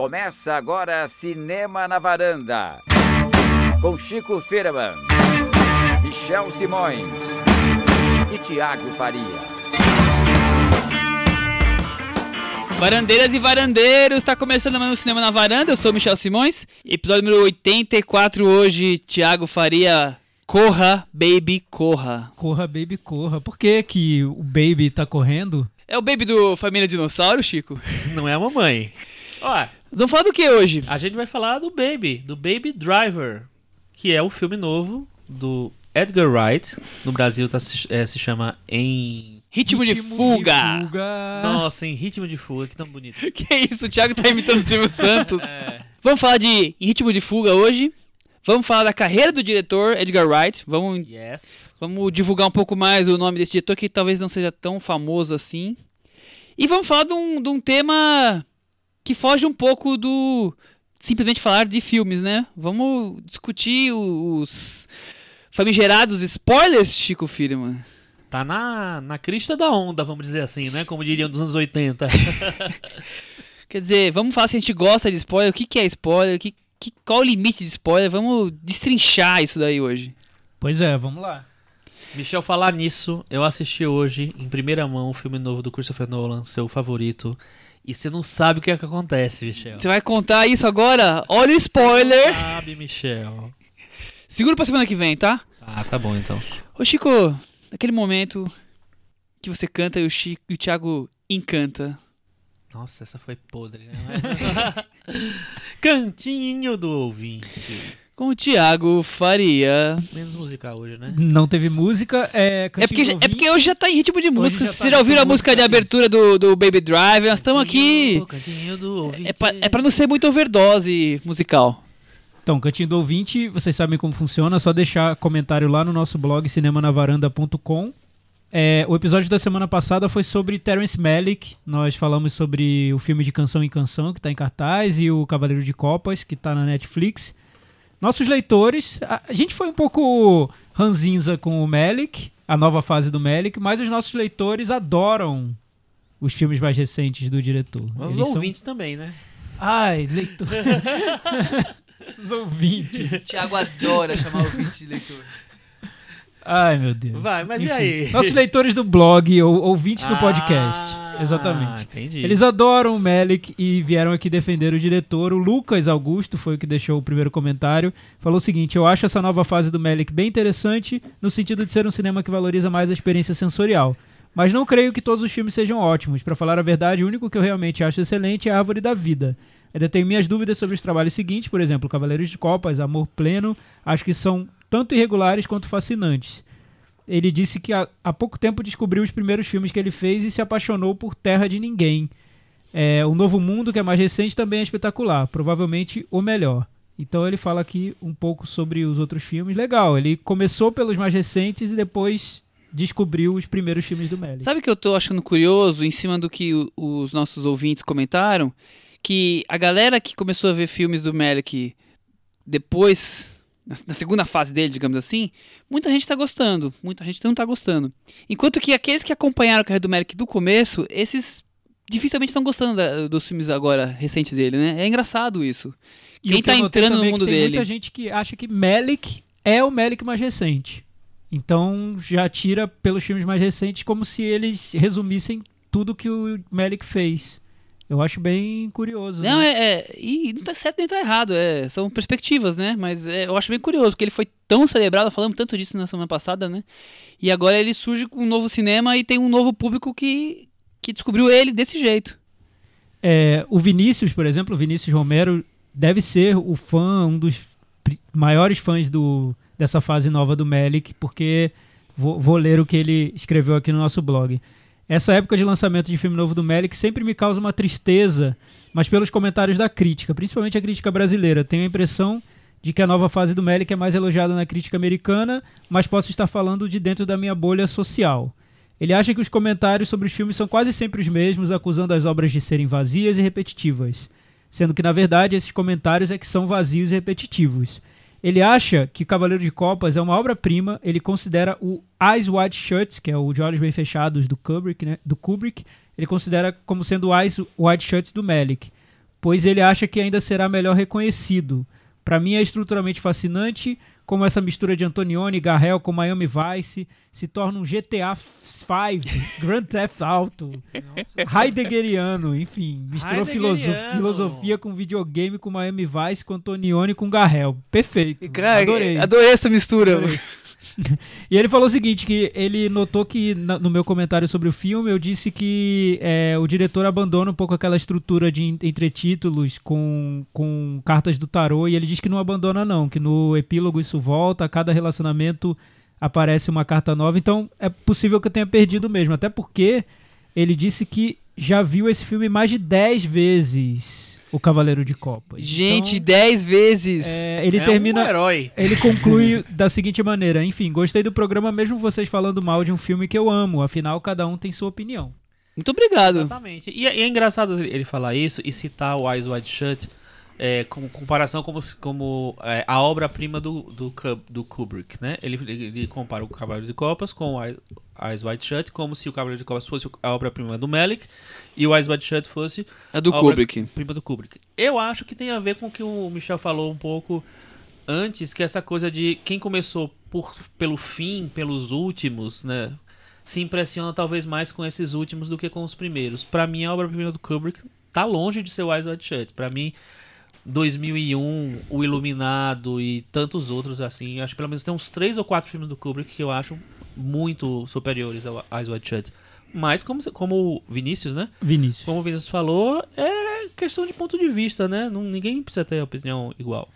Começa agora Cinema na Varanda. Com Chico Firman, Michel Simões e Tiago Faria. Varandeiras e varandeiros, está começando mais um Cinema na Varanda, eu sou o Michel Simões, episódio número 84 hoje, Tiago Faria, corra, baby, corra. Corra, baby, corra. Por que que o baby tá correndo? É o baby do Família Dinossauro, Chico? Não é a mamãe. Ó, vamos falar do que hoje? a gente vai falar do Baby, do Baby Driver, que é o filme novo do Edgar Wright. No Brasil tá, se, é, se chama Em. Ritmo, de fuga. fuga. Nossa, em ritmo de fuga, que tão bonito. Que isso, o Thiago tá imitando o Silvio Santos. É. Vamos falar de Em Ritmo de Fuga hoje. Vamos falar da carreira do diretor Edgar Wright. Vamos, Yes. vamos divulgar um pouco mais o nome desse diretor que talvez não seja tão famoso assim. E vamos falar de um, de um tema que foge um pouco do simplesmente falar de filmes, né? Vamos discutir os famigerados spoilers, Chico Firman. Tá na, na crista da onda, vamos dizer assim, né? Como diriam dos anos 80. Quer dizer, vamos falar se a gente gosta de spoiler, o que, que é spoiler, o que, que, qual o limite de spoiler, vamos destrinchar isso daí hoje. Pois é, vamos lá. Michel, falar nisso, eu assisti hoje, em primeira mão, o filme novo do Christopher Nolan, seu favorito. E você não sabe o que é que acontece, Michel. Você vai contar isso agora? Olha o spoiler! Sabe, Michel. Segura pra semana que vem, tá? Ah, tá bom então. Ô Chico, naquele momento que você canta e o, Chico, e o Thiago encanta. Nossa, essa foi podre, né? Cantinho do ouvinte. Com o Thiago Faria. Menos musical hoje, né? Não teve música, é... É porque, é porque hoje já tá em ritmo de música. já tá Vocês já ouviram a música de musical, abertura do, do Baby Drive? Nós estamos aqui. Cantinho- Cantinho do ouvinte. É pra, é pra não ser muito overdose musical. Então, Cantinho do Ouvinte, vocês sabem como funciona, é só deixar comentário lá no nosso blog cinemanavaranda.com. É, o episódio da semana passada foi sobre Terence Malick. Nós falamos sobre o filme de Canção em Canção, que está em cartaz, e o Cavaleiro de Copas, que está na Netflix. Nossos leitores, a, a gente foi um pouco ranzinza com o Malick, a nova fase do Malick, mas os nossos leitores adoram os filmes mais recentes do diretor. Os Eles são- ouvintes também, né? Ai, leitor. Os ouvintes. Thiago adora chamar ouvinte de leitor. Ai, meu Deus. Vai, mas e Enfim, aí? Nossos leitores do blog, ou ouvintes do podcast. Ah, Exatamente. Entendi. Eles adoram o Melick e vieram aqui defender o diretor. O Lucas Augusto foi o que deixou o primeiro comentário. Falou o seguinte: Eu acho essa nova fase do Melick bem interessante, no sentido de ser um cinema que valoriza mais a experiência sensorial. Mas não creio que todos os filmes sejam ótimos. Para falar a verdade, o único que eu realmente acho excelente é a Árvore da Vida. Ainda tenho minhas dúvidas sobre os trabalhos seguintes, por exemplo, Cavaleiros de Copas, Amor Pleno. Acho que são tanto irregulares quanto fascinantes. Ele disse que há, há pouco tempo descobriu os primeiros filmes que ele fez e se apaixonou por Terra de Ninguém. É, o Novo Mundo, que é mais recente, também é espetacular, provavelmente o melhor. Então ele fala aqui um pouco sobre os outros filmes. Legal, ele começou pelos mais recentes e depois descobriu os primeiros filmes do Melick. Sabe o que eu tô achando curioso, em cima do que os nossos ouvintes comentaram? Que a galera que começou a ver filmes do Melick depois, na, segunda fase dele, digamos assim, muita gente tá gostando, muita gente não tá gostando. Enquanto que aqueles que acompanharam a carreira do Melick do começo, esses dificilmente estão gostando da- dos filmes agora recentes dele, né? É engraçado isso. E Quem tá notei entrando no é mundo tem dele? muita gente que acha que Melick é o Melick mais recente. Então já tira pelos filmes mais recentes como se eles resumissem tudo que o Melick fez. Eu acho bem curioso. Não, né? é, é- E não tá certo nem tá errado. É, são perspectivas, né? Mas é, eu acho bem curioso, porque ele foi tão celebrado, falamos tanto disso na semana passada, né? E agora ele surge com um novo cinema e tem um novo público que, que descobriu ele desse jeito. É, o Vinícius, por exemplo, o Vinícius Romero deve ser o fã, um dos maiores fãs do, dessa fase nova do Melick, porque vou, vou ler o que ele escreveu aqui no nosso blog. Essa época de lançamento de filme novo do Melick sempre me causa uma tristeza, mas pelos comentários da crítica, principalmente a crítica brasileira, tenho a impressão de que a nova fase do Melick é mais elogiada na crítica americana, mas posso estar falando de dentro da minha bolha social. Ele acha que os comentários sobre os filmes são quase sempre os mesmos, acusando as obras de serem vazias e repetitivas, sendo que na verdade esses comentários é que são vazios e repetitivos. Ele acha que Cavaleiro de Copas é uma obra-prima, ele considera o Eyes Wide Shut, que é o De Olhos Bem Fechados do Kubrick, né, do Kubrick ele considera como sendo o Eyes Wide Shut do Melick. pois ele acha que ainda será melhor reconhecido. Para mim é estruturalmente fascinante como essa mistura de Antonioni e Garrel com Miami Vice se torna um GTA V, Grand Theft Auto, Heideggeriano, enfim, misturou Heideggeriano. filosofia com videogame com Miami Vice, com Antonioni e com Garrel. Perfeito. Cara, adorei. adorei essa mistura. Adorei. E ele falou o seguinte, que ele notou que no meu comentário sobre o filme eu disse que é, o diretor abandona um pouco aquela estrutura de en- entretítulos com, com cartas do tarô e ele diz que não abandona não, que no epílogo isso volta, a cada relacionamento aparece uma carta nova, então é possível que eu tenha perdido mesmo, até porque ele disse que já viu esse filme mais de 10 vezes, O Cavaleiro de Copas. Gente, Então, 10 vezes. é, ele é termina um herói. ele conclui da seguinte maneira: enfim, gostei do programa, mesmo vocês falando mal de um filme que eu amo. Afinal, cada um tem sua opinião. Muito obrigado. Exatamente. E, é- e é engraçado ele ele falar isso e citar o Eyes Wide Shut é, com comparação como, como é, a obra-prima do, do, do Kubrick, né? Ele, ele, compara o Cavaleiro de Copas com o Eyes, Wide Shut como se o Cavaleiro de Copas fosse a obra-prima do Melick e o Eyes Wide Shut fosse A do a obra- Kubrick. prima do Kubrick. Eu acho que tem a ver com o que o Michel falou um pouco antes, que é essa coisa de quem começou por, pelo fim, pelos últimos, né? Se impressiona talvez mais com esses últimos do que com os primeiros. Pra mim, a obra-prima do Kubrick tá longe de ser o Eyes Wide Shut. Pra mim, 2001, O Iluminado e tantos outros assim, acho que pelo menos tem uns três ou quatro filmes do Kubrick que eu acho muito superiores ao Eyes Wide Shut. Mas como, como o Vinícius, né? Vinícius. Como o Vinícius falou, é questão de ponto de vista, né? Não, ninguém precisa ter opinião igual.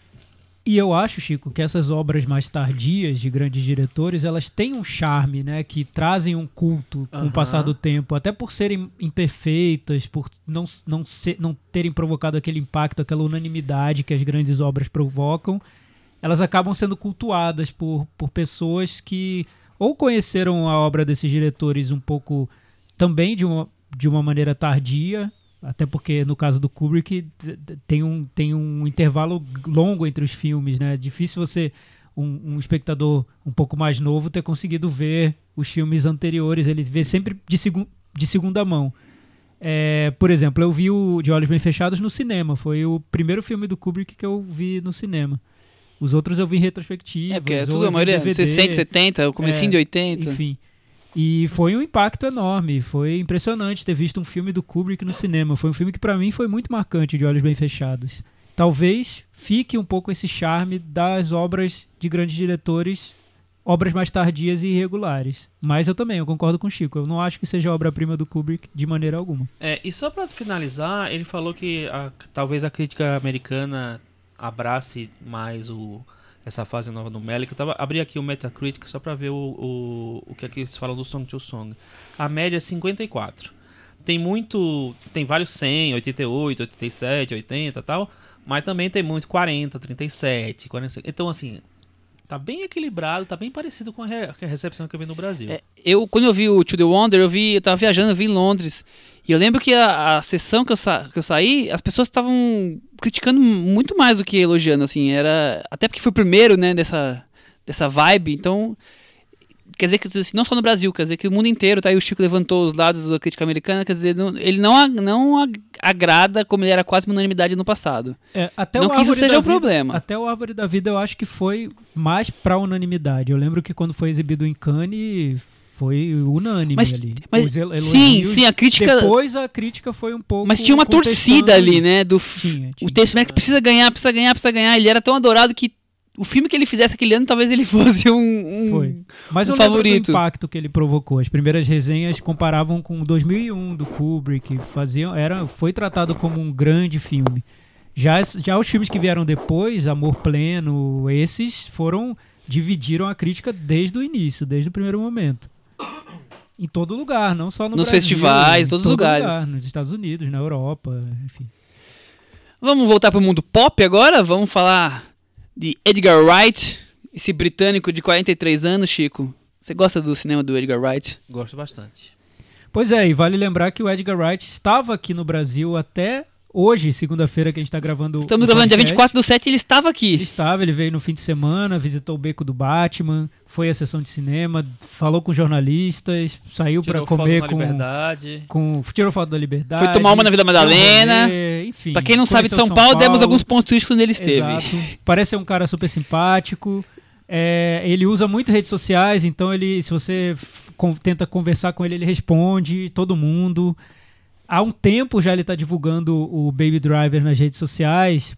E eu acho, Chico, que essas obras mais tardias de grandes diretores, elas têm um charme, né? Que trazem um culto com o Aham. passar do tempo. Até por serem imperfeitas, por não, não, ser, não terem provocado aquele impacto, aquela unanimidade que as grandes obras provocam, elas acabam sendo cultuadas por, por pessoas que ou conheceram a obra desses diretores um pouco também de uma, de uma maneira tardia, até porque no caso do Kubrick tem um, tem um intervalo longo entre os filmes, né? É difícil você, um, um espectador um pouco mais novo, ter conseguido ver os filmes anteriores. Ele vê sempre de, segun, de segunda mão. É, por exemplo, eu vi o De Olhos Bem Fechados no cinema. Foi o primeiro filme do Kubrick que eu vi no cinema. Os outros eu vi em retrospectiva. É, porque é tudo, a maioria, 60, 70, o comecinho É, de 80. Enfim. E foi um impacto enorme. Foi impressionante ter visto um filme do Kubrick no cinema. Foi um filme que pra mim foi muito marcante, de olhos bem fechados. Talvez fique um pouco esse charme das obras de grandes diretores, obras mais tardias e irregulares. Mas eu também, eu concordo com o Chico. Eu não acho que seja obra-prima do Kubrick de maneira alguma. É, e só pra finalizar, ele falou que a- talvez a crítica americana abrace mais o, essa fase nova do Melick. Eu tava, abri aqui o Metacritic só pra ver o, o, o que, é que eles falam do Song to Song. A média é 54. Tem muito. Tem vários 100, 88, 87, 80 e tal. Mas também tem muito 40, 37, 45. Então, assim, tá bem equilibrado, tá bem parecido com a, re- a recepção que eu vi no Brasil. É, eu, quando eu vi o To The Wonder, eu vi, eu tava viajando, eu vi em Londres. E eu lembro que a, a sessão que eu, sa- que eu saí, as pessoas estavam criticando muito mais do que elogiando, assim. Era. Até porque foi o primeiro, né, dessa, dessa vibe. Então. Quer dizer que assim, não só no Brasil, quer dizer que o mundo inteiro, tá aí o Chico levantou os lados da crítica americana, quer dizer, não- ele não, não agrada como ele era quase uma unanimidade no passado. É, até não o que isso seja o Vida- problema. Até o Árvore da Vida eu acho que foi mais pra unanimidade. Eu lembro que quando foi exibido em Cannes foi unânime Mas- ali. mas sim, sim, a crítica. Depois a crítica foi um pouco. Mas tinha uma torcida ali, né? Do f- Tinha, O tinha. Testament precisa ganhar, precisa ganhar, precisa ganhar. Ele era tão adorado que o filme que ele fizesse aquele ano, talvez ele fosse um. um- Foi. Mas um eu favorito. do impacto que ele provocou. As primeiras resenhas comparavam com 2001 do Kubrick, faziam, era, foi tratado como um grande filme. Já, já os filmes que vieram depois, Amor Pleno, esses foram dividiram a crítica desde o início, desde o primeiro momento. Em todo lugar, não só no Nos Brasil, festivais, em todos todo os lugares. lugar, nos Estados Unidos, na Europa, enfim. Vamos voltar pro mundo pop agora? Vamos falar de Edgar Wright, esse britânico de 43 anos, Chico. Você gosta do cinema do Edgar Wright? Gosto bastante. Pois é, e vale lembrar que o Edgar Wright estava aqui no Brasil até hoje, segunda-feira, que a gente tá gravando. Estamos o gravando dia podcast. 24 do 7 ele estava Ele aqui. estava, ele veio no fim de semana, visitou o beco do Batman, foi à sessão de cinema, falou com jornalistas, saiu para foto comer na com, liberdade. com. Tirou foto da liberdade. Foi tomar uma na Vila Madalena. rolê, enfim. Pra quem não sabe de conheceu São, Paulo, demos alguns pontos turísticos quando ele esteve. Exato. Parece ser um cara super simpático. É, ele usa muito redes sociais, então ele, se você tenta conversar com ele, ele responde todo mundo. Há um tempo já ele está divulgando o Baby Driver nas redes sociais,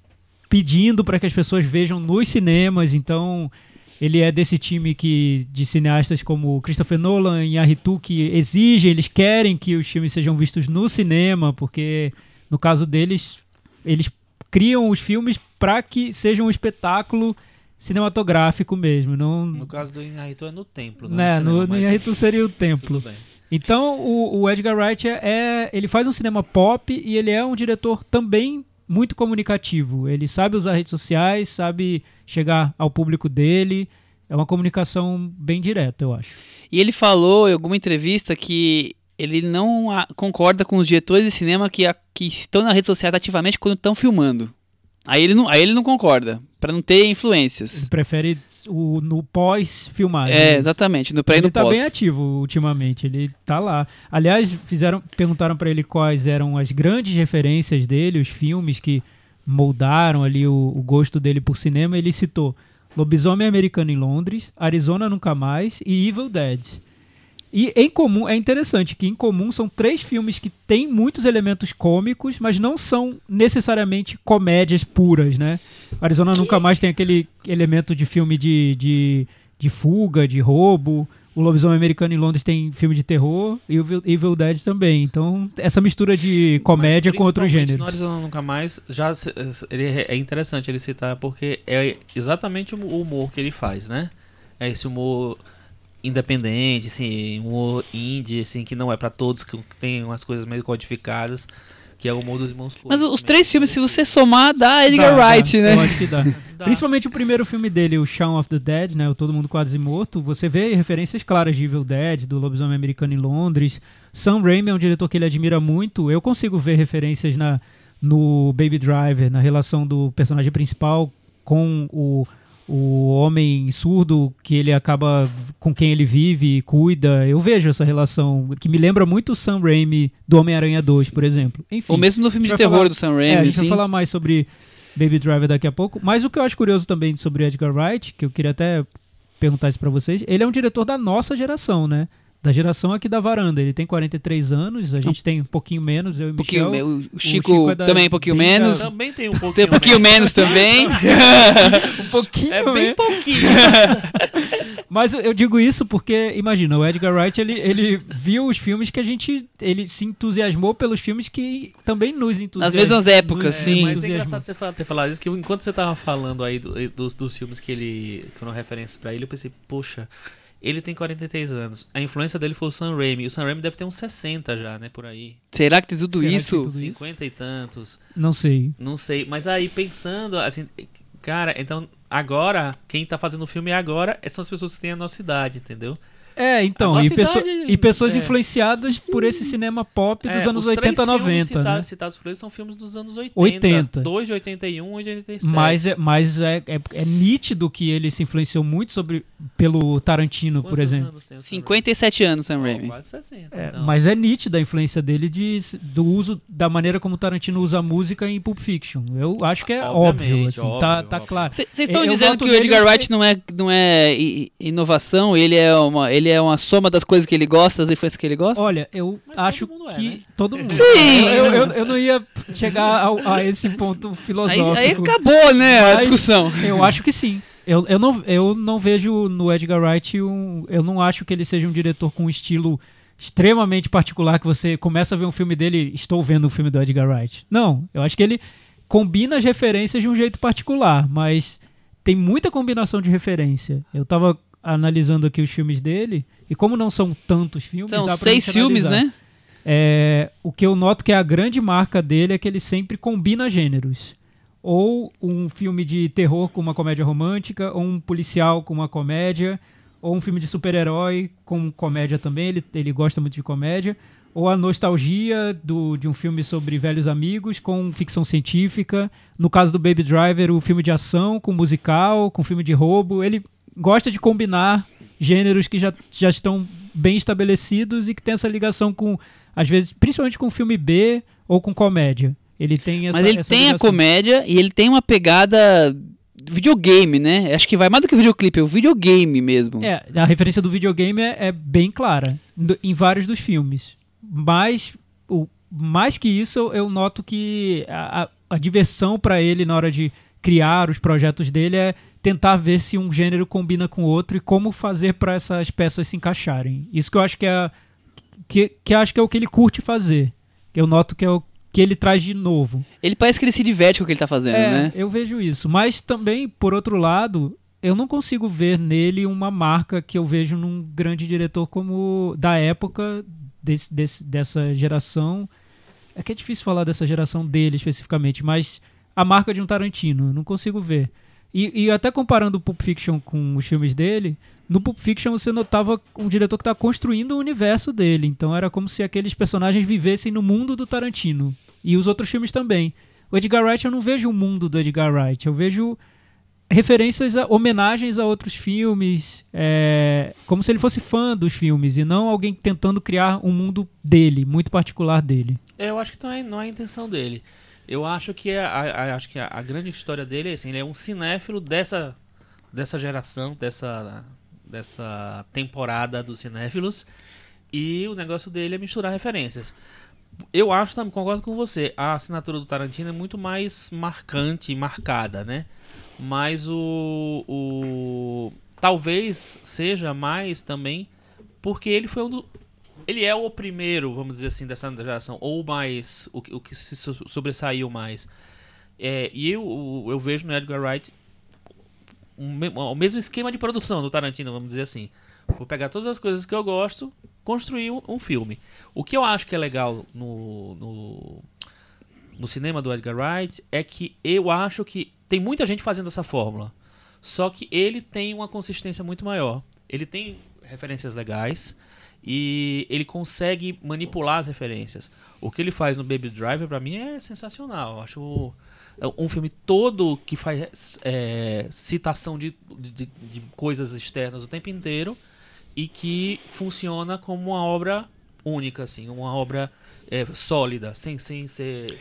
pedindo para que as pessoas vejam nos cinemas. Então ele é desse time que de cineastas como Christopher Nolan e Arritu que exigem, eles querem que os filmes sejam vistos no cinema, porque no caso deles eles criam os filmes para que sejam um espetáculo cinematográfico mesmo, não No caso do Inharito é no templo, não né, no no, cinema, no mas Inharito seria o templo. tudo bem. Então o, o Edgar Wright é, é- ele faz um cinema pop e ele é um diretor também muito comunicativo. Ele sabe usar redes sociais, sabe chegar ao público dele. É uma comunicação bem direta, eu acho. E ele falou em alguma entrevista que ele não concorda com os diretores de cinema que, a- que estão nas redes sociais ativamente quando estão filmando. Aí ele não, aí ele não concorda, pra não ter influências. Ele prefere o, no pós-filmagem. É, exatamente, no pré e Ele no tá pós. bem ativo ultimamente, ele tá lá. Aliás, fizeram, perguntaram pra ele quais eram as grandes referências dele, os filmes que moldaram ali o, o gosto dele por cinema. Ele citou Lobisomem Americano em Londres, Arizona Nunca Mais e Evil Dead. E em comum, é interessante que em comum são três filmes que têm muitos elementos cômicos, mas não são necessariamente comédias puras, né? Arizona Nunca Mais tem aquele elemento de filme de, de, de fuga, de roubo. O Lobisomem Americano em Londres tem filme de terror e o Evil- Dead também. Então, essa mistura de comédia com principalmente gêneros. No Arizona Nunca Mais, já ele é é interessante ele citar, porque é exatamente o humor que ele faz, né? É esse humor independente, assim, humor indie, assim, que não é pra todos, que tem umas coisas meio codificadas, que é o humor dos irmãos Coen. Mas os três filmes, se você somar, dá Edgar Dá, dá. Wright, né? Eu acho que dá. Dá. Principalmente o primeiro filme dele, o Shaun of the Dead, né? O Todo Mundo Quase Morto. Você vê referências claras de Evil Dead, do Lobisomem Americano em Londres. Sam Raimi é um diretor que ele admira muito. Eu consigo ver referências na, no Baby Driver, na relação do personagem principal com o, o homem surdo que ele acaba com quem ele vive e cuida. Eu vejo essa relação que me lembra muito o Sam Raimi do Homem-Aranha 2, por exemplo. Enfim. Ou mesmo no filme de terror falar- do Sam É, a Raimi, gente vai assim. falar mais sobre Baby Driver daqui a pouco. Mas o que eu acho curioso também sobre Edgar Wright, que eu queria até perguntar isso pra vocês, ele é um diretor da nossa geração, né? Da geração aqui da varanda. Ele tem 43 anos, a gente tem um pouquinho menos, eu e pouquinho, Michel. me- o Chico, Chico é também um pouquinho da- menos. Também tem um pouquinho, Tem um pouquinho menos também. Um pouquinho, É bem pouquinho. Mas eu- eu digo isso porque, imagina, o Edgar Wright, ele, ele viu os filmes que a gente... Ele se entusiasmou pelos filmes que também nos entusiasmam. Nas mesmas épocas, nos sim. Mas é engraçado você falar- ter falado isso, que enquanto você tava falando aí do- dos, dos filmes que ele que foram referências pra ele, eu pensei, poxa, ele tem 43 anos. A influência dele foi o Sam Raimi. O Sam Raimi deve ter uns 60 já, né, por aí. Será que tem tudo Será isso? tem tudo isso? 50 e tantos. Não sei. Não sei. Mas aí, pensando, assim, cara, então agora, quem tá fazendo o filme agora são as pessoas que têm a nossa idade, entendeu? É, então, e, nossa pesso- idade, e pessoas é. influenciadas por esse cinema pop dos É, anos os três 80, filmes 90, citados, né? citados por ele são filmes dos anos 80. 80. Dois de 81 e de 87. Mas, é, mas é, é, é nítido que ele se influenciou muito sobre pelo Tarantino, por Quantos exemplo. anos tem o Sam 57 anos, Sam Raimi? Raimi. Oh, quase 60. É, então. Mas é nítida a influência dele de, do uso da maneira como o Tarantino usa a música em Pulp Fiction. Eu acho que é Obviamente, óbvio, assim, óbvio, tá, tá óbvio. claro. Vocês estão dizendo que o Edgar Wright não é, não é inovação, ele é, uma, ele é uma soma das coisas que ele gosta, das influências que ele gosta? Olha, eu Mas acho todo mundo é, que né? todo mundo. Sim! Eu, eu, eu não ia chegar ao- a, esse ponto aí, filosófico. aí acabou, né, a discussão. Eu acho que sim. Eu, eu, não, eu não vejo no Edgar Wright um. Eu não acho que ele seja um diretor com um estilo extremamente particular que você começa a ver um filme dele, estou vendo um filme do Edgar Wright. Não, eu acho que ele combina as referências de um jeito particular, mas tem muita combinação de referência. Eu tava analisando aqui os filmes dele, e como não são tantos filmes, São seis filmes, né? É, o que eu noto que é a grande marca dele é que ele sempre combina gêneros. Ou um filme de terror com uma comédia romântica, ou um policial com uma comédia, ou um filme de super-herói com comédia também, ele, ele gosta muito de comédia, ou a nostalgia do, de um filme sobre velhos amigos com ficção científica. No caso do Baby Driver, o filme de ação com musical, com filme de roubo. Ele gosta de combinar gêneros que já, já estão bem estabelecidos e que tem essa ligação com, às vezes, principalmente com filme B ou com comédia. Ele tem essa Mas ele essa tem a ligação. comédia e ele tem uma pegada videogame, né? Acho que vai mais do que o videoclipe, é o videogame mesmo. É, a referência do videogame é, é bem clara do- em vários dos filmes. Mas, o, mais que isso, eu, eu noto que a, a- a diversão para ele na hora de criar os projetos dele é tentar ver se um gênero combina com o outro e como fazer para essas peças se encaixarem. Isso que eu acho que é que, que acho que é o que ele curte fazer. Eu noto que é o que ele traz de novo. Ele parece que ele se diverte com o que ele tá fazendo, É, né? eu vejo isso. Mas também, por outro lado, eu não consigo ver nele uma marca que eu vejo num grande diretor como da época desse, desse- dessa geração. É que é difícil falar dessa geração dele especificamente, mas a marca de um Tarantino, não consigo ver. E, e até comparando o Pulp Fiction com os filmes dele, no Pulp Fiction você notava um diretor que está construindo o universo dele. Então era como se aqueles personagens vivessem no mundo do Tarantino. E os outros filmes também. O Edgar Wright, eu não vejo o mundo do Edgar Wright. Eu vejo referências, a, homenagens a outros filmes, é, como se ele fosse fã dos filmes e não alguém tentando criar um mundo dele, muito particular dele. Eu acho que não é, não é a intenção dele. Eu acho que é a, a- acho que a, a grande história dele é assim, ele é um cinéfilo dessa dessa geração, dessa dessa temporada dos cinéfilos e o negócio dele é misturar referências. Eu acho, também concordo com você, a assinatura do Tarantino é muito mais marcante, marcada, né? Mas o, o talvez seja mais também porque ele foi um do, ele é o primeiro, vamos dizer assim, dessa geração, ou mais, o, o que se so- sobressaiu mais. É, e eu, eu vejo no Edgar Wright um o mesmo esquema de produção do Tarantino, vamos dizer assim. Vou pegar todas as coisas que eu gosto, construir um, um filme. O que eu acho que é legal no, no, no cinema do Edgar Wright é que eu acho que tem muita gente fazendo essa fórmula. Só que ele tem uma consistência muito maior. Ele tem referências legais e ele consegue manipular as referências. O que ele faz no Baby Driver pra mim é sensacional. Eu acho um filme todo que faz é, citação de, de, de coisas externas o tempo inteiro e que funciona como uma obra única, assim, uma obra é, sólida, sem, sem ser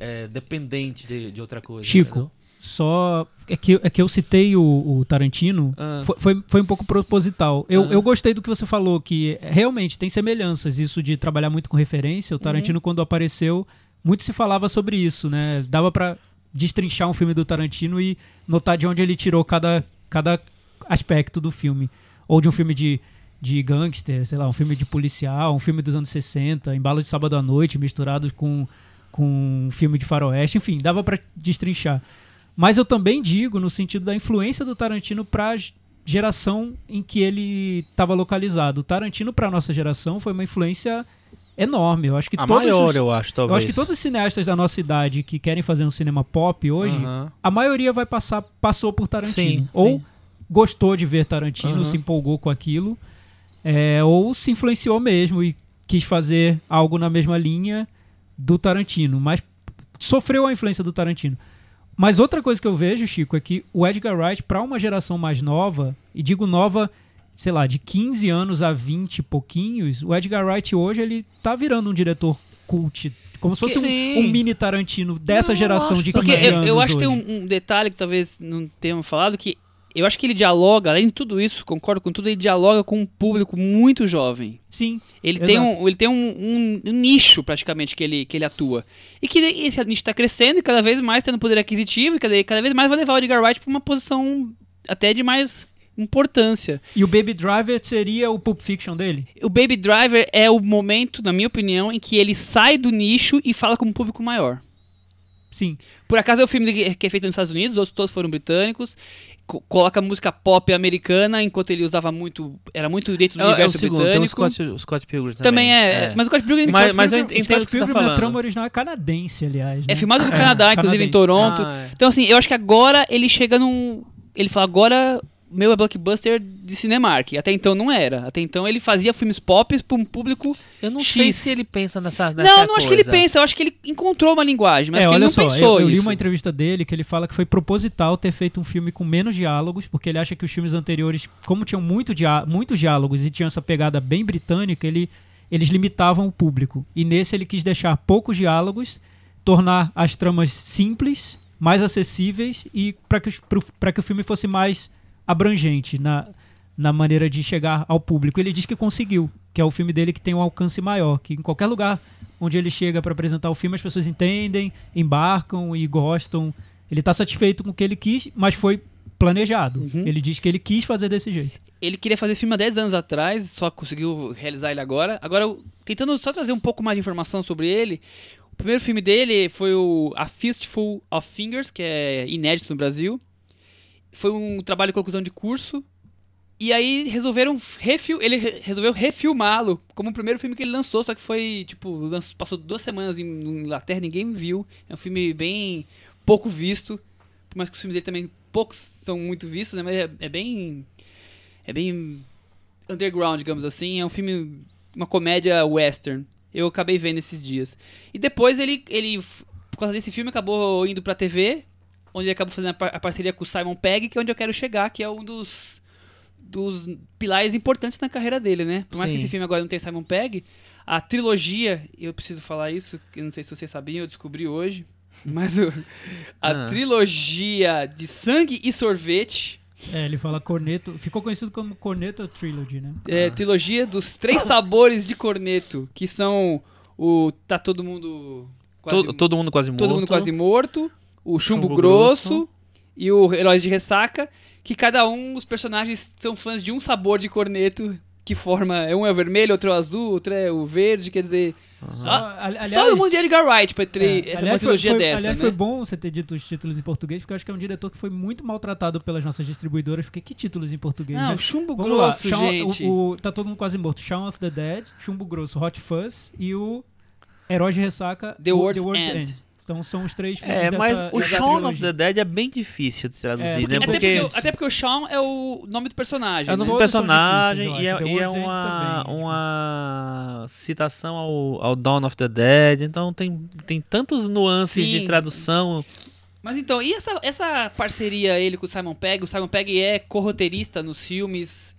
é, dependente de, de outra coisa. Chico? Só é que, é que eu citei o, o Tarantino, Ah. foi, foi, foi um pouco proposital. Eu, Ah. eu gostei do que você falou, que realmente tem semelhanças, isso de trabalhar muito com referência. O Uhum. Tarantino, quando apareceu, muito se falava sobre isso, né? Dava pra destrinchar um filme do Tarantino e notar de onde ele tirou cada, cada aspecto do filme. Ou de um filme de, de gangster, sei lá, um filme de policial, um filme dos anos 60, embalo de sábado à noite, misturados com, com um filme de faroeste, enfim, dava pra destrinchar. Mas eu também digo no sentido da influência do Tarantino para a geração em que ele estava localizado. O Tarantino para nossa geração foi uma influência enorme. Eu acho que A todos maior, os, eu acho, talvez. eu acho que todos os cineastas da nossa idade que querem fazer um cinema pop hoje, Aham. a maioria vai passar passou por Tarantino Sim, ou sim. gostou de ver Tarantino, Aham. se empolgou com aquilo, é, ou se influenciou mesmo e quis fazer algo na mesma linha do Tarantino, mas sofreu a influência do Tarantino. Mas outra coisa que eu vejo, Chico, é que o Edgar Wright, para uma geração mais nova, e digo nova, sei lá, de 15 anos a 20 e pouquinhos, o Edgar Wright hoje ele tá virando um diretor cult, como se fosse um, um mini Tarantino dessa Não, geração acho de que- 15 Porque eu, anos eu acho que tem um, um detalhe que talvez não tenham falado, que eu acho que ele dialoga, além de tudo isso, concordo com tudo, ele dialoga com um público muito jovem. Sim, Ele Exato. tem, um, ele tem um, um- nicho, praticamente, que ele, que ele atua. E que esse nicho está crescendo e cada vez mais tendo poder aquisitivo e cada, cada vez mais vai levar o Edgar Wright para uma posição até de mais importância. E o Baby Driver seria o Pulp Fiction dele? O Baby Driver é o momento, na minha opinião, em que ele sai do nicho e fala com um público maior. Sim. Por acaso é o filme que é feito nos Estados Unidos, os outros todos foram britânicos. Co- coloca música pop americana, enquanto ele usava muito. Era muito dentro do É, é o universo segundo, tem o britânico. Scott, o Scott Pilgrim também. também é, Mas o Scott Pilgrim Mas- Scott mas eu Pilgrim- entendo o que você tá Pilgrim, A falando. trama original é canadense, aliás. É né? filmado no Canadá, inclusive em canadense. Toronto. Ah, é. Então, assim, eu acho que agora ele chega num. Ele fala, agora meu é blockbuster de Cinemark. Até então não era. Até então ele fazia filmes pop para um público. Eu não X. sei se ele pensa nessa, nessa não, não acho que ele coisa. pensa. Eu acho que ele encontrou uma linguagem, mas é, acho que ele não só, pensou eu, eu li isso. uma entrevista dele que ele fala que foi proposital ter feito um filme com menos diálogos, porque ele acha que os filmes anteriores, como tinham muito dia muitos diálogos e tinham essa pegada bem britânica, ele, eles limitavam o público. E nesse ele quis deixar poucos diálogos, tornar as tramas simples, mais acessíveis e para que, pro- que o filme fosse mais abrangente na, na maneira de chegar ao público. Ele diz que conseguiu, que é o filme dele que tem um alcance maior, que em qualquer lugar onde ele chega para apresentar o filme as pessoas entendem, embarcam e gostam. Ele está satisfeito com o que ele quis, mas foi planejado. Uhum. Ele diz que ele quis fazer desse jeito. Ele queria fazer esse filme há 10 anos atrás, só conseguiu realizar ele agora. Agora, tentando só trazer um pouco mais de informação sobre ele, o primeiro filme dele foi o A Fistful of Fingers, que é inédito no Brasil. Foi um trabalho de conclusão de curso. E aí resolveram refil ele re- resolveu refilmá-lo como o primeiro filme que ele lançou, só que foi, tipo, passou duas semanas em, em Inglaterra, ninguém viu. É um filme bem pouco visto, por mais que os filmes dele também poucos são muito vistos, né? Mas é, é bem é bem underground, digamos assim. É um filme, uma comédia western. Eu acabei vendo esses dias. E depois ele, ele por causa desse filme, acabou indo pra TV, onde ele acabou fazendo a, par- a parceria com o Simon Pegg, que é onde eu quero chegar, que é um dos, dos pilares importantes na carreira dele, né? Por mais que Sim. esse filme agora não tenha Simon Pegg, a trilogia, eu preciso falar isso, que eu não sei se vocês sabiam, eu descobri hoje, mas o- a Ah. trilogia de Sangue e Sorvete É, ele fala corneto, ficou conhecido como Corneto Trilogy, né? É, trilogia dos três sabores de corneto, que são o Tá Todo Mundo Quase, Todo, todo mundo quase morto. Todo Mundo Quase Morto, o Chumbo, Chumbo grosso, Grosso. e o Heróis de Ressaca, que cada um, os personagens são fãs de um sabor de corneto, que forma, um é o vermelho, outro é o azul, outro é o verde, quer dizer... Só, Ah, ali- só no mundo de Edgar Wright pra ter É, uma aliás, foi, trilogia foi- dessa, aliás, né? foi bom você ter dito os títulos em português, porque eu acho que é um diretor que foi muito maltratado pelas nossas distribuidoras, porque que títulos em português, Não, né? Chumbo Vamos lá, Grosso, Shaun- gente. O, o- tá todo mundo quase morto. Shaun of the Dead, Chumbo Grosso, Hot Fuzz e o Herói de Ressaca, The o- World's End. Então são os três filmes É, dessa, mas o dessa Shaun of trilogia. the Dead é bem difícil de traduzir, É, né? Até Porque porque, até porque o Shaun é o nome do personagem, é o né? nome do Todos são personagem e é, e é uma, também é uma citação ao, ao Dawn of the Dead, então tem, tem tantos nuances Sim. de tradução. Mas então, e essa, essa parceria ele com o Simon Pegg? O Simon Pegg é co-roteirista nos filmes,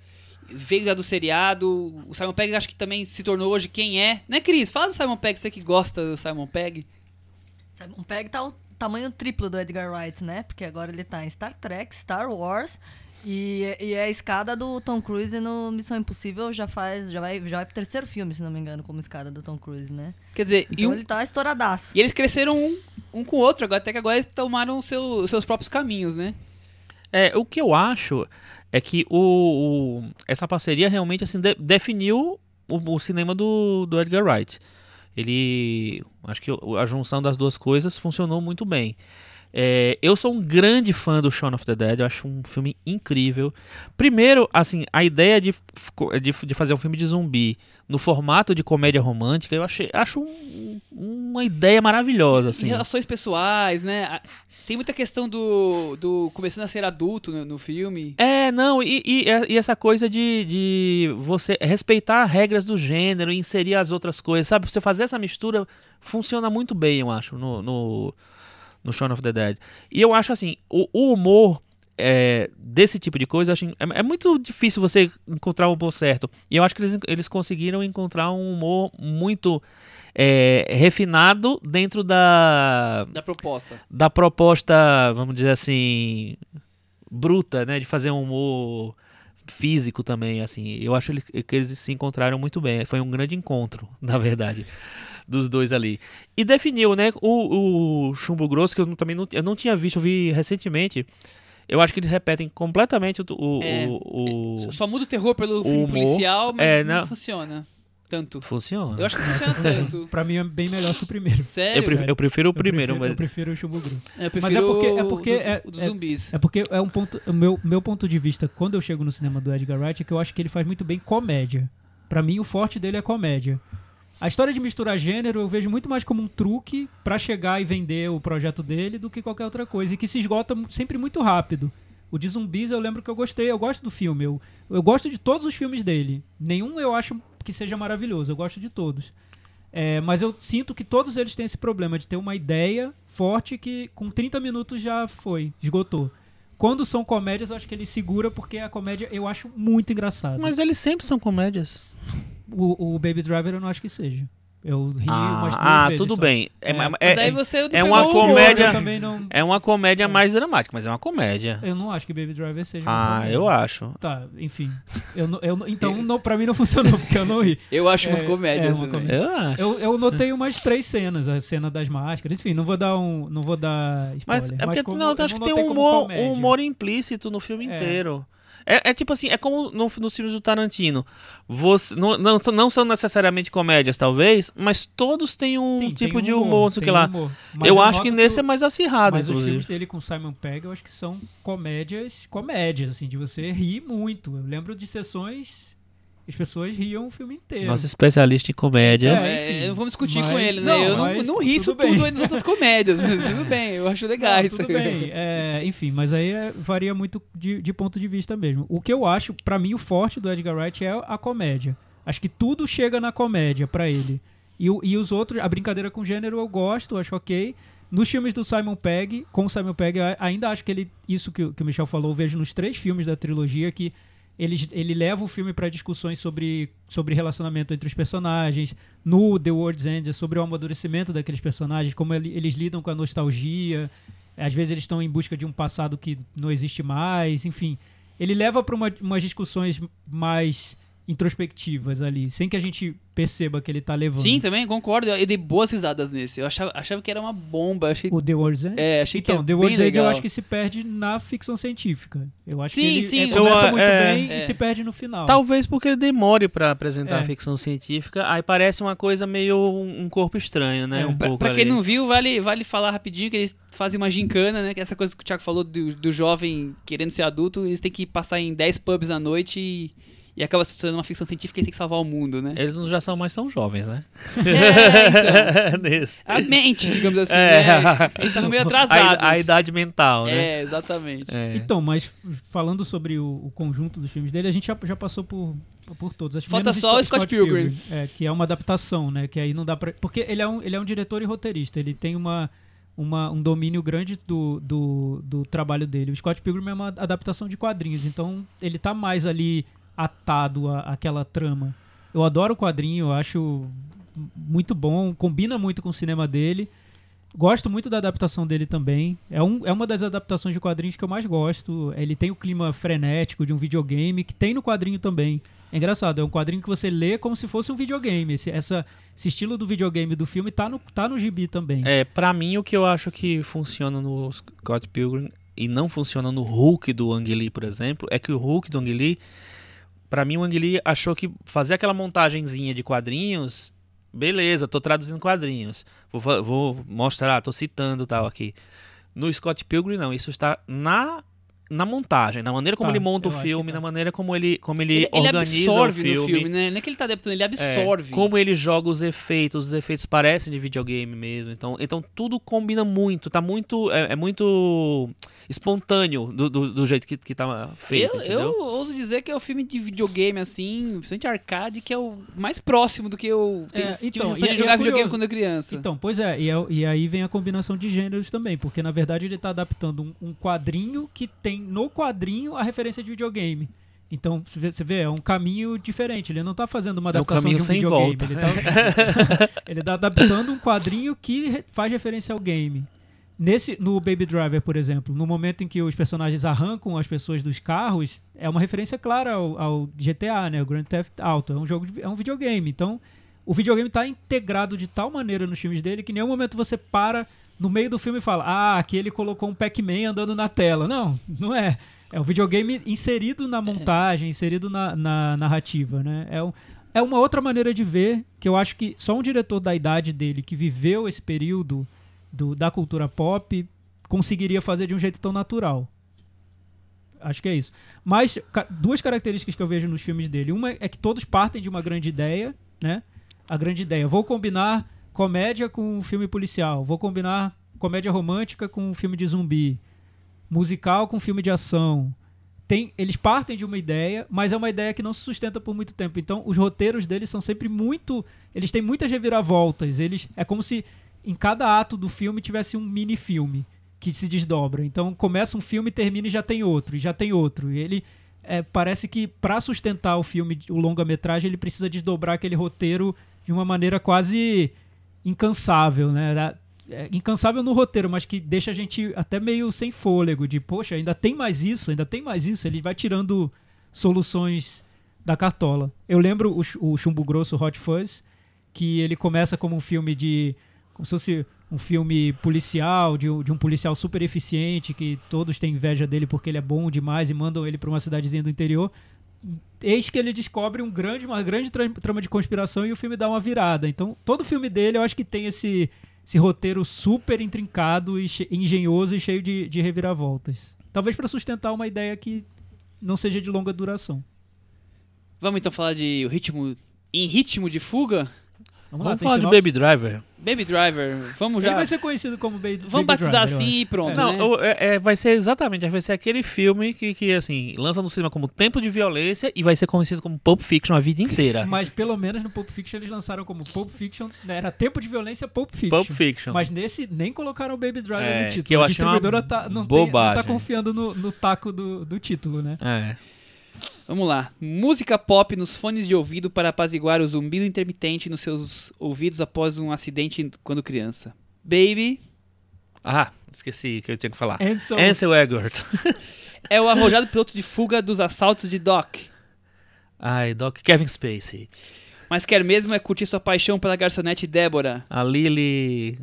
veio já do seriado. O Simon Pegg acho que também se tornou hoje quem é. Né, Cris? Fala do Simon Pegg, você que gosta do Simon Pegg. Simon Pegg tá o tamanho triplo do Edgar Wright, né? Porque agora ele tá em Star Trek, Star Wars e, e é a escada do Tom Cruise no Missão Impossível já faz, já vai, já vai pro terceiro filme, se não me engano, como escada do Tom Cruise, né? Quer dizer, e, Então um- ele tá estouradaço. e eles cresceram um, um com o outro, agora, até que agora eles tomaram seu- seus próprios caminhos, né? É, o que eu acho é que o, o- essa parceria realmente assim de- definiu o, o cinema do, do Edgar Wright. Ele, acho que a junção das duas coisas funcionou muito bem. É, eu sou um grande fã do Shaun of the Dead, eu acho um filme incrível. Primeiro, assim, a ideia de, de, de fazer um filme de zumbi no formato de comédia romântica, eu achei, acho um- uma ideia maravilhosa, assim. relações pessoais, né? Tem muita questão do, do começando a ser adulto no, no filme. É, não, e, e- e essa coisa de, de você respeitar regras do gênero inserir as outras coisas, sabe? Você fazer essa mistura funciona muito bem, eu acho, no, no, no Shaun of the Dead. E eu acho assim, o, o humor é, desse tipo de coisa, acho, é, é muito difícil você encontrar o humor certo. E eu acho que eles, eles conseguiram encontrar um humor muito é, refinado dentro da, Da proposta. da proposta, vamos dizer assim, bruta, né, de fazer um humor físico também, assim. Eu acho que eles se encontraram muito bem. Foi um grande encontro, na verdade, dos dois ali. E definiu, né, o, o Chumbo Grosso, que eu também não, eu não tinha visto, eu vi recentemente. Eu acho que eles repetem completamente o... o, É, o- o- Só muda o terror pelo filme policial, mas É, não não. funciona tanto. Funciona. Eu acho que funciona tanto. Pra mim é bem melhor que o primeiro. Sério? Eu, prefiro, eu prefiro o Eu primeiro, prefiro, mas... eu prefiro o Chumbo Grosso. Eu Mas é porque- é o porque do- é- o dos é- zumbis. É porque é um ponto, o meu, meu ponto de vista, quando eu chego no cinema do Edgar Wright, é que eu acho que ele faz muito bem comédia. Pra mim, o forte dele é comédia. A história de misturar gênero eu vejo muito mais como um truque pra chegar e vender o projeto dele do que qualquer outra coisa. E que se esgota sempre muito rápido. O de zumbis eu lembro que eu gostei, eu gosto do filme. Eu, eu gosto de todos os filmes dele. Nenhum eu acho que seja maravilhoso, eu gosto de todos. É, mas eu sinto que todos eles têm esse problema de ter uma ideia forte que com 30 minutos já foi, esgotou. Quando são comédias, eu acho que ele segura porque a comédia eu acho muito engraçada. Mas eles sempre são comédias. O, o Baby Driver eu não acho que seja. Eu ri Ah, umas duas ah, vezes tudo só. bem. É, É, é- Mas é- daí você é pegou uma comédia- não, é uma comédia mais dramática, mas é uma comédia. eu não acho que Baby Driver seja uma Ah, eu acho. Tá, enfim. Eu, eu, então, não, pra mim não funcionou, porque eu não ri. Eu acho uma É, comédia. é uma comédia. Eu acho. Eu, eu notei umas três cenas, a cena das máscaras, enfim, não vou dar um. Não vou dar spoiler. Mas é porque como- não, eu acho que tem um humor, um humor implícito no filme É. inteiro. É, é tipo assim, é como no, nos filmes do Tarantino. Você, não, não, são- não são necessariamente comédias, talvez, mas todos têm um Sim, tipo de um humor, não sei o que lá. Mas eu acho que nesse o- é mais acirrado, Mas os inclusive. filmes dele com Simon Pegg, eu acho que são comédias, comédias, assim, de você rir muito. Eu lembro de sessões, as pessoas riam o filme inteiro. Nosso especialista em comédias. É, É, enfim, não vamos discutir mas- com ele, né? não, eu não, não ri isso tudo bem. tudo das outras comédias. tudo bem, eu acho legal Não, isso. tudo bem. É, enfim, mas aí é- varia muito de, de ponto de vista mesmo. O que eu acho, pra mim, o forte do Edgar Wright é a comédia. Acho que tudo chega na comédia pra ele. E, e os outros, a brincadeira com gênero eu gosto, acho ok. Nos filmes do Simon Pegg, com o Simon Pegg, ainda acho que ele, isso que, o- que o Michel falou, eu vejo nos três filmes da trilogia que ele, ele leva o filme para discussões sobre, sobre relacionamento entre os personagens. No The World's End é sobre o amadurecimento daqueles personagens, como ele- eles lidam com a nostalgia. Às vezes eles estão em busca de um passado que não existe mais, enfim. Ele leva para uma, umas discussões mais introspectivas ali, sem que a gente perceba que ele tá levando. Sim, também concordo. Eu dei boas risadas nesse. Eu achava, achava que era uma bomba. Achei, O The World's End? é, achei então, que é The World's End eu acho que se perde na ficção científica. Eu acho Sim, que ele sim, é, eu- começa muito é, bem é. e se perde no final. Talvez porque ele demore pra apresentar É. a ficção científica, aí parece uma coisa meio um corpo estranho, né? É. um Pra, pouco pra quem ali. não viu, vale, vale falar rapidinho que eles fazem uma gincana, né? Que é essa coisa que o Thiago falou do, do jovem querendo ser adulto, eles têm que passar em 10 pubs à noite e, e acaba se tornando uma ficção científica e têm que salvar o mundo, né? Eles não já são mais tão jovens, né? É, então. Nesse. A mente, digamos assim, É. né? Eles estavam meio atrasados. A, a idade mental, né? É, exatamente. É. Então, mas falando sobre o, o conjunto dos filmes dele, a gente já, já passou por, por todos. Acho Falta só o Scott Scott Pilgrim. É, que é uma adaptação, né? Que aí não dá pra... Porque ele é um, ele é um diretor e roteirista. Ele tem uma, uma, um domínio grande do, do, do trabalho dele. O Scott Pilgrim é uma adaptação de quadrinhos. Então, ele tá mais ali atado à- àquela trama. Eu adoro o quadrinho, acho muito bom, combina muito com o cinema dele. Gosto muito da adaptação dele também. É, um, é uma das adaptações de quadrinhos que eu mais gosto. Ele tem o clima frenético de um videogame, que tem no quadrinho também. É engraçado, é um quadrinho que você lê como se fosse um videogame. Esse, essa, esse estilo do videogame do filme tá no, tá no gibi também. É, pra mim, o que eu acho que funciona no Scott Pilgrim e não funciona no Hulk do Ang Lee, por exemplo, é que o Hulk do Ang Lee, pra mim, o Ang Lee achou que fazer aquela montagenzinha de quadrinhos, beleza, tô traduzindo quadrinhos, vou, vou mostrar, tô citando tal aqui. No Scott Pilgrim, não, isso está na na montagem, na maneira como Tá, ele monta o filme, tá. na maneira como ele, como ele, Ele, ele organiza absorve o filme. no filme, né? Não é que ele tá adaptando, ele É, absorve. como ele joga os efeitos, os efeitos parecem de videogame mesmo. Então, então tudo combina muito, tá muito. É, é muito espontâneo do, do, do jeito que, que tá feito. eu, entendeu? eu ouso dizer que é o filme de videogame, assim, principalmente arcade, que é o mais próximo do que eu tenho É, tive então, sensação e- de e jogar é videogame quando eu criança. Então, pois é, e, é- e aí vem a combinação de gêneros também, porque na verdade ele tá adaptando um, um quadrinho que tem no quadrinho a referência de videogame. Então, você vê- é um caminho diferente. Ele não tá fazendo uma É um adaptação de um videogame. volta. Ele tá, ele tá adaptando um quadrinho que faz referência ao game. Nesse, no Baby Driver, por exemplo, no momento em que os personagens arrancam as pessoas dos carros, é uma referência clara ao, ao GTA, né? O Grand Theft Auto. É um jogo, de- é um videogame. Então, o videogame tá integrado de tal maneira nos filmes dele que em nenhum momento você para no meio do filme fala: "Ah, aqui ele colocou um Pac-Man andando na tela". Não, não é. É o videogame inserido na montagem, inserido na, na narrativa, né? É, um- é uma outra maneira de ver que eu acho que só um diretor da idade dele que viveu esse período do- da cultura pop conseguiria fazer de um jeito tão natural. Acho que é isso. Mas duas características que eu vejo nos filmes dele. Uma é que todos partem de uma grande ideia, né? A grande ideia. Vou combinar comédia com um filme policial. Vou combinar comédia romântica com um filme de zumbi. musical com filme de ação. Tem, eles partem de uma ideia, mas é uma ideia que não se sustenta por muito tempo. Então, os roteiros deles são sempre muito. Eles têm muitas reviravoltas. Eles é como se em cada ato do filme tivesse um mini filme que se desdobra. Então, começa um filme, termina e já tem outro, e já tem outro. E ele é, parece que para sustentar o filme, o longa-metragem, ele precisa desdobrar aquele roteiro de uma maneira quase incansável, né? Da- é, incansável no roteiro, mas que deixa a gente até meio sem fôlego, de poxa, ainda tem mais isso, ainda tem mais isso. Ele vai tirando soluções da cartola. Eu lembro o, o Chumbo Grosso Hot Fuzz, que ele começa como um filme de. como se fosse um filme policial, de, de um policial super eficiente, que todos têm inveja dele porque ele é bom demais e mandam ele para uma cidadezinha do interior. Eis que ele descobre um grande, uma grande tra- trama de conspiração e o filme dá uma virada. Então, todo filme dele eu acho que tem esse, esse roteiro super intrincado e engenhoso e cheio de, de reviravoltas. Talvez para sustentar uma ideia que não seja de longa duração. Vamos então falar de o ritmo. Em ritmo de fuga? Vamos, lá, Vamos tem falar de? Baby Driver. Baby Driver. Vamos Ele já. vai ser conhecido como Baby Vamos Baby batizar Driver, assim e pronto. Não, né? é- é- vai ser exatamente, vai ser aquele filme que, que, assim, lança no cinema como Tempo de Violência e vai ser conhecido como Pulp Fiction a vida inteira. Mas pelo menos no Pulp Fiction eles lançaram como Pulp Fiction, né, era Tempo de Violência Pulp Fiction. Pulp Fiction. Mas nesse nem colocaram o Baby Driver É, no título. que eu a distribuidora tá, não, tem- não tá confiando no, no taco do, do título, né? É. Vamos lá. Música pop nos fones de ouvido para apaziguar o zumbido intermitente nos seus ouvidos após um acidente quando criança. Baby Ah, esqueci que eu tinha que falar. Ansel, Ansel Elgort. é o arrojado piloto de fuga dos assaltos de Doc. Ai, Doc Kevin Spacey. Mas quer mesmo é curtir sua paixão pela garçonete Débora A Lily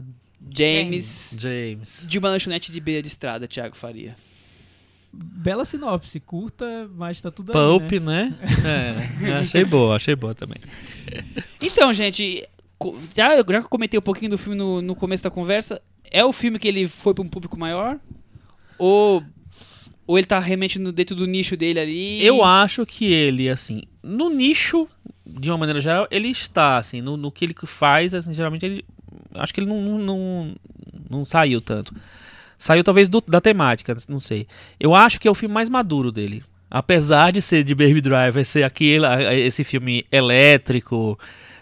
James James. de uma lanchonete de beira de estrada, Thiago Faria. Bela sinopse, curta, mas tá tudo Pulp, aí, né? né? É, achei boa, achei boa também. Então, gente, já, já que eu comentei um pouquinho do filme no, no começo da conversa, é o filme que ele foi para um público maior? Ou, ou ele tá realmente no, dentro do nicho dele ali? Eu acho que ele, assim, no nicho, de uma maneira geral, ele está, assim, no, no que ele faz, assim, geralmente ele. Acho que ele não, não, não, não saiu tanto. Saiu talvez do- da temática, não sei. Eu acho que é o filme mais maduro dele. Apesar de ser de Baby Driver, ser aquele, esse filme elétrico,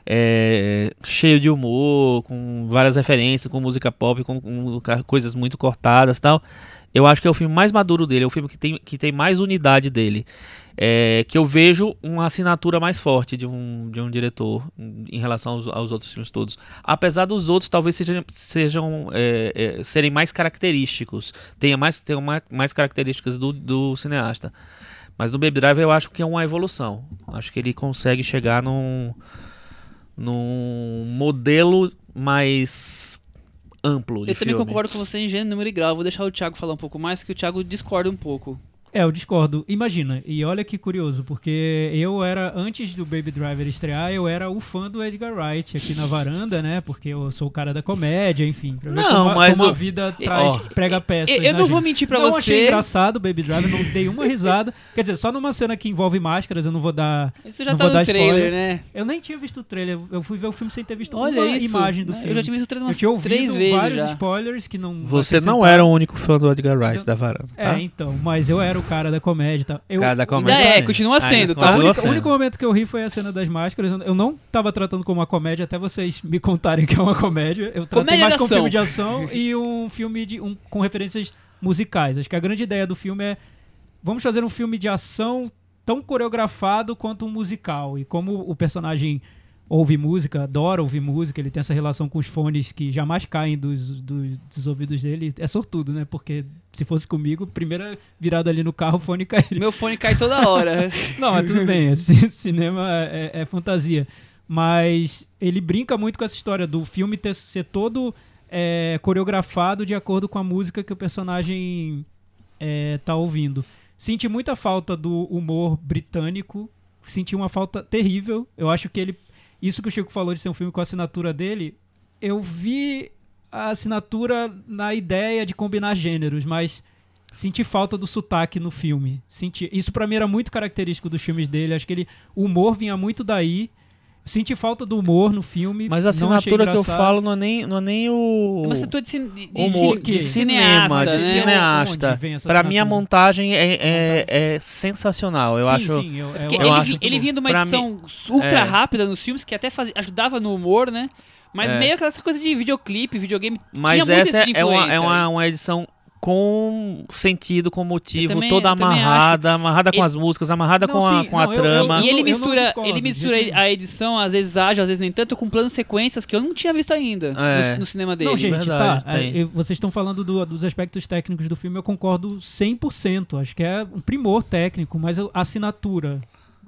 é, cheio de humor, com várias referências, com música pop, com, com coisas muito cortadas tal. Eu acho que é o filme mais maduro dele, é o filme que tem, que tem mais unidade dele. É, que eu vejo uma assinatura mais forte de um, de um diretor em relação aos, aos outros filmes todos. Apesar dos outros talvez sejam, sejam é, é, serem mais característicos, tenha mais, tenham mais, mais características do, do cineasta. Mas no Baby Driver eu acho que é uma evolução. Acho que ele consegue chegar num, num modelo mais amplo de Eu também filme. concordo com você em gênero, número e grau. Eu Vou deixar o Thiago falar um pouco mais, que o Thiago discorda um pouco. É, eu discordo. Imagina, e olha que curioso, porque eu era, antes do Baby Driver estrear, eu era o fã do Edgar Wright aqui na varanda, né? Porque eu sou o cara da comédia, enfim. Pra ver Não, como, mas como a vida traz, ó, prega peças. Eu, eu né, não vou mentir pra não achei você. engraçado o Baby Driver, não dei uma risada. Quer dizer, só numa cena que envolve máscaras, eu não vou dar. Isso já não tá vou no dar trailer, spoiler. né? Eu nem tinha visto o trailer, eu fui ver o filme sem ter visto Olha uma isso. imagem do né? filme. Eu já tinha visto o trailer Eu umas tinha ouvido três vezes vários já. spoilers que não. Você não era o único fã do Edgar Wright eu- da varanda, tá? É, então, mas eu era o cara da comédia e tal. Eu, Cara da Ainda comédia. é, sim. continua sendo, tá? Continua única- sendo. o único momento que eu ri foi a cena das máscaras. Eu não tava tratando como uma comédia, até vocês me contarem que é uma comédia. Eu tratei Comédia mais como um filme de ação e um filme de, um, com referências musicais. Acho que a grande ideia do filme é vamos fazer um filme de ação tão coreografado quanto um musical. E como o personagem ouve música, adora ouvir música, ele tem essa relação com os fones que jamais caem dos, dos, dos ouvidos dele. É sortudo, né? Porque se fosse comigo, primeira virada ali no carro, o fone cairia. Meu fone cai toda hora. Não, mas tudo bem, esse cinema é, é fantasia. Mas ele brinca muito com essa história do filme ter, ser todo é, coreografado de acordo com a música que o personagem é, tá ouvindo. Senti muita falta do humor britânico, senti uma falta terrível. Eu acho que ele. Isso que o Chico falou de ser um filme com a assinatura dele, eu vi a assinatura na ideia de combinar gêneros, mas senti falta do sotaque no filme. Senti, isso pra mim era muito característico dos filmes dele. Acho que ele, o humor vinha muito daí. Senti falta do humor no filme. Mas a assinatura que eu falo não é nem, não é nem o. Mas você de, cin- de, humor, de, de cineasta, cinema, de né? cineasta. Essa Pra mim, a assinatura? montagem é, é, é sensacional. Eu sim, acho. Sim, eu, eu, ele, acho- ele vinha de uma edição ultra é. rápida nos filmes que até fazia, ajudava no humor, né? Mas É. meio aquela coisa de videoclipe, videogame. Mas essa é, uma, influência é uma, uma edição com sentido, com motivo, Eu também- toda eu amarrada, amarrada com Ele- as músicas, amarrada Não, com a, sim, com a não, eu- trama. eu- E ele mistura, discordo, ele mistura nenhum. a edição, às vezes ágil, às vezes nem tanto, com planos sequências que eu não tinha visto ainda É. no, no cinema dele. Não, gente, verdade, tá. é, eu- vocês estão falando do- dos aspectos técnicos do filme, eu concordo 100%. Acho que é um primor técnico, mas eu- a assinatura.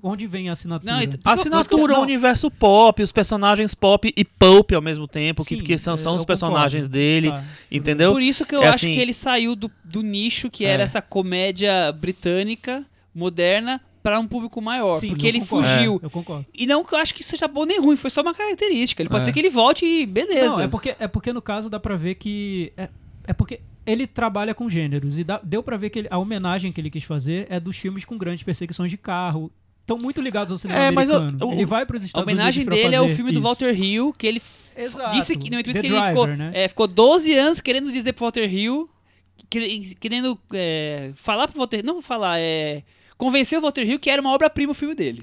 Onde vem a assinatura? Não, A assinatura, Não. o universo pop, os personagens pop e pulp ao mesmo tempo, que, Sim, que são, são eu os personagens concordo. dele, Tá. entendeu? Por isso que eu É acho assim- que ele saiu do, do nicho que era É. essa comédia britânica, moderna, para um público maior. Sim, porque ele concordo. fugiu. Eu concordo. E não que eu acho que isso seja bom nem ruim, foi só uma característica. Ele pode É. ser que ele volte e beleza. Não, é porque, é porque no caso dá pra ver que. É, é porque ele trabalha com gêneros. E dá- deu pra ver que ele- a homenagem que ele quis fazer é dos filmes com grandes perseguições de carro. Estão muito ligados ao cinema É, mas o- americano. o- ele vai para os A Estados homenagem Unidos dele é o filme do isso. Walter Hill, que ele Exato. disse que numa entrevista The que ele Driver, ficou, né? é, ficou 12 anos querendo dizer pro Walter Hill, quere- querendo é, falar pro Walter não falar, é, convencer o Walter Hill que era uma obra-prima o filme dele.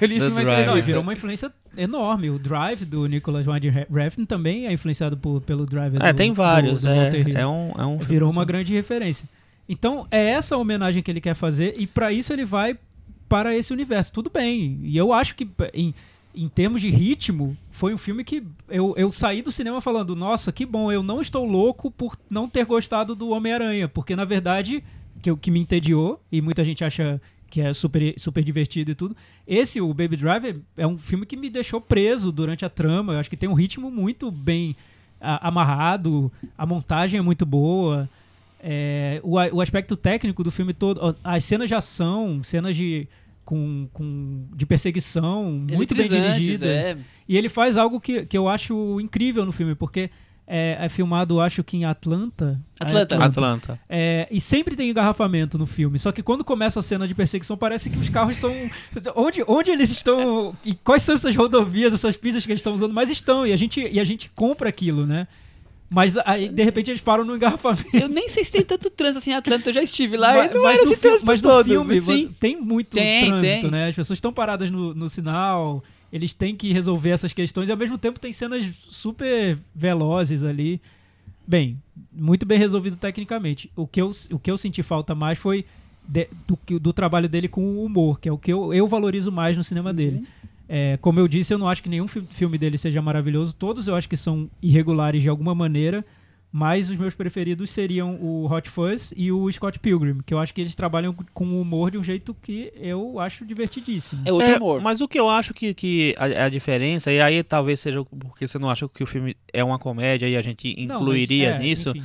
Eu li isso The numa Driver. Não, e entrevista. virou uma influência enorme. O Drive do Nicholas Winding Refn também é influenciado por- pelo Drive É, do, tem do- vários. do é, Walter Hill. é um, é um Virou uma grande referência. Então, é essa a homenagem que ele quer fazer, e para isso ele vai para esse universo. Tudo bem. E eu acho que, em, em termos de ritmo, foi um filme que eu, eu saí do cinema falando: nossa, que bom, eu não estou louco por não ter gostado do Homem-Aranha, porque na verdade, que, que me entediou, e muita gente acha que é super, super divertido e tudo. Esse, o Baby Driver, é um filme que me deixou preso durante a trama. Eu acho que tem um ritmo muito bem a- amarrado, a montagem é muito boa. É, o, o aspecto técnico do filme todo, as cenas de ação, cenas de, com, com, de perseguição, muito bem dirigidas. é. E ele faz algo que, que eu acho incrível no filme, porque é, é filmado, acho que em Atlanta. Atlanta. É, Atlanta. é, e sempre tem engarrafamento no filme. Só que quando começa a cena de perseguição, parece que os carros estão. Onde, onde eles estão. E quais são essas rodovias, essas pistas que eles estão usando? Mas estão, e a gente, e a gente compra aquilo, né? Mas aí, de repente, eles param no engarrafamento. Eu nem sei se tem tanto trânsito assim em Atlanta, eu já estive lá Mas- e não mas era esse fi- trânsito mas todo. filme sim. tem muito Tem, trânsito, tem. né? As pessoas estão paradas no, no sinal, eles têm que resolver essas questões e ao mesmo tempo tem cenas super velozes ali. Bem, muito bem resolvido tecnicamente. O que eu, o que eu senti falta mais foi de- do, do trabalho dele com o humor, que é o que eu, eu valorizo mais no cinema dele. É, como eu disse, eu não acho que nenhum fi- filme dele seja maravilhoso. Todos eu acho que são irregulares de alguma maneira. Mas os meus preferidos seriam o Hot Fuzz e o Scott Pilgrim, que eu acho que eles trabalham com o humor de um jeito que eu acho divertidíssimo. É outro É, humor. Mas o que eu acho que, que a, a diferença, e aí talvez seja porque você não acha que o filme é uma comédia e a gente Não, mas, incluiria é, nisso, enfim.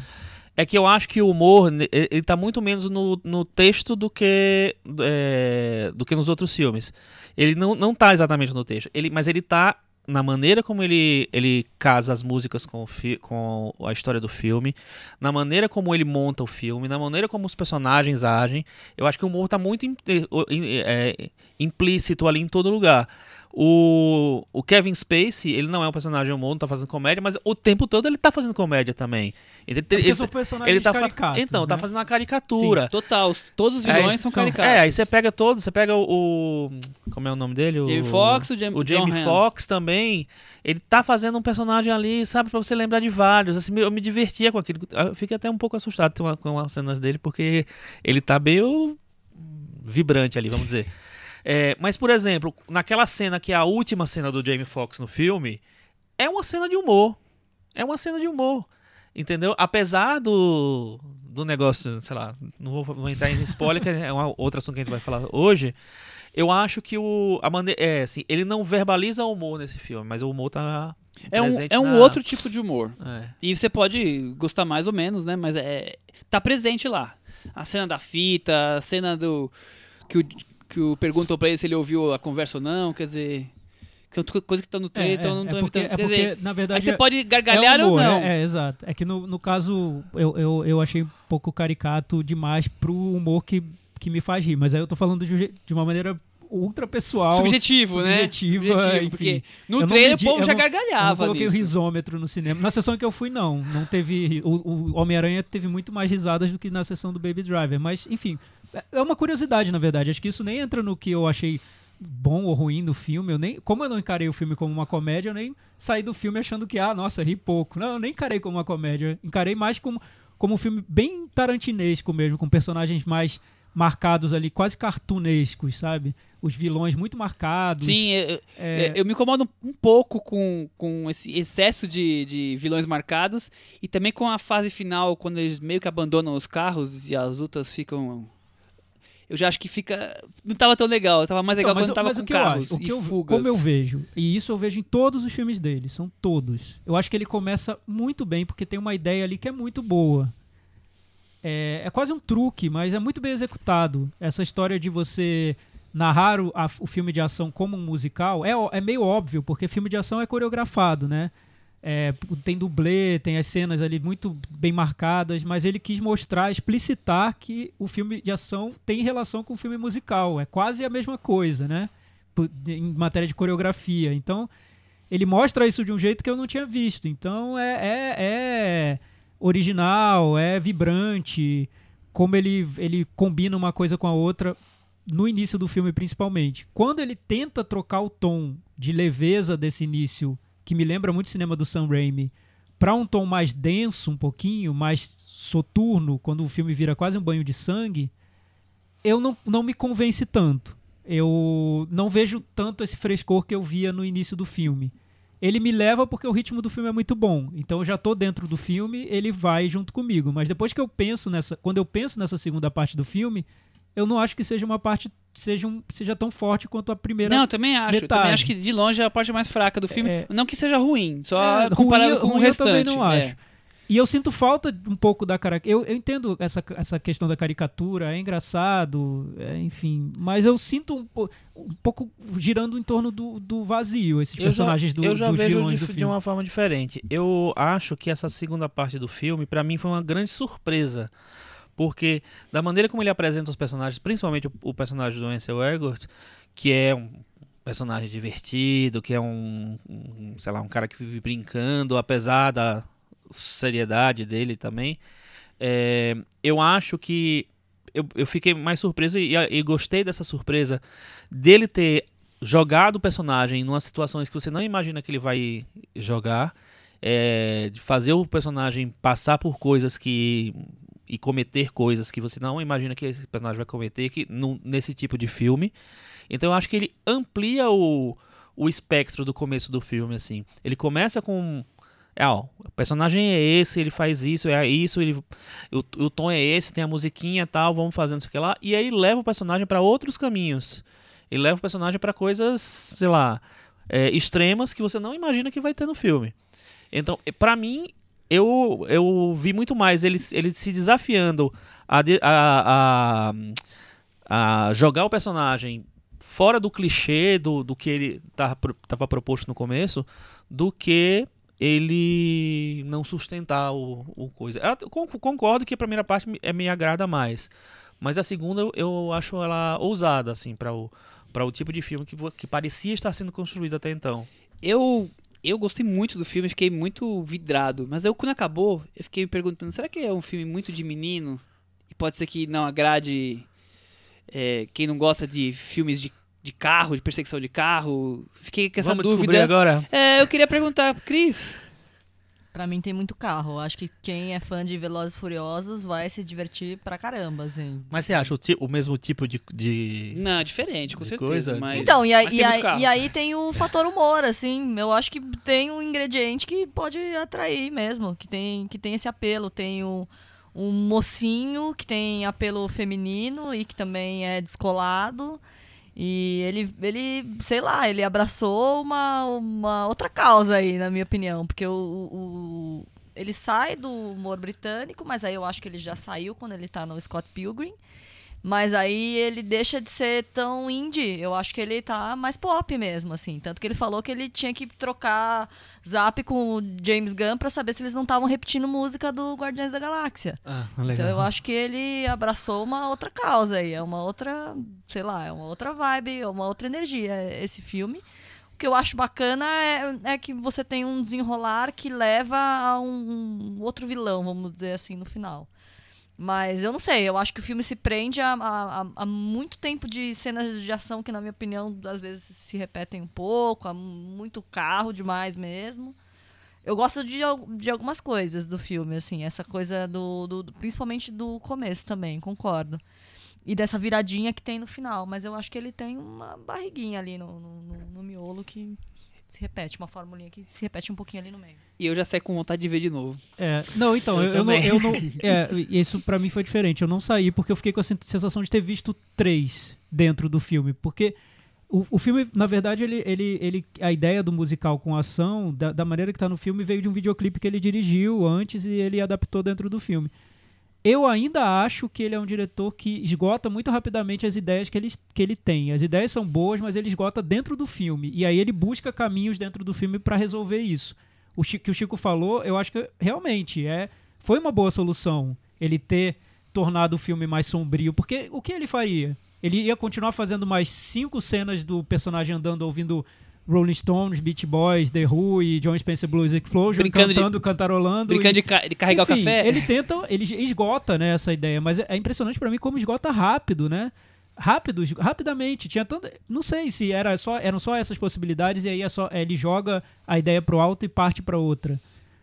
É que eu acho que o humor, ele tá muito menos no, no texto do que, é, do que nos outros filmes. Ele não, não tá exatamente no texto, ele, mas ele tá na maneira como ele, ele casa as músicas com, com a história do filme, na maneira como ele monta o filme, na maneira como os personagens agem. Eu acho que o humor tá muito im- é, implícito ali em todo lugar. O, o Kevin Spacey, ele não é um personagem humor, não tá fazendo comédia, mas o tempo todo ele tá fazendo comédia também. Ele, É ele- são personagens ele tá caricatos, Então, tá né? fazendo uma caricatura. Total, os- todos os É, vilões são são- caricatos. É, aí você pega todos, você pega o, o- Como é o nome dele? O, Jamie Foxx, o Jam- o Jamie. Foxx também. Ele tá fazendo um personagem ali, sabe, pra você lembrar de vários. Assim, eu me divertia com aquilo. Eu fiquei até um pouco assustado com as cenas dele, porque ele tá meio vibrante ali, vamos dizer. É, mas, por exemplo, naquela cena que é a última cena do Jamie Foxx no filme, é uma cena de humor. É uma cena de humor. Entendeu? Apesar do, do negócio, sei lá, não vou, vou entrar em spoiler, que é um outro assunto que a gente vai falar hoje. Eu acho que o. A maneira, é, assim, ele não verbaliza o humor nesse filme, mas o humor tá. É um, é um na- outro tipo de humor. É. E você pode gostar mais ou menos, né? Mas é tá presente lá. A cena da fita, a cena do que o que o perguntam pra ele se ele ouviu a conversa ou não, quer dizer, são tu- coisas que estão no É, trailer, então é, não é estão porque, evitando. é porque, dizer, na aí verdade, você pode gargalhar é ou humor, não. É, é, exato. É que no, no caso, eu, eu, eu achei um pouco caricato demais pro humor que, que me faz rir. Mas aí eu tô falando de, de uma maneira ultra pessoal. Subjetivo, né? subjetiva, Subjetivo, enfim. porque no trailer medi- o povo já não- Eu não gargalhava coloquei o nisso. risômetro no cinema. Na sessão que eu fui, não. Não teve. O, o Homem-Aranha teve muito mais risadas do que na sessão do Baby Driver. Mas, enfim, é- uma curiosidade, na verdade. Acho que isso nem entra no que eu achei bom ou ruim do filme. Eu nem, como eu não encarei o filme como uma comédia, eu nem saí do filme achando que, ah, nossa, ri pouco. Não, eu nem encarei como uma comédia. Encarei mais como, como um filme bem tarantinesco mesmo, com personagens mais marcados ali, quase cartunescos, sabe? Os vilões muito marcados. Sim, eu, É, eu me incomodo um pouco com, com esse excesso de, de vilões marcados e também com a fase final, quando eles meio que abandonam os carros e as lutas ficam. Eu já acho que fica. Não tava tão legal, tava mais legal Então, mas, quando tava mas com o que eu carros acho, o que eu, fugas. como eu vejo, e isso eu vejo em todos os filmes dele, são todos. Eu acho que ele começa muito bem porque tem uma ideia ali que é muito boa. É, é quase um truque, mas é muito bem executado. Essa história de você narrar o, a- o filme de ação como um musical é, é meio óbvio, porque filme de ação é coreografado, né? É, tem dublê, tem as cenas ali muito bem marcadas, mas ele quis mostrar, explicitar que o filme de ação tem relação com o filme musical. É quase a mesma coisa, né? Em matéria de coreografia. Então, ele mostra isso de um jeito que eu não tinha visto. Então, é, é, é original, é vibrante, como ele, ele combina uma coisa com a outra no início do filme, principalmente. Quando ele tenta trocar o tom de leveza desse início, que me lembra muito o cinema do Sam Raimi, para um tom mais denso, um pouquinho, mais soturno, quando o filme vira quase um banho de sangue, eu não, não me convence tanto. Eu não vejo tanto esse frescor que eu via no início do filme. Ele me leva porque o ritmo do filme é muito bom. Então eu já tô dentro do filme, ele vai junto comigo. Mas depois que eu penso nessa, quando eu penso nessa segunda parte do filme, eu não acho que seja uma parte seja, um, seja tão forte quanto a primeira. Não, eu também acho. Eu metade. também acho que de longe é a parte mais fraca do filme. É. Não que seja ruim, só É, comparado ruim- com o ruim eu restante. também não é. acho. E eu sinto falta de um pouco da caricatura. Eu, eu entendo essa, essa questão da caricatura, é engraçado, é, enfim. Mas eu sinto um, po- um pouco girando em torno do, do vazio, esses Eu já, personagens do, eu já dos vejo de, do de uma forma diferente. Eu acho que essa segunda parte do filme, pra mim, foi uma grande surpresa. Porque, da maneira como ele apresenta os personagens, principalmente o, personagem do Ansel Elgort, que é um personagem divertido, que é um, um, sei lá, um cara que vive brincando, apesar da seriedade dele também, é, eu acho que eu, eu fiquei mais surpreso e, e gostei dessa surpresa dele ter jogado o personagem em umas situações que você não imagina que ele vai jogar, é, de fazer o personagem passar por coisas que e cometer coisas que você não imagina que esse personagem vai cometer que, num- nesse tipo de filme. Então eu acho que ele amplia o, o espectro do começo do filme assim. Ele começa com é, ó, o personagem é esse, ele faz isso, é isso, ele, o, o tom é esse, tem a musiquinha e tal, vamos fazendo isso aqui lá. E aí leva o personagem para outros caminhos. Ele leva o personagem para coisas, sei lá, é, extremas que você não imagina que vai ter no filme. Então, para mim, eu, eu vi muito mais ele, ele se desafiando a, a, a, a jogar o personagem fora do clichê do, do que ele estava proposto no começo do que ele não sustentar o, o coisa. Eu con- concordo que a primeira parte me, é, me agrada mais, mas a segunda eu, eu acho ela ousada assim para o para o tipo de filme que, que parecia estar sendo construído até então. Eu, eu gostei muito do filme, fiquei muito vidrado. Mas eu, quando acabou, eu fiquei me perguntando: será que é um filme muito de menino? E pode ser que não agrade é, quem não gosta de filmes de, de carro, de perseguição de carro? Fiquei com essa Vamos dúvida. agora. É, eu queria perguntar, Cris. Pra mim tem muito carro. Acho que quem é fã de Velozes e Furiosos vai se divertir pra caramba, assim. Mas você acha o, ti- o mesmo tipo de, de... Não, é diferente, com De certeza. coisa, mas, Então, e aí, mas e, tem muito aí, carro. e aí tem o fator humor, assim. Eu acho que tem um ingrediente que pode atrair mesmo. Que tem, que tem esse apelo. Tem o, um mocinho que tem apelo feminino e que também é descolado. E ele, ele, sei lá, ele abraçou uma, uma outra causa aí, na minha opinião. Porque o, o- ele sai do humor britânico, mas aí eu acho que ele já saiu quando ele tá no Scott Pilgrim. Mas aí ele deixa de ser tão indie. Eu acho que ele tá mais pop mesmo, assim. Tanto que ele falou que ele tinha que trocar zap com o James Gunn pra saber se eles não estavam repetindo música do Guardiões da Galáxia. Ah. Então eu acho que ele abraçou uma outra causa aí. É uma outra, sei lá, é uma outra vibe, é uma outra energia esse filme. O que eu acho bacana é, é que você tem um desenrolar que leva a um, um outro vilão, vamos dizer assim, no final. Mas eu não sei, eu acho que o filme se prende a, a, a- muito tempo de cenas de ação que, na minha opinião, às vezes se repetem um pouco, há muito carro demais mesmo. Eu gosto de, de algumas coisas do filme, assim, essa coisa do, do- Principalmente do começo também, concordo. E dessa viradinha que tem no final. Mas eu acho que ele tem uma barriguinha ali no, no- no miolo que se repete, uma formulinha que se repete um pouquinho ali no meio. E eu já saí com vontade de ver de novo. É, não, então, Eu eu, eu não, eu não- é, isso pra mim foi diferente. Eu não saí porque eu fiquei com a sen- sensação de ter visto três dentro do filme. Porque o, o filme, na verdade, ele, ele, ele, a ideia do musical com ação, da, da maneira que tá no filme, veio de um videoclipe que ele dirigiu antes e ele adaptou dentro do filme. Eu ainda acho que ele é um diretor que esgota muito rapidamente as ideias que ele, que ele tem. As ideias são boas, mas ele esgota dentro do filme. E aí ele busca caminhos dentro do filme pra resolver isso. O que o Chico falou, eu acho que realmente é foi uma boa solução ele ter tornado o filme mais sombrio. Porque o que ele faria? Ele ia continuar fazendo mais cinco cenas do personagem andando ouvindo Rolling Stones, Beach Boys, The Who e John Spencer Blues Explosion, Brincando de- cantando, cantarolando. Brincando e- de, ca- de carregar enfim, o café. Ele tenta, ele esgota, né, essa ideia, mas é é impressionante pra mim como esgota rápido, né? Rápido, rapidamente. Tinha tanta, não sei se era só, eram só essas possibilidades e aí é só, ele joga a ideia pro alto e parte pra outra.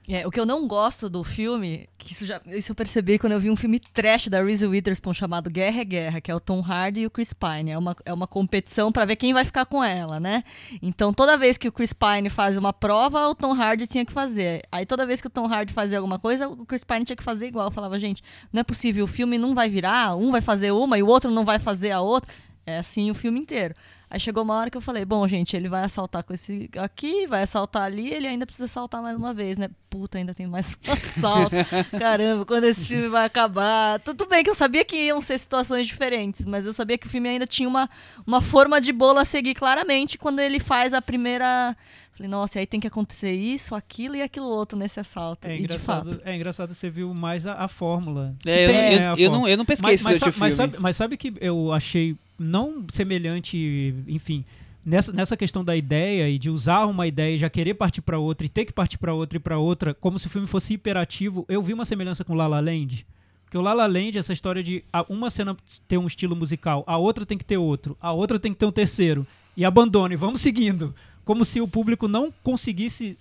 É, o que eu não gosto do filme, que isso, já, isso eu percebi quando eu vi um filme trash da Reese Witherspoon chamado Guerra é Guerra, que é o Tom Hardy e o Chris Pine. É uma, é uma competição pra ver quem vai ficar com ela, né? Então toda vez que o Chris Pine faz uma prova, o Tom Hardy tinha que fazer. Aí toda vez que o Tom Hardy fazia alguma coisa, o Chris Pine tinha que fazer igual. Eu falava, gente, não é possível, o filme não vai virar, um vai fazer uma e o outro não vai fazer a outra. É assim o filme inteiro. Aí chegou uma hora que eu falei, bom, gente, ele vai assaltar com esse aqui, vai assaltar ali, ele ainda precisa assaltar mais uma vez, né? Puta, ainda tem mais um assalto. Caramba, quando esse filme vai acabar? Tudo bem que eu sabia que iam ser situações diferentes, mas eu sabia que o filme ainda tinha uma, uma forma de bolo a seguir claramente quando ele faz a primeira. Falei, nossa, aí tem que acontecer isso, aquilo e aquilo outro nesse assalto. É e engraçado, é engraçado você viu mais a, a fórmula. É, eu, Tem, eu- a eu fórmula. não, eu não pesquei Mas, esse mas, durante sa- o mas sabe, mas sabe que eu achei não semelhante, enfim, nessa, nessa questão da ideia e de usar uma ideia e já querer partir pra outra e ter que partir pra outra e pra outra, como se o filme fosse hiperativo, eu vi uma semelhança com La La Land. Porque o La La Land, essa história de uma cena ter um estilo musical, a outra tem que ter outro, a outra tem que ter um terceiro, e abandone, vamos seguindo. Como se o público não conseguisse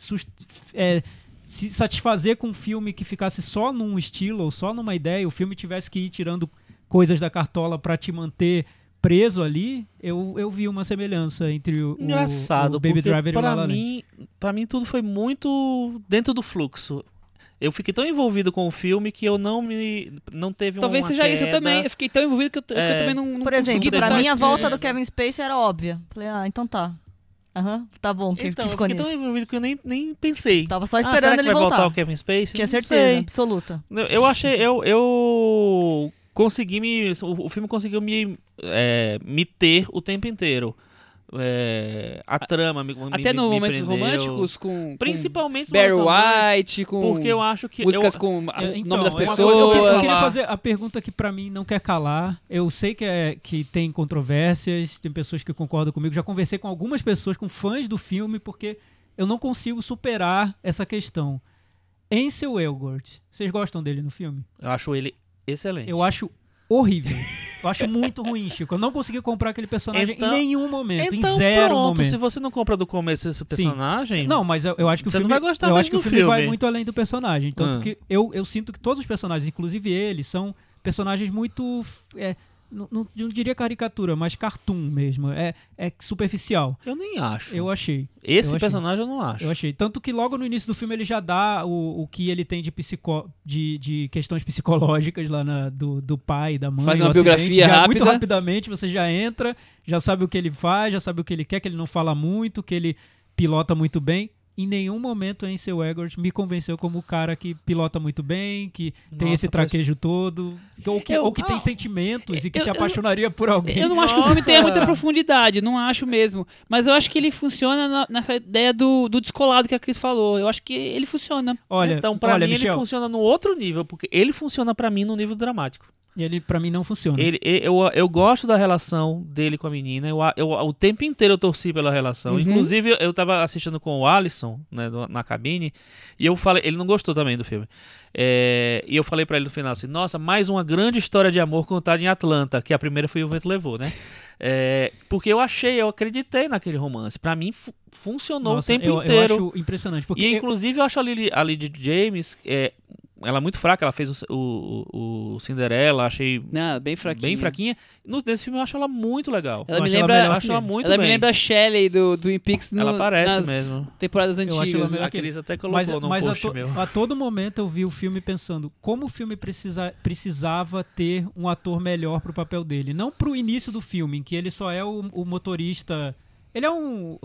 é, se satisfazer com um filme que ficasse só num estilo ou só numa ideia, o filme tivesse que ir tirando coisas da cartola pra te manter preso ali, eu, eu vi uma semelhança entre o, o- Engraçado, o Baby porque Driver e o La mim, pra mim tudo foi muito dentro do fluxo. Eu fiquei tão envolvido com o filme que eu não me não teve Talvez seja isso eu queda. também. Eu fiquei tão envolvido que eu, que eu É. também não, não Por exemplo, pra mim a volta é. do Kevin Spacey era óbvia. Falei, ah, então tá. Aham, tá bom que, Então, que eu ficou fiquei nisso. tão envolvido que eu nem, nem pensei. Tava só Ah, esperando será que ele vai voltar. voltar o Kevin Spacey? Tinha certeza, sei. absoluta. Eu- Eu achei, eu, eu consegui me, o, o filme conseguiu me, é, me ter o tempo inteiro. É, a trama me, me Até no me momentos prendeu. românticos com, principalmente com Barry nos White, com porque eu acho que músicas eu, com o É, nome das então, é pessoas. Eu, queria- eu queria fazer a pergunta que pra mim não quer calar. Eu sei que, é, que tem controvérsias, tem pessoas que concordam comigo. Já conversei com algumas pessoas, com fãs do filme, porque eu não consigo superar essa questão. Ansel Elgort, vocês gostam dele no filme? eu acho ele excelente. Eu acho horrível. Eu acho muito ruim, Chico. Eu não consegui comprar aquele personagem Então- em nenhum momento, então em zero pronto, momento. se você não compra do começo esse personagem, Não, mas eu, eu acho que o Você não filme, vai gostar eu acho que o do filme, vai filme. muito além do personagem. Tanto Ah. que eu, eu sinto que todos os personagens, inclusive ele, são personagens muito. É, não, não, não diria caricatura, mas cartoon mesmo. É, é superficial. eu nem acho. Eu achei. Esse eu achei. personagem eu não acho. Eu achei. Tanto que logo no início do filme ele já dá o, o que ele tem de, psico, de, de questões psicológicas lá na- do, do pai, da mãe. Faz uma biografia já, Muito rápida. rapidamente você já entra, já sabe o que ele faz, já sabe o que ele quer, que ele não fala muito, que ele pilota muito bem. Em nenhum momento Ansel Elgort me convenceu como o cara que pilota muito bem, que tem Nossa, esse traquejo todo, ou que, Eu- ou que tem ah, sentimentos e que eu- se eu- apaixonaria por alguém. Eu não acho que o filme Nossa! tenha muita profundidade, não acho mesmo. Mas eu acho que ele funciona na- nessa ideia do, do descolado que a Cris falou. Eu acho que ele funciona. Olha, então, pra olha, mim, Michel, ele funciona no outro nível, porque ele funciona pra mim no nível dramático. Ele pra mim não funciona. Ele, e- eu, eu gosto da relação dele com a menina. Eu, eu- o tempo inteiro eu torci pela relação. Uhum. Inclusive, eu tava assistindo com o Alisson né, na cabine. E eu falei. Ele não gostou também do filme. É, e eu falei pra ele no final assim: Nossa, mais uma grande história de amor contada em Atlanta. Que a primeira foi o Vento Levou, né? É, porque eu achei, eu acreditei naquele romance. Pra mim, fu- funcionou Nossa, o tempo eu, inteiro. Eu acho impressionante. E eu- inclusive eu acho a Lily, a Lily James, é, ela é muito fraca, ela fez o, o, o Cinderela, achei Não, bem fraquinho. bem fraquinha. No, nesse filme eu acho ela muito legal. Ela Eu me acho ela lembra, melhor Eu acho ela muito ela bem. me lembra a Shelley do, do Peaks no, Ela parece nas mesmo. temporadas acho ela antigas. melhor né? A Cris até colocou mas, no mas a, post to- meu. a todo momento eu vi o filme pensando como o filme precisa, precisava ter um ator melhor pro papel dele. Não pro início do filme, em que ele só é o, o motorista. Ele é um.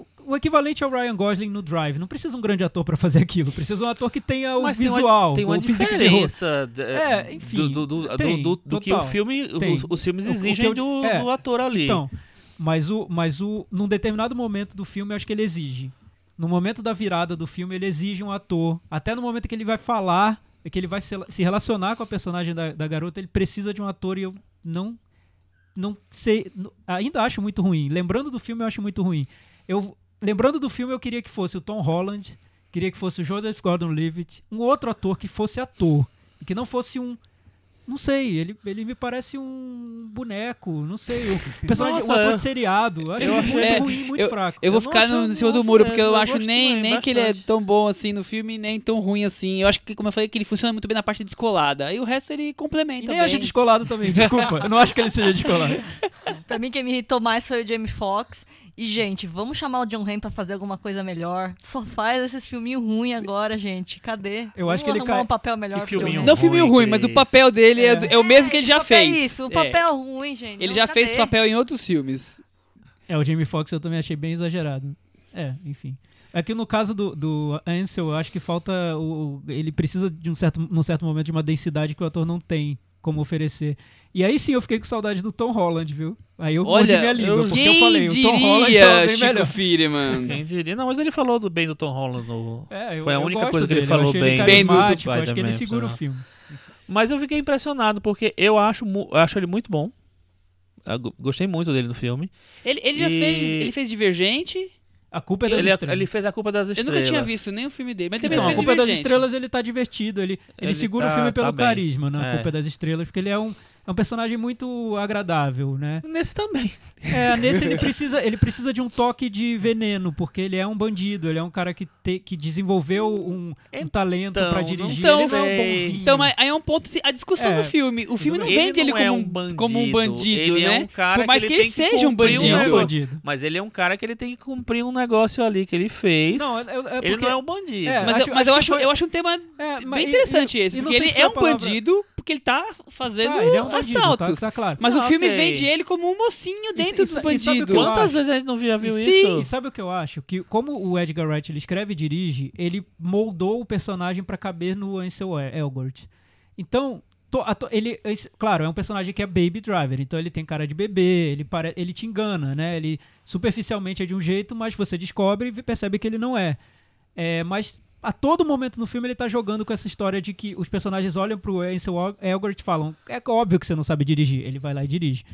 O- O equivalente ao Ryan Gosling no Drive. Não precisa um grande ator pra fazer aquilo. Precisa um ator que tenha o Mas tem uma- visual, tem uma, o físico de rosto. diferença de- É, enfim, do, do, do, tem, do- do que o filme, Tem. os, os filmes O- o exigem eu- do, é, do ator ali. Então, mas o, mas o, num determinado momento do filme, eu acho que ele exige. No momento da virada do filme, ele exige um ator. Até no momento que ele vai falar, que ele vai se, se relacionar com a personagem da, da garota, ele precisa de um ator e eu não, não sei, ainda acho muito ruim. Lembrando do filme, eu acho muito ruim. Eu, lembrando do filme, eu queria que fosse o Tom Holland, queria que fosse o Joseph Gordon-Levitt, um outro ator que fosse ator, que não fosse um não sei, ele, ele me parece um boneco, não sei, um personagem, Nossa, um ator é. de seriado. Eu acho Eu muito é, ruim, muito eu, fraco. Eu vou Eu ficar no, em cima do muro, acho- porque eu eu acho nem, também, nem que ele é tão bom assim no filme, nem tão ruim assim. Eu acho que, como eu falei, que ele funciona muito bem na parte descolada. E o resto ele complementa. E nem bem. acho descolado também, desculpa. eu não acho que ele seja descolado. Pra mim, quem me irritou mais foi o Jamie Foxx. E, gente, vamos chamar o John Hamm pra fazer alguma coisa melhor. Só faz esses filminhos ruins agora, gente. Cadê? Eu acho Vamos que ele arrumar cai- um papel melhor Que pro John filminho Hamm. Não filme ruim, mas o Cris. papel dele é, É. é o mesmo que ele já é fez. Isso, o É. papel ruim, gente. Ele Não, já cadê? fez esse papel em outros filmes. É, o Jamie Foxx eu também achei bem exagerado. É, enfim. É que no caso do, do Ansel, eu acho que falta. O, ele precisa de um certo, num certo momento de uma densidade que o ator não tem como oferecer. E aí sim eu fiquei com saudade do Tom Holland, viu? Aí eu Olha, minha língua, porque quem eu falei, o Tom Holland diria, tava bem Chico melhor. Firman? Quem diria? Não, mas ele falou do bem do Tom Holland no. É, eu- Foi a eu única coisa que ele dele, eu falou bem. Bem do acho que ele segura o filme. Mas eu fiquei impressionado porque eu acho, eu acho ele muito bom. Eu go- gostei muito dele no filme. Ele, ele já E- fez. Ele fez Divergente. A culpa é das Ele, estrelas. ele fez a culpa das Eu estrelas. nunca tinha visto nem o filme dele, mas Então, a fez culpa é das estrelas, ele tá divertido. Ele, ele, Ele segura tá- o filme pelo tá carisma, né? A É. culpa é das estrelas, porque ele é um, é um personagem muito agradável, né? Nesse também. É, nesse ele precisa, ele precisa de um toque de veneno, porque ele é um bandido, ele é um cara que, te, que desenvolveu um, um talento Então, pra não dirigir. sei. ele não é um bonzinho. Então, mas aí é um ponto. A discussão É. do filme. O filme não Ele vende ele não é como um um, bandido, como um bandido, ele né? é um cara Por mais que que ele ele, que seja um um Ele é um bandido. bandido. Mas ele é um cara que ele tem que cumprir um negócio ali que ele fez. Não, é, é ele não é um bandido. É, Mas, Acho- eu, mas acho eu, acho, foi- eu acho um tema é, mas- bem interessante e- esse, e porque ele é um palavra- bandido porque ele tá fazendo Tá, ele é um bandido, assaltos. tá, tá claro. Mas Ah, o filme ok. vende ele como um mocinho dentro e dos bandidos. Quantas acho? vezes a gente não via, viu Sim. isso? E sabe o que eu acho? Que como o Edgar Wright ele escreve e dirige, ele moldou o personagem pra caber no Ansel Elgort. Então, to- to- ele, esse- claro, é um personagem que é baby driver, então ele tem cara de bebê, ele, pare, ele te engana, né? Ele superficialmente é de um jeito, mas você descobre e percebe que ele não é. É, mas a todo momento no filme ele tá jogando com essa história de que os personagens olham pro Ansel Elgort e falam: é óbvio que você não sabe dirigir. Ele vai lá e dirige.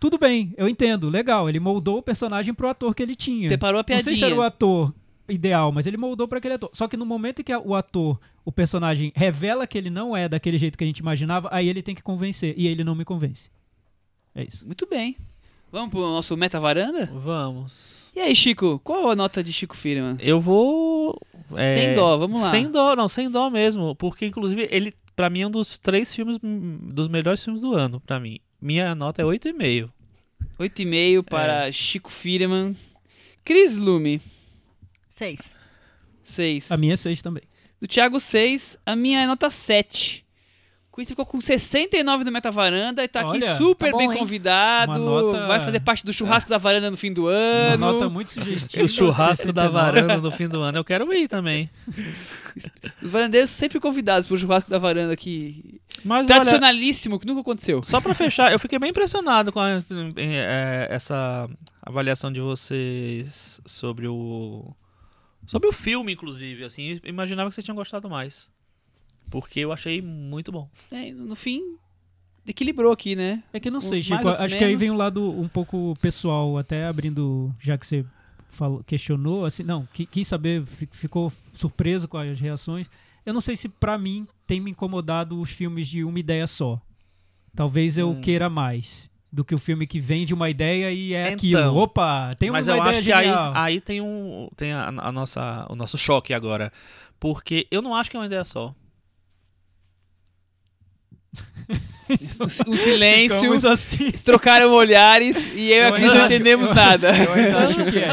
Tudo bem, eu entendo, legal. Ele moldou o personagem pro ator que ele tinha. Preparou a Não sei se era o piadinha. ator ideal, mas ele moldou para aquele ator. Só que no momento em que o ator, o personagem, revela que ele não é daquele jeito que a gente imaginava, aí ele tem que convencer. E ele não me convence. É isso. Muito bem. Vamos pro nosso meta varanda? Vamos. E aí, Chico, qual a nota de Chico Firman? Eu vou. é, Sem dó, vamos lá. Sem dó, não, sem dó mesmo. Porque, inclusive, ele, pra mim, é um dos três filmes, hum, dos melhores filmes do ano, pra mim. Minha nota é 8,5. 8,5 para Chico Firman. Cris Lume, Seis. 6. A minha é seis também. Do Thiago, 6. A minha é nota 7. Chris ficou com 69 no Metavaranda e tá aqui Olha, super tá bom, bem hein? convidado. Uma nota- Vai fazer parte do churrasco da varanda no fim do Uma ano. nota muito sugestiva. O churrasco da 69. varanda no fim do ano. Eu quero ir também. Os varandeiros sempre convidados pro churrasco da varanda aqui. Mas olha, Tradicionalíssimo, que nunca aconteceu. só pra fechar, eu fiquei bem impressionado com a- eh, essa avaliação de vocês sobre o sobre o filme, inclusive. Assim, imaginava que vocês tinham gostado mais, porque eu achei muito bom. É, no fim, equilibrou aqui, né? É que não sei, Chico. outros Acho que aí menos. vem um lado um pouco pessoal, até abrindo, já que você falou, questionou, assim, não, qui- quis saber, fi- ficou surpreso com as reações. Eu não sei se pra mim tem me incomodado os filmes de uma ideia só. Talvez eu Hum. queira mais do que o filme que vem de uma ideia e é Então, aquilo. Opa, tem uma Mas ideia eu acho que aí, aí tem um tem a, a nossa o nosso choque agora, porque eu não acho que é uma ideia só. O, o silêncio, assim. trocaram olhares e eu Eu e a Cris ainda não acho- entendemos eu- nada. Eu ainda acho que é.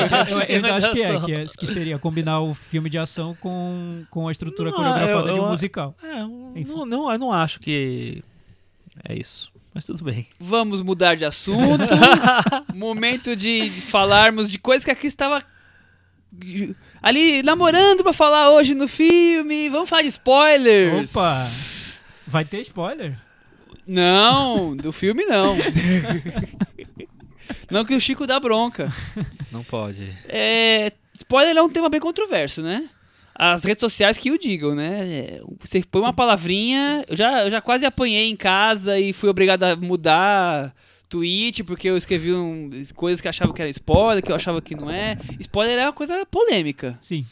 Eu ainda é acho que é, que é, que seria combinar o filme de ação com, com a estrutura Não, coreografada eu- de um musical. É, não, não, eu não acho que é isso. Mas tudo bem. Vamos mudar de assunto. Momento de, de falarmos de coisas que a Cris estava ali namorando pra falar hoje no filme. Vamos falar de spoilers. Opa! Vai ter spoiler? Não, do filme não. não que o Chico dá bronca. Não pode. É, spoiler é um tema bem controverso, né? As redes sociais que o digam, né? É, Você põe uma palavrinha. Eu já, eu já quase apanhei em casa e fui obrigado a mudar tweet porque eu escrevi um, coisas que eu achava que era spoiler, que eu achava que não é. Spoiler é uma coisa polêmica. Sim.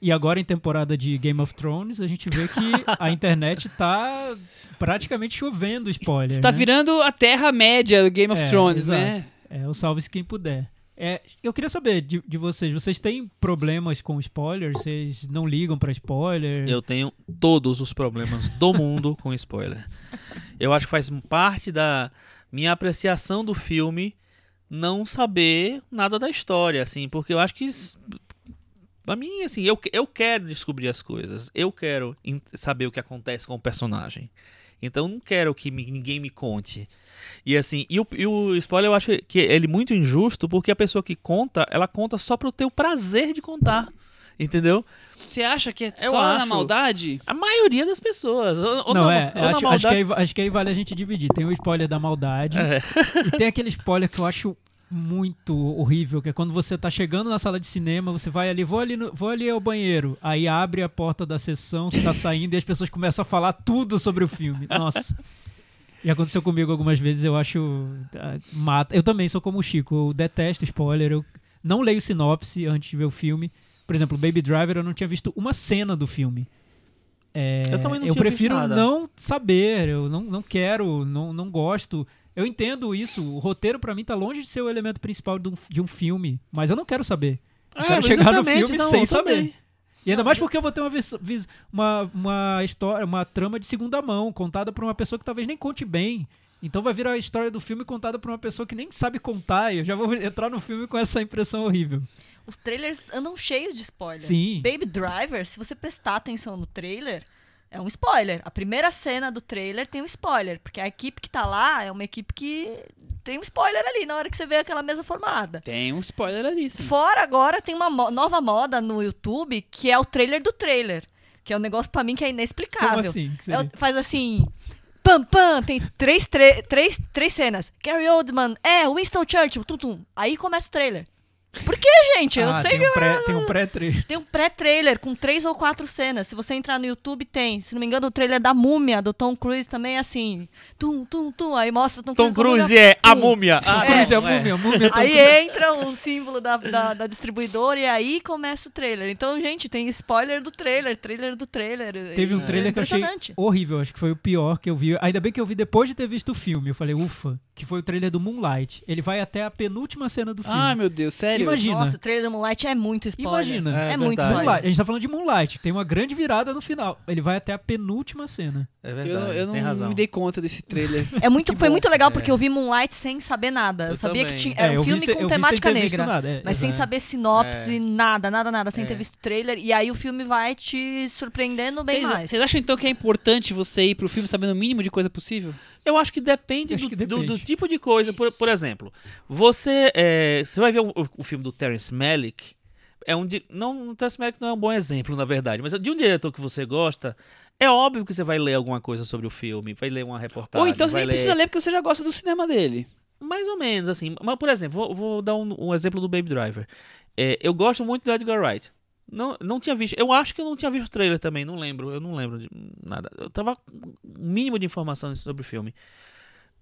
E agora em temporada de Game of Thrones, a gente vê que a internet tá praticamente chovendo spoiler. Tá né? virando a Terra-média do Game of É, Thrones, exato. né? É, o salve-se quem puder. É, eu queria saber de, de vocês, vocês têm problemas com spoilers? Vocês não ligam pra spoiler? Eu tenho todos os problemas do mundo com spoiler. Eu acho que faz parte da minha apreciação do filme não saber nada da história, assim, porque eu acho que pra mim, assim, eu, eu quero descobrir as coisas, eu quero saber o que acontece com o personagem. Então eu não quero que me- ninguém me conte. E assim, e o, e o spoiler eu acho que ele é muito injusto porque a pessoa que conta, ela conta só pro ter o prazer de contar. Entendeu? Você acha que é Eu só na acho. maldade? A maioria das pessoas. Ou, ou não, na, é. ou na Acho, acho, maldade. que aí, acho que aí vale a gente dividir. Tem o spoiler da maldade É. e tem aquele spoiler que eu acho muito horrível, que é quando você tá chegando na sala de cinema, você vai ali, vou ali, no- vou ali ao banheiro, aí abre a porta da sessão, você tá saindo e as pessoas começam a falar tudo sobre o filme. Nossa. Já aconteceu comigo algumas vezes, eu acho. ah, Mata. Eu também sou como o Chico, eu detesto spoiler, eu não leio sinopse antes de ver o filme. Por exemplo, Baby Driver, eu não tinha visto uma cena do filme. É, Eu também não eu tinha visto prefiro não saber, eu não, não quero, não, não gosto. Eu entendo isso, o roteiro pra mim tá longe de ser o elemento principal de um, de um filme, mas eu não quero saber. Eu É, quero chegar no filme não, sem saber. também. E ainda Não, mais porque eu vou ter uma, uma, uma história, uma trama de segunda mão, contada por uma pessoa que talvez nem conte bem. Então vai vir a história do filme contada por uma pessoa que nem sabe contar, e eu já vou entrar no filme com essa impressão horrível. Os trailers andam cheios de spoiler. Sim. Baby Driver, se você prestar atenção no trailer, é um spoiler. A primeira cena do trailer tem um spoiler, porque a equipe que tá lá é uma equipe que tem um spoiler ali na hora que você vê aquela mesa formada. Tem um spoiler ali, sim. Fora agora tem uma mo- nova moda no YouTube que é o trailer do trailer, que é um negócio pra mim que é inexplicável. Como assim? É faz assim. Pam, pam, tem três, três, três cenas. Gary Oldman, é, Winston Churchill, tum, tum. Aí começa o trailer. Por que, gente? Eu Ah, sei tem que um pré, tem um pré-trailer. tem um pré-trailer com três ou quatro cenas. Se você entrar no YouTube, tem. Se não me engano, o trailer da Múmia, do Tom Cruise, também é assim. Tum, tum, tum. Aí mostra o Tom, Tom com a múmia, Cruise é a múmia. Ah, É. Cruise é é. múmia, a múmia Tom Aí Cruise. entra o símbolo da, da, da distribuidora e aí começa o trailer. Então, gente, tem spoiler do trailer, trailer do trailer. Teve um trailer é que eu achei impressionante. horrível, acho que foi o pior que eu vi. Ainda bem que eu vi depois de ter visto o filme. Eu falei, ufa, que foi o trailer do Moonlight. Ele vai até a penúltima cena do filme. Ai, meu Deus, sério? Imagina. Nossa, o trailer do Moonlight é muito spoiler. Imagina. É, É muito spoiler. Moonlight. A gente tá falando de Moonlight, que tem uma grande virada no final. Ele vai até a penúltima cena. É Eu, verdade, eu não tem razão. me dei conta desse trailer. É muito, foi bom. muito legal É. porque eu vi Moonlight sem saber nada. Eu, Eu sabia também. que tinha, É, era eu um filme com eu temática negra. nada, é, Mas sem é. saber sinopse, É. nada, nada, nada, sem É. ter visto trailer. E aí o filme vai te surpreendendo bem Vocês- mais. Vocês acham então que é importante você ir pro filme sabendo o mínimo de coisa possível? Eu acho que depende, Acho do, que do- depende. do tipo de coisa. Por, por exemplo, você é, você vai ver o, o filme do Terence Malick. É um não, o Terence Malick não é um bom exemplo, na verdade, mas de um diretor que você gosta, é óbvio que você vai ler alguma coisa sobre o filme, vai ler uma reportagem, Ou então você nem ler precisa ler porque você já gosta do cinema dele. mais ou menos assim. Mas por exemplo, vou, vou dar um, um exemplo do Baby Driver. É, eu gosto muito do Edgar Wright. Não, não tinha visto. Eu acho que eu não tinha visto o trailer também. Não lembro. Eu não lembro de nada. Eu tava mínimo de informações sobre o filme.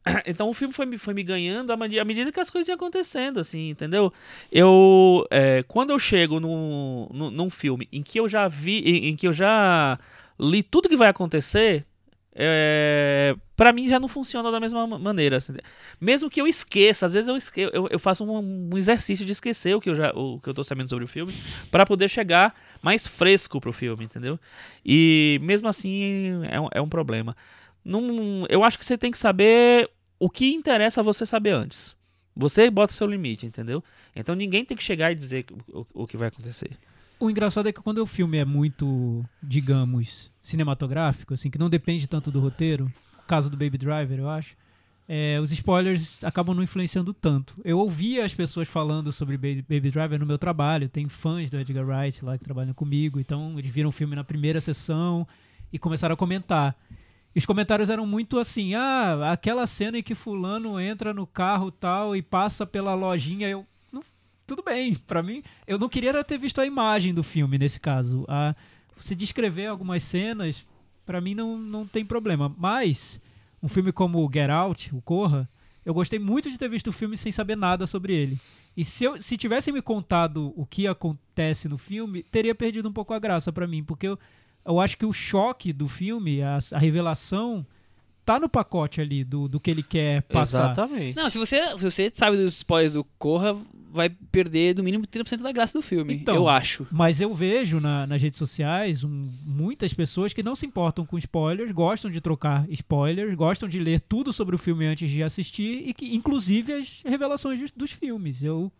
Então o filme foi, me- foi me ganhando à medi- à medida que as coisas iam acontecendo, assim, entendeu? Eu. é, quando eu chego num, num, num filme em que eu já vi. Em, em que eu já li tudo que vai acontecer. É, para mim já não funciona da mesma ma- maneira. assim. Mesmo que eu esqueça, às vezes eu, esque eu, eu faço um, um exercício de esquecer o que eu já o que eu tô sabendo sobre o filme para poder chegar mais fresco pro filme, entendeu? E mesmo assim é um, é um problema. Não, eu acho que você tem que saber o que interessa você saber antes. Você bota o seu limite, entendeu? Então ninguém tem que chegar e dizer o, o que vai acontecer. O engraçado é que quando o filme é muito, digamos, cinematográfico, assim, que não depende tanto do roteiro, caso do Baby Driver, eu acho, é, os spoilers acabam não influenciando tanto. Eu ouvia as pessoas falando sobre Baby, Baby Driver no meu trabalho, tem fãs do Edgar Wright lá que trabalham comigo, então eles viram o filme na primeira sessão e começaram a comentar. E os comentários eram muito assim, ah, aquela cena em que fulano entra no carro tal e passa pela lojinha, eu... Tudo bem, pra mim, eu não queria ter visto a imagem do filme nesse caso. A, você descrever algumas cenas, pra mim não, não tem problema. Mas, um filme como o Get Out, o Corra, eu gostei muito de ter visto o filme sem saber nada sobre ele. E se, eu, se tivessem me contado o que acontece no filme, teria perdido um pouco a graça pra mim, porque eu, eu acho que o choque do filme, a, a revelação, tá no pacote ali do, do que ele quer passar. Exatamente. Não, se você, se você sabe dos spoilers do Corra, vai perder do mínimo 30% da graça do filme. Então, eu acho. Mas eu vejo na- nas redes sociais um- muitas pessoas que não se importam com spoilers, gostam de trocar spoilers, gostam de ler tudo sobre o filme antes de assistir e que, inclusive, as revelações dos, dos filmes. Eu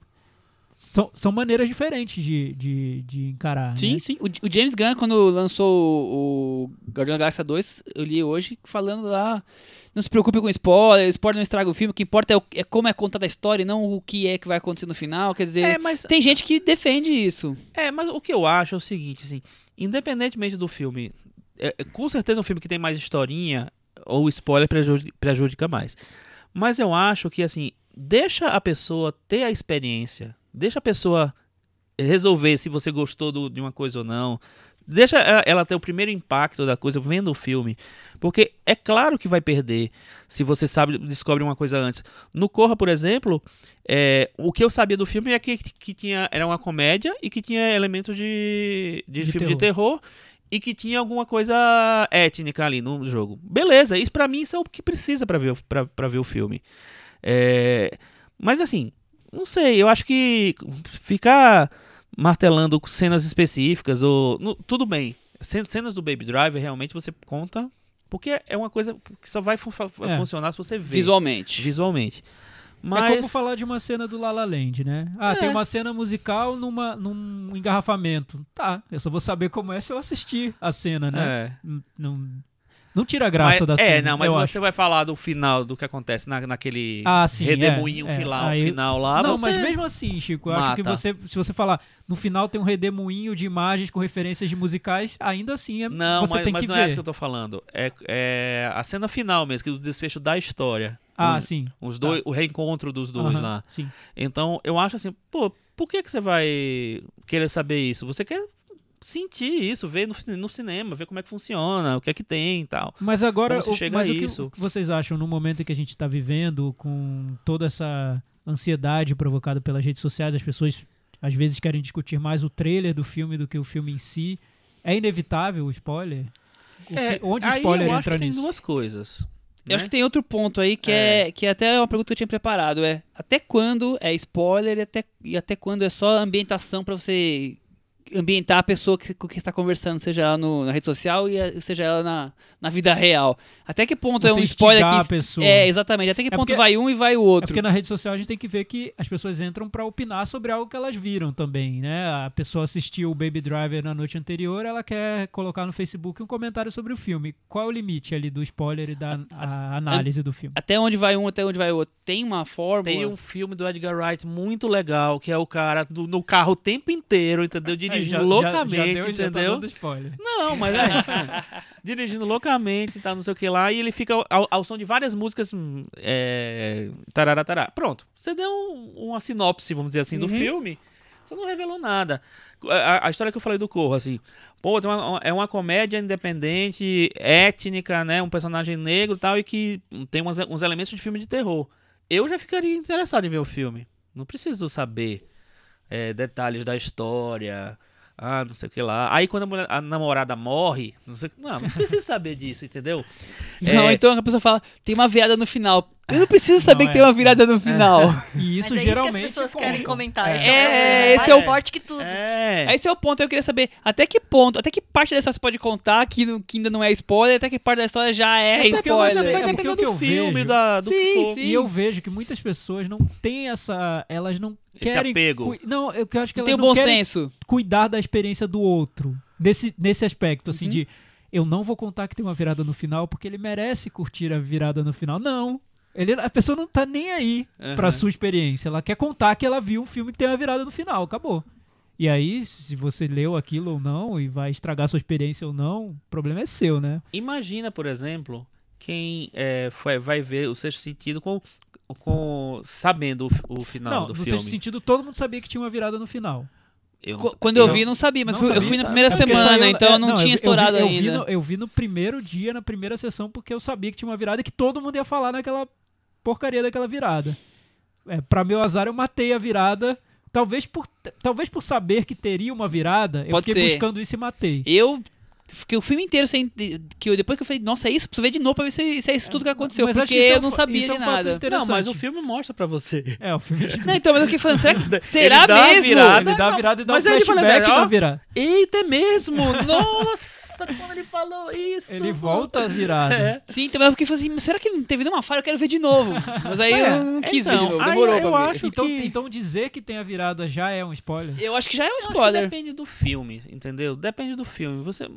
são, são maneiras diferentes de, de, de encarar. Sim, né? sim. O, o James Gunn, quando lançou o, o Guardião da Galáxia 2, eu li hoje falando lá. Não se preocupe com spoiler, spoiler não estraga o filme, o que importa é, o- é como é contada a história e não o que é que vai acontecer no final. Quer dizer, É, mas tem gente que defende isso. É, mas o que eu acho é o seguinte, assim, independentemente do filme, é, é, com certeza um filme que tem mais historinha, ou spoiler prejudica, prejudica mais. Mas eu acho que, assim, deixa a pessoa ter a experiência, deixa a pessoa resolver se você gostou do- de uma coisa ou não. Deixa ela, ela ter o primeiro impacto da coisa vendo o filme. Porque é claro que vai perder se você sabe descobre uma coisa antes. No Corra, por exemplo, é, o que eu sabia do filme é que, que tinha, era uma comédia e que tinha elementos de, de, De filme de terror e que tinha alguma coisa étnica ali no jogo. Beleza, isso pra mim isso é o que precisa pra ver, pra ver o filme. É, mas assim, não sei, eu acho que ficar martelando cenas específicas ou. no- tudo bem. Cen- Cenas do Baby Driver realmente você conta. Porque é uma coisa que só vai É. funcionar se você ver Visualmente. visualmente. Mas É como falar de uma cena do La La Land, né? Ah, É. tem uma cena musical numa, num engarrafamento. Tá, eu só vou saber como é se eu assistir a cena, né? É. Não, não tira a graça Mas- da cena. É, não, mas você acho. vai falar do final, do que acontece na, naquele Ah, sim, redemoinho é, é. final, Aí- final lá. não, mas mesmo assim, Chico, eu acho que mata. você, se você falar no final tem um redemoinho de imagens com referências de musicais, ainda assim é, Não, você mas, tem mas que não é essa ver. que eu tô falando. É, é a cena final mesmo, que é o desfecho da história. Ah, sim. Os dois, o reencontro dos dois Aham, lá. Sim. Então, eu acho assim, pô, por que, que você vai querer saber isso? Você quer sentir isso, ver no, no cinema, ver como é que funciona, o que é que tem e tal. Mas agora, o, chega mas a o que, isso? o que vocês acham no momento em que a gente está vivendo, com toda essa ansiedade provocada pelas redes sociais, as pessoas às vezes querem discutir mais o trailer do filme do que o filme em si. É inevitável o spoiler? O que- É, onde o spoiler eu acho entra que tem nisso? duas coisas. Eu acho né? que tem outro ponto aí que é. que é até uma pergunta que eu tinha preparado. É até quando é spoiler e até, e até quando é só ambientação pra você ambientar a pessoa que, com que está conversando, seja ela no- na rede social e a- seja ela na, na vida real. Até que ponto é Você um spoiler que. a pessoa. É, exatamente. Até que É ponto porque- vai um e vai o É outro. porque na rede social a gente tem que ver que as pessoas entram pra opinar sobre algo que elas viram também, né? A pessoa assistiu o Baby Driver na noite anterior, ela quer colocar no Facebook um comentário sobre o filme. Qual é o limite ali do spoiler e da a análise do filme? Até onde vai um, até onde vai o outro. Tem uma fórmula. Tem um filme do Edgar Wright muito legal, que é o cara do- no carro o tempo inteiro, entendeu? Dirigindo loucamente, deu- já tá entendeu? dando spoiler. Não, mas é. dirigindo loucamente tal, não sei o que lá. E ele fica ao, ao som de várias músicas. hum, É, tarará. Pronto. Você deu um- uma sinopse, vamos dizer assim, do Uhum. filme. Você não revelou nada. A, a história que eu falei do Corro, assim. Pô, uma- é uma comédia independente, étnica, né? Um personagem negro e tal, e que tem umas- uns elementos de filme de terror. Eu já ficaria interessado em ver o filme. Não preciso saber é, detalhes da história. Ah, não sei o que lá. Aí quando a, mulher- a namorada morre, não sei Não, não precisa saber disso, entendeu? Não, É, então a pessoa fala, tem uma virada no final. Eu não preciso saber Não, que tem é. uma virada no final. E isso Mas é isso que as geralmente pessoas conta. querem comentar. É. esse É, esse mais é o- forte que tudo. É. Esse é o ponto, eu queria saber até que ponto, até que parte da história você pode contar que, não- que ainda não é spoiler, até que parte da história já é, É não spoiler. sei, vai é porque depender o que do eu filme, vejo- da, do Sim, sim. E eu vejo que muitas pessoas não têm essa. Elas não Esse querem. apego. Não, eu acho que Não elas tem o não bom querem senso. cuidar da experiência do outro. Nesse, nesse aspecto, assim, Uhum. de eu não vou contar que tem uma virada no final porque ele merece curtir a virada no final. Não. Ele, a pessoa não tá nem aí pra Aham. sua experiência. Ela quer contar que ela viu um filme que tem uma virada no final. Acabou. E aí, se você leu aquilo ou não e vai estragar sua experiência ou não, o problema é seu, né? Imagina, por exemplo, quem é, foi- vai ver o sexto sentido com, com sabendo o, o final não, do no filme. sexto sentido, todo mundo sabia que tinha uma virada no final. Eu Qu- não- Quando eu não- vi, eu não sabia, mas não fui- eu sabia, fui na sabe? primeira É porque semana, saiu- então é, eu não, eu tinha vi- estourado eu vi, ainda. Eu vi, no, eu vi no primeiro dia, na primeira sessão, porque eu sabia que tinha uma virada e que todo mundo ia falar naquela porcaria daquela virada. É, pra meu azar, eu matei a virada. Talvez por, talvez por saber que teria uma virada, eu Pode fiquei ser. buscando isso e matei. Eu fiquei o filme inteiro sem. Que eu, depois que eu falei, nossa, é isso? Preciso ver de novo pra ver se, se é isso tudo que aconteceu. Mas porque que é eu um não sabia isso é de um fato nada. Não, mas o filme mostra pra você. É, o filme Não, então, mas eu fiquei falando, será que. Ele será dá a mesmo? virada. ele dá a virada e dá Mas um aí ele fala, flashback da virada. Eita, é mesmo? Nossa, quando ele falou isso. Ele volta a virada. É. Sim, então eu fiquei falando assim, mas será que não teve nenhuma falha? Eu quero ver de novo. Mas aí É, eu não quis ver então, de novo, aí demorou eu pra ver. acho- Então, que- então dizer que tem a virada já é um spoiler? Eu acho que já é um Eu acho que spoiler. depende do filme, entendeu? Depende do filme. Você.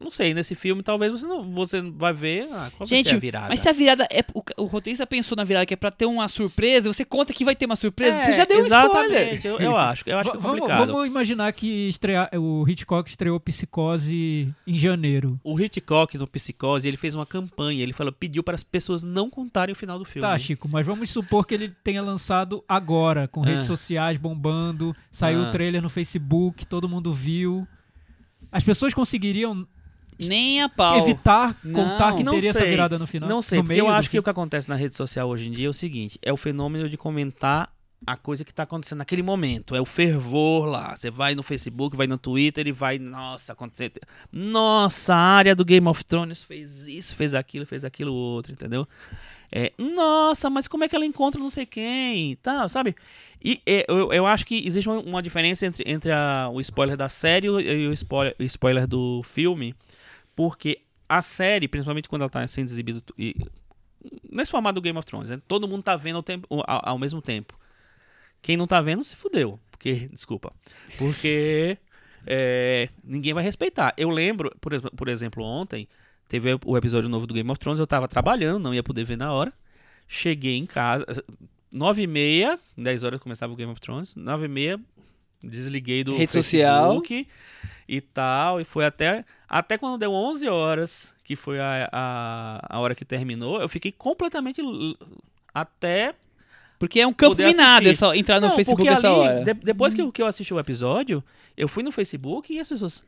Não sei, nesse filme talvez você não você vai ver. Ah, qual vai Gente, ser a virada? mas se a virada é. O, o roteirista pensou na virada que é pra ter uma surpresa, você conta que vai ter uma surpresa, É, você já deu um spoiler. exatamente, Eu, eu acho, eu acho que é Va- vamos, complicado. vamos imaginar que estrear, o Hitchcock estreou Psicose em janeiro. O Hitchcock no Psicose, ele fez uma campanha, ele falou, pediu para as pessoas não contarem o final do filme. Tá, Chico, mas vamos supor que ele tenha lançado agora, com redes Ah. sociais bombando, saiu Ah. o trailer no Facebook, todo mundo viu. As pessoas conseguiriam Nem a pau. evitar Não, contar que não teria essa sei. virada no final? Não sei, porque eu acho que o que acontece na rede social hoje em dia é o seguinte, é o fenômeno de comentar a coisa que tá acontecendo naquele momento, é o fervor lá. Você vai no Facebook, vai no Twitter e vai, nossa, aconteceu. Nossa, a área do Game of Thrones fez isso, fez aquilo, fez aquilo outro, entendeu? É, nossa, mas como é que ela encontra não sei quem, tal, sabe? E é, eu, eu acho que existe uma, uma diferença entre, entre a- o spoiler da série e o spoiler, o spoiler do filme, porque a série, principalmente quando ela tá sendo exibida e- nesse formato do Game of Thrones, né? todo mundo tá vendo ao, tempo- ao- ao mesmo tempo. Quem não tá vendo se fudeu, porque desculpa, porque é, ninguém vai respeitar. Eu lembro, por, por exemplo, ontem teve o episódio novo do Game of Thrones, eu tava trabalhando, não ia poder ver na hora. Cheguei em casa, nove e meia, 10 horas começava o Game of Thrones, nove e meia, desliguei do Rede social. E tal, e foi até, até quando deu 11 horas, que foi a, a, a hora que terminou, eu fiquei completamente até Porque é um campo minado assistir. essa, entrar no não, Facebook essa ali, hora. de- depois que, eu- que eu assisti o episódio, eu fui no Facebook e as pessoas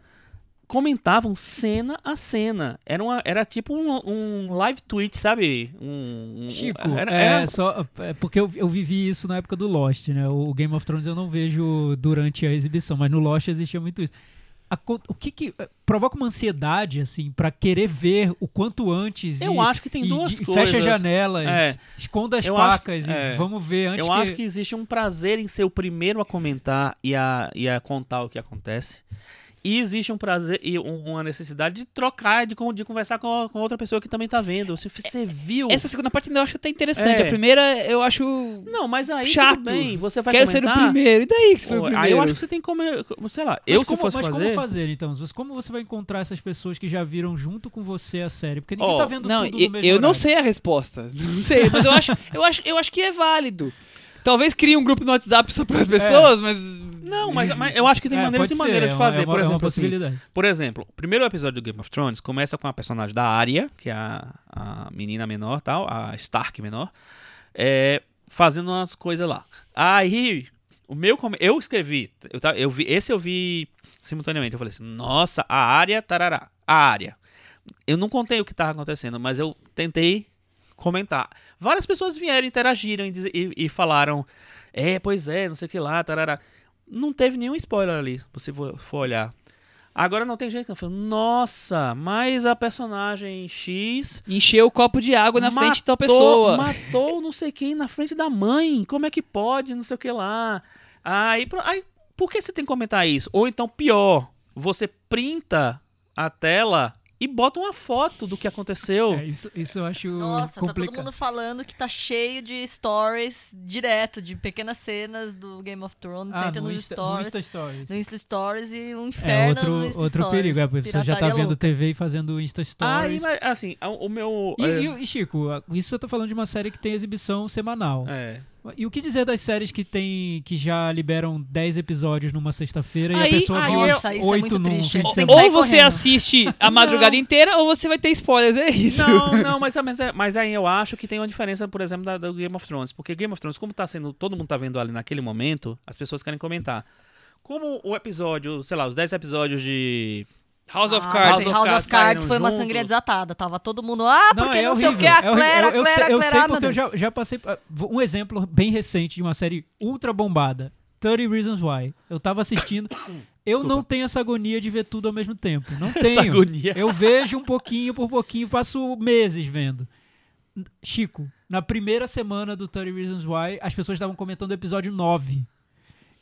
comentavam cena a cena. Era, uma, era tipo um, um live tweet, sabe? Um, um- Chico, era, é, era- só, é porque eu, eu vivi isso na época do Lost, né? O Game of Thrones eu não vejo durante a exibição, mas no Lost existia muito isso. A o que que eh, provoca uma ansiedade, assim, pra querer ver o quanto antes Eu e, acho que tem e duas de- coisas. fecha janelas, É. esconda as Eu acho- facas é. e vamos ver antes Eu que... acho que existe um prazer em ser o primeiro a comentar e a, e a contar o que acontece. E existe um prazer e um- uma necessidade de trocar, de, de conversar com, com outra pessoa que também tá vendo. Se você viu. Essa segunda parte eu acho até interessante. É. A primeira eu acho. Não, mas aí Chato. tudo bem. Você vai Quero ser o comentar. primeiro. E daí que você foi o primeiro? Aí eu acho que você tem que comer. Sei lá, Mas eu como, se fosse mas fazer. como fazer, então? Você- Como você vai encontrar essas pessoas que já viram junto com você a série? Porque ninguém Ó, tá vendo Não, tudo eu, no mesmo eu não horário. sei a resposta. Não sei, mas eu acho, eu acho, eu acho que é válido. Talvez crie um grupo no WhatsApp só para as pessoas, mas. Não, mas, mas eu acho que tem É, maneiras e maneiras é de uma- fazer. é uma, por é uma exemplo, assim. Por exemplo, o primeiro episódio do Game of Thrones começa com a personagem da Arya, que é a, a menina menor, tal, a Stark menor, é, fazendo umas coisas lá. Aí, o meu eu escrevi, eu, eu vi, esse eu vi simultaneamente. Eu falei assim: "Nossa, a Arya, tarará, a Arya". Eu não contei o que estava acontecendo, mas eu tentei comentar. Várias pessoas vieram, interagiram e, e- e falaram: "É, pois é, não sei o que lá, tarará". Não teve nenhum spoiler ali, se você for olhar. Agora não tem gente que fala, nossa, mas a personagem X Encher o copo de água na frente de tal matou- pessoa. Matou não sei quem na frente da mãe. Como é que pode? Não sei o que lá. Aí, aí por que você tem que comentar isso? Ou então, pior, você printa a tela e bota uma foto do que aconteceu. É, isso, isso eu acho Nossa, tá todo complicado. mundo falando que tá cheio de stories direto, de pequenas cenas do Game of Thrones. Ah, no nos Insta, no stories. Insta Stories. No Insta Stories e um É inferno outro, no Insta outro Stories. perigo, é, porque você já tá vendo louca. TV e fazendo Insta Aí, Stories. mas, assim, o o meu. E, é, e- e, Chico, isso eu tô falando de uma série que tem exibição semanal. é. E o que dizer das séries que tem que já liberam 10 episódios numa sexta-feira e a pessoa aí viu Nossa, isso é 8 muito num Ou você correndo. assiste a madrugada inteira, ou você vai ter spoilers, é isso. Não, não, mas, mas, é- mas aí eu acho que tem uma diferença, por exemplo, da, do Game of Thrones. Porque Game of Thrones, como tá sendo. Todo mundo tá vendo ali naquele momento, as pessoas querem comentar. Como o episódio, sei lá, os 10 episódios de. House of Ah, Cards. sim, House of House of Cards Cards saíram foi uma sangria desatada. Tava todo mundo, ah, porque é não, sei o que, a é horrível. Claire, a Eu- eu Claire, sei- a Eu Claire, sei ah, porque eu já, já passei. ah, Um exemplo bem recente de uma série ultra bombada: 30 Reasons Why. Eu tava assistindo. Eu não tenho essa agonia de ver tudo ao mesmo tempo. Não tenho. Essa agonia. Eu vejo um pouquinho por pouquinho, passo meses vendo. Chico, na primeira semana do 30 Reasons Why, as pessoas estavam comentando o episódio 9.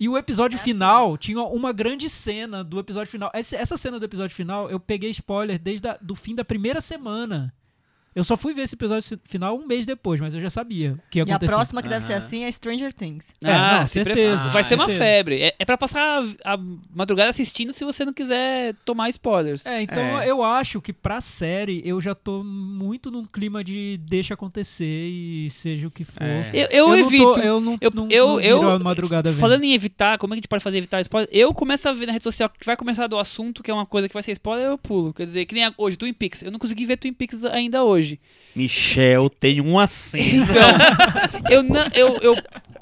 E o episódio É assim. final tinha uma grande cena do episódio final. Essa, essa cena do episódio final, eu peguei spoiler desde o do fim da primeira semana. Eu só fui ver esse episódio final um mês depois, mas eu já sabia o que ia E a acontecer. próxima que deve ser assim é Stranger Things. É, não, se certeza, Vai ser uma certeza. febre. É, é pra passar a, a madrugada assistindo se você não quiser tomar spoilers. É, então É. eu acho que pra série eu já tô muito num clima de deixa acontecer e seja o que for. É. Eu, eu, não evito. tô- eu não, Eu, não, eu, não eu, madrugada vendo. falando em evitar, como é que a gente pode fazer evitar spoiler? Eu começo a ver na rede social que vai começar do assunto, que é uma coisa que vai ser spoiler, eu pulo. Quer dizer, que nem hoje, Twin Peaks. Eu não consegui ver Twin Peaks ainda hoje. Michel tem um acento. Então, eu não. Eu, eu,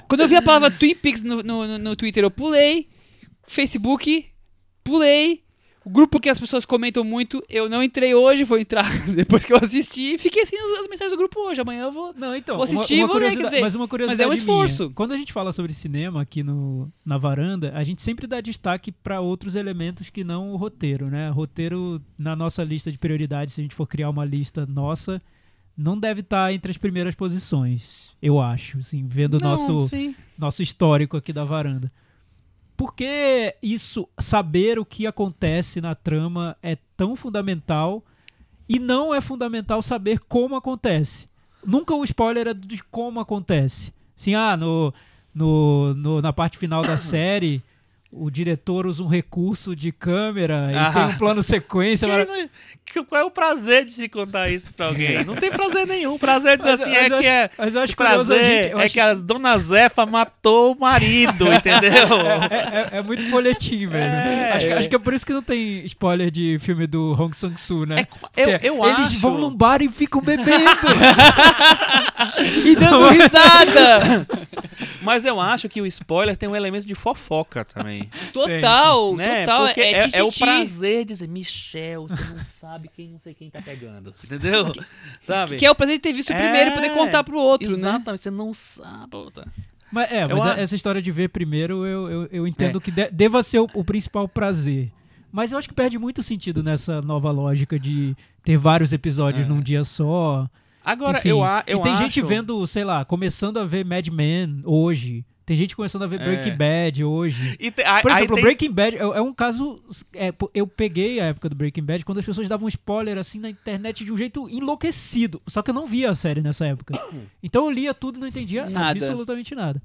quando eu vi a palavra Twin Peaks no, no- no Twitter, eu pulei. Facebook, pulei. O grupo que as pessoas comentam muito, eu não entrei hoje, vou entrar depois que eu assisti. Fiquei assim as, as mensagens do grupo hoje. Amanhã eu vou. Não, então, Vou assistir uma, e uma vou ler, quer dizer, mas uma curiosidade mas é um esforço. minha. Quando a gente fala sobre cinema aqui no, na varanda, a gente sempre dá destaque para outros elementos que não o roteiro, né? Roteiro na nossa lista de prioridades, se a gente for criar uma lista nossa, não deve estar entre as primeiras posições, eu acho, assim, vendo o nosso sim. nosso histórico aqui da varanda. Por que isso, saber o que acontece na trama é tão fundamental e não é fundamental saber como acontece? Nunca o spoiler é de como acontece. Assim, ah, no, no, no- na parte final da série, o diretor usa um recurso de câmera e Ah. tem um plano sequência. Mas- não- Qual é o prazer de se contar isso pra alguém? Não tem prazer nenhum. O prazer é dizer Mas- assim, mas é eu que acho- é. Mas eu acho prazer gente. eu é acho- que a dona Zefa matou o marido, entendeu? É, é- é muito folhetim, velho. É. acho, que- acho que é por isso que não tem spoiler de filme do Hong Sang-soo, né? É eu, eu eles acho. vão num bar e ficam bebendo. E dando risada! Mas eu acho que o spoiler tem um elemento de fofoca também. Total, né? total. Porque é, é, é o tititi. prazer de dizer, Michel, você não sabe quem não sei quem tá pegando. Entendeu? Sabe? Que é o prazer de ter visto o primeiro e poder É, contar pro outro, né? Exatamente, você não sabe. puta. mas é, Eu mas a- essa história de ver primeiro, eu, eu, eu entendo É. que de- deva ser o, o principal prazer. Mas eu acho que perde muito sentido nessa nova lógica de ter vários episódios É. num dia só. Agora, Enfim, eu, a- eu e tem acho... gente vendo, sei lá, começando a ver Mad Men hoje. Tem gente começando a ver É. Breaking Bad hoje. E te- aí- Por exemplo, tem- Breaking Bad é, é um caso. é, eu peguei a época do Breaking Bad quando as pessoas davam spoiler assim na internet de um jeito enlouquecido. Só que eu não via a série nessa época. Então eu lia tudo e não entendia Nada. absolutamente nada.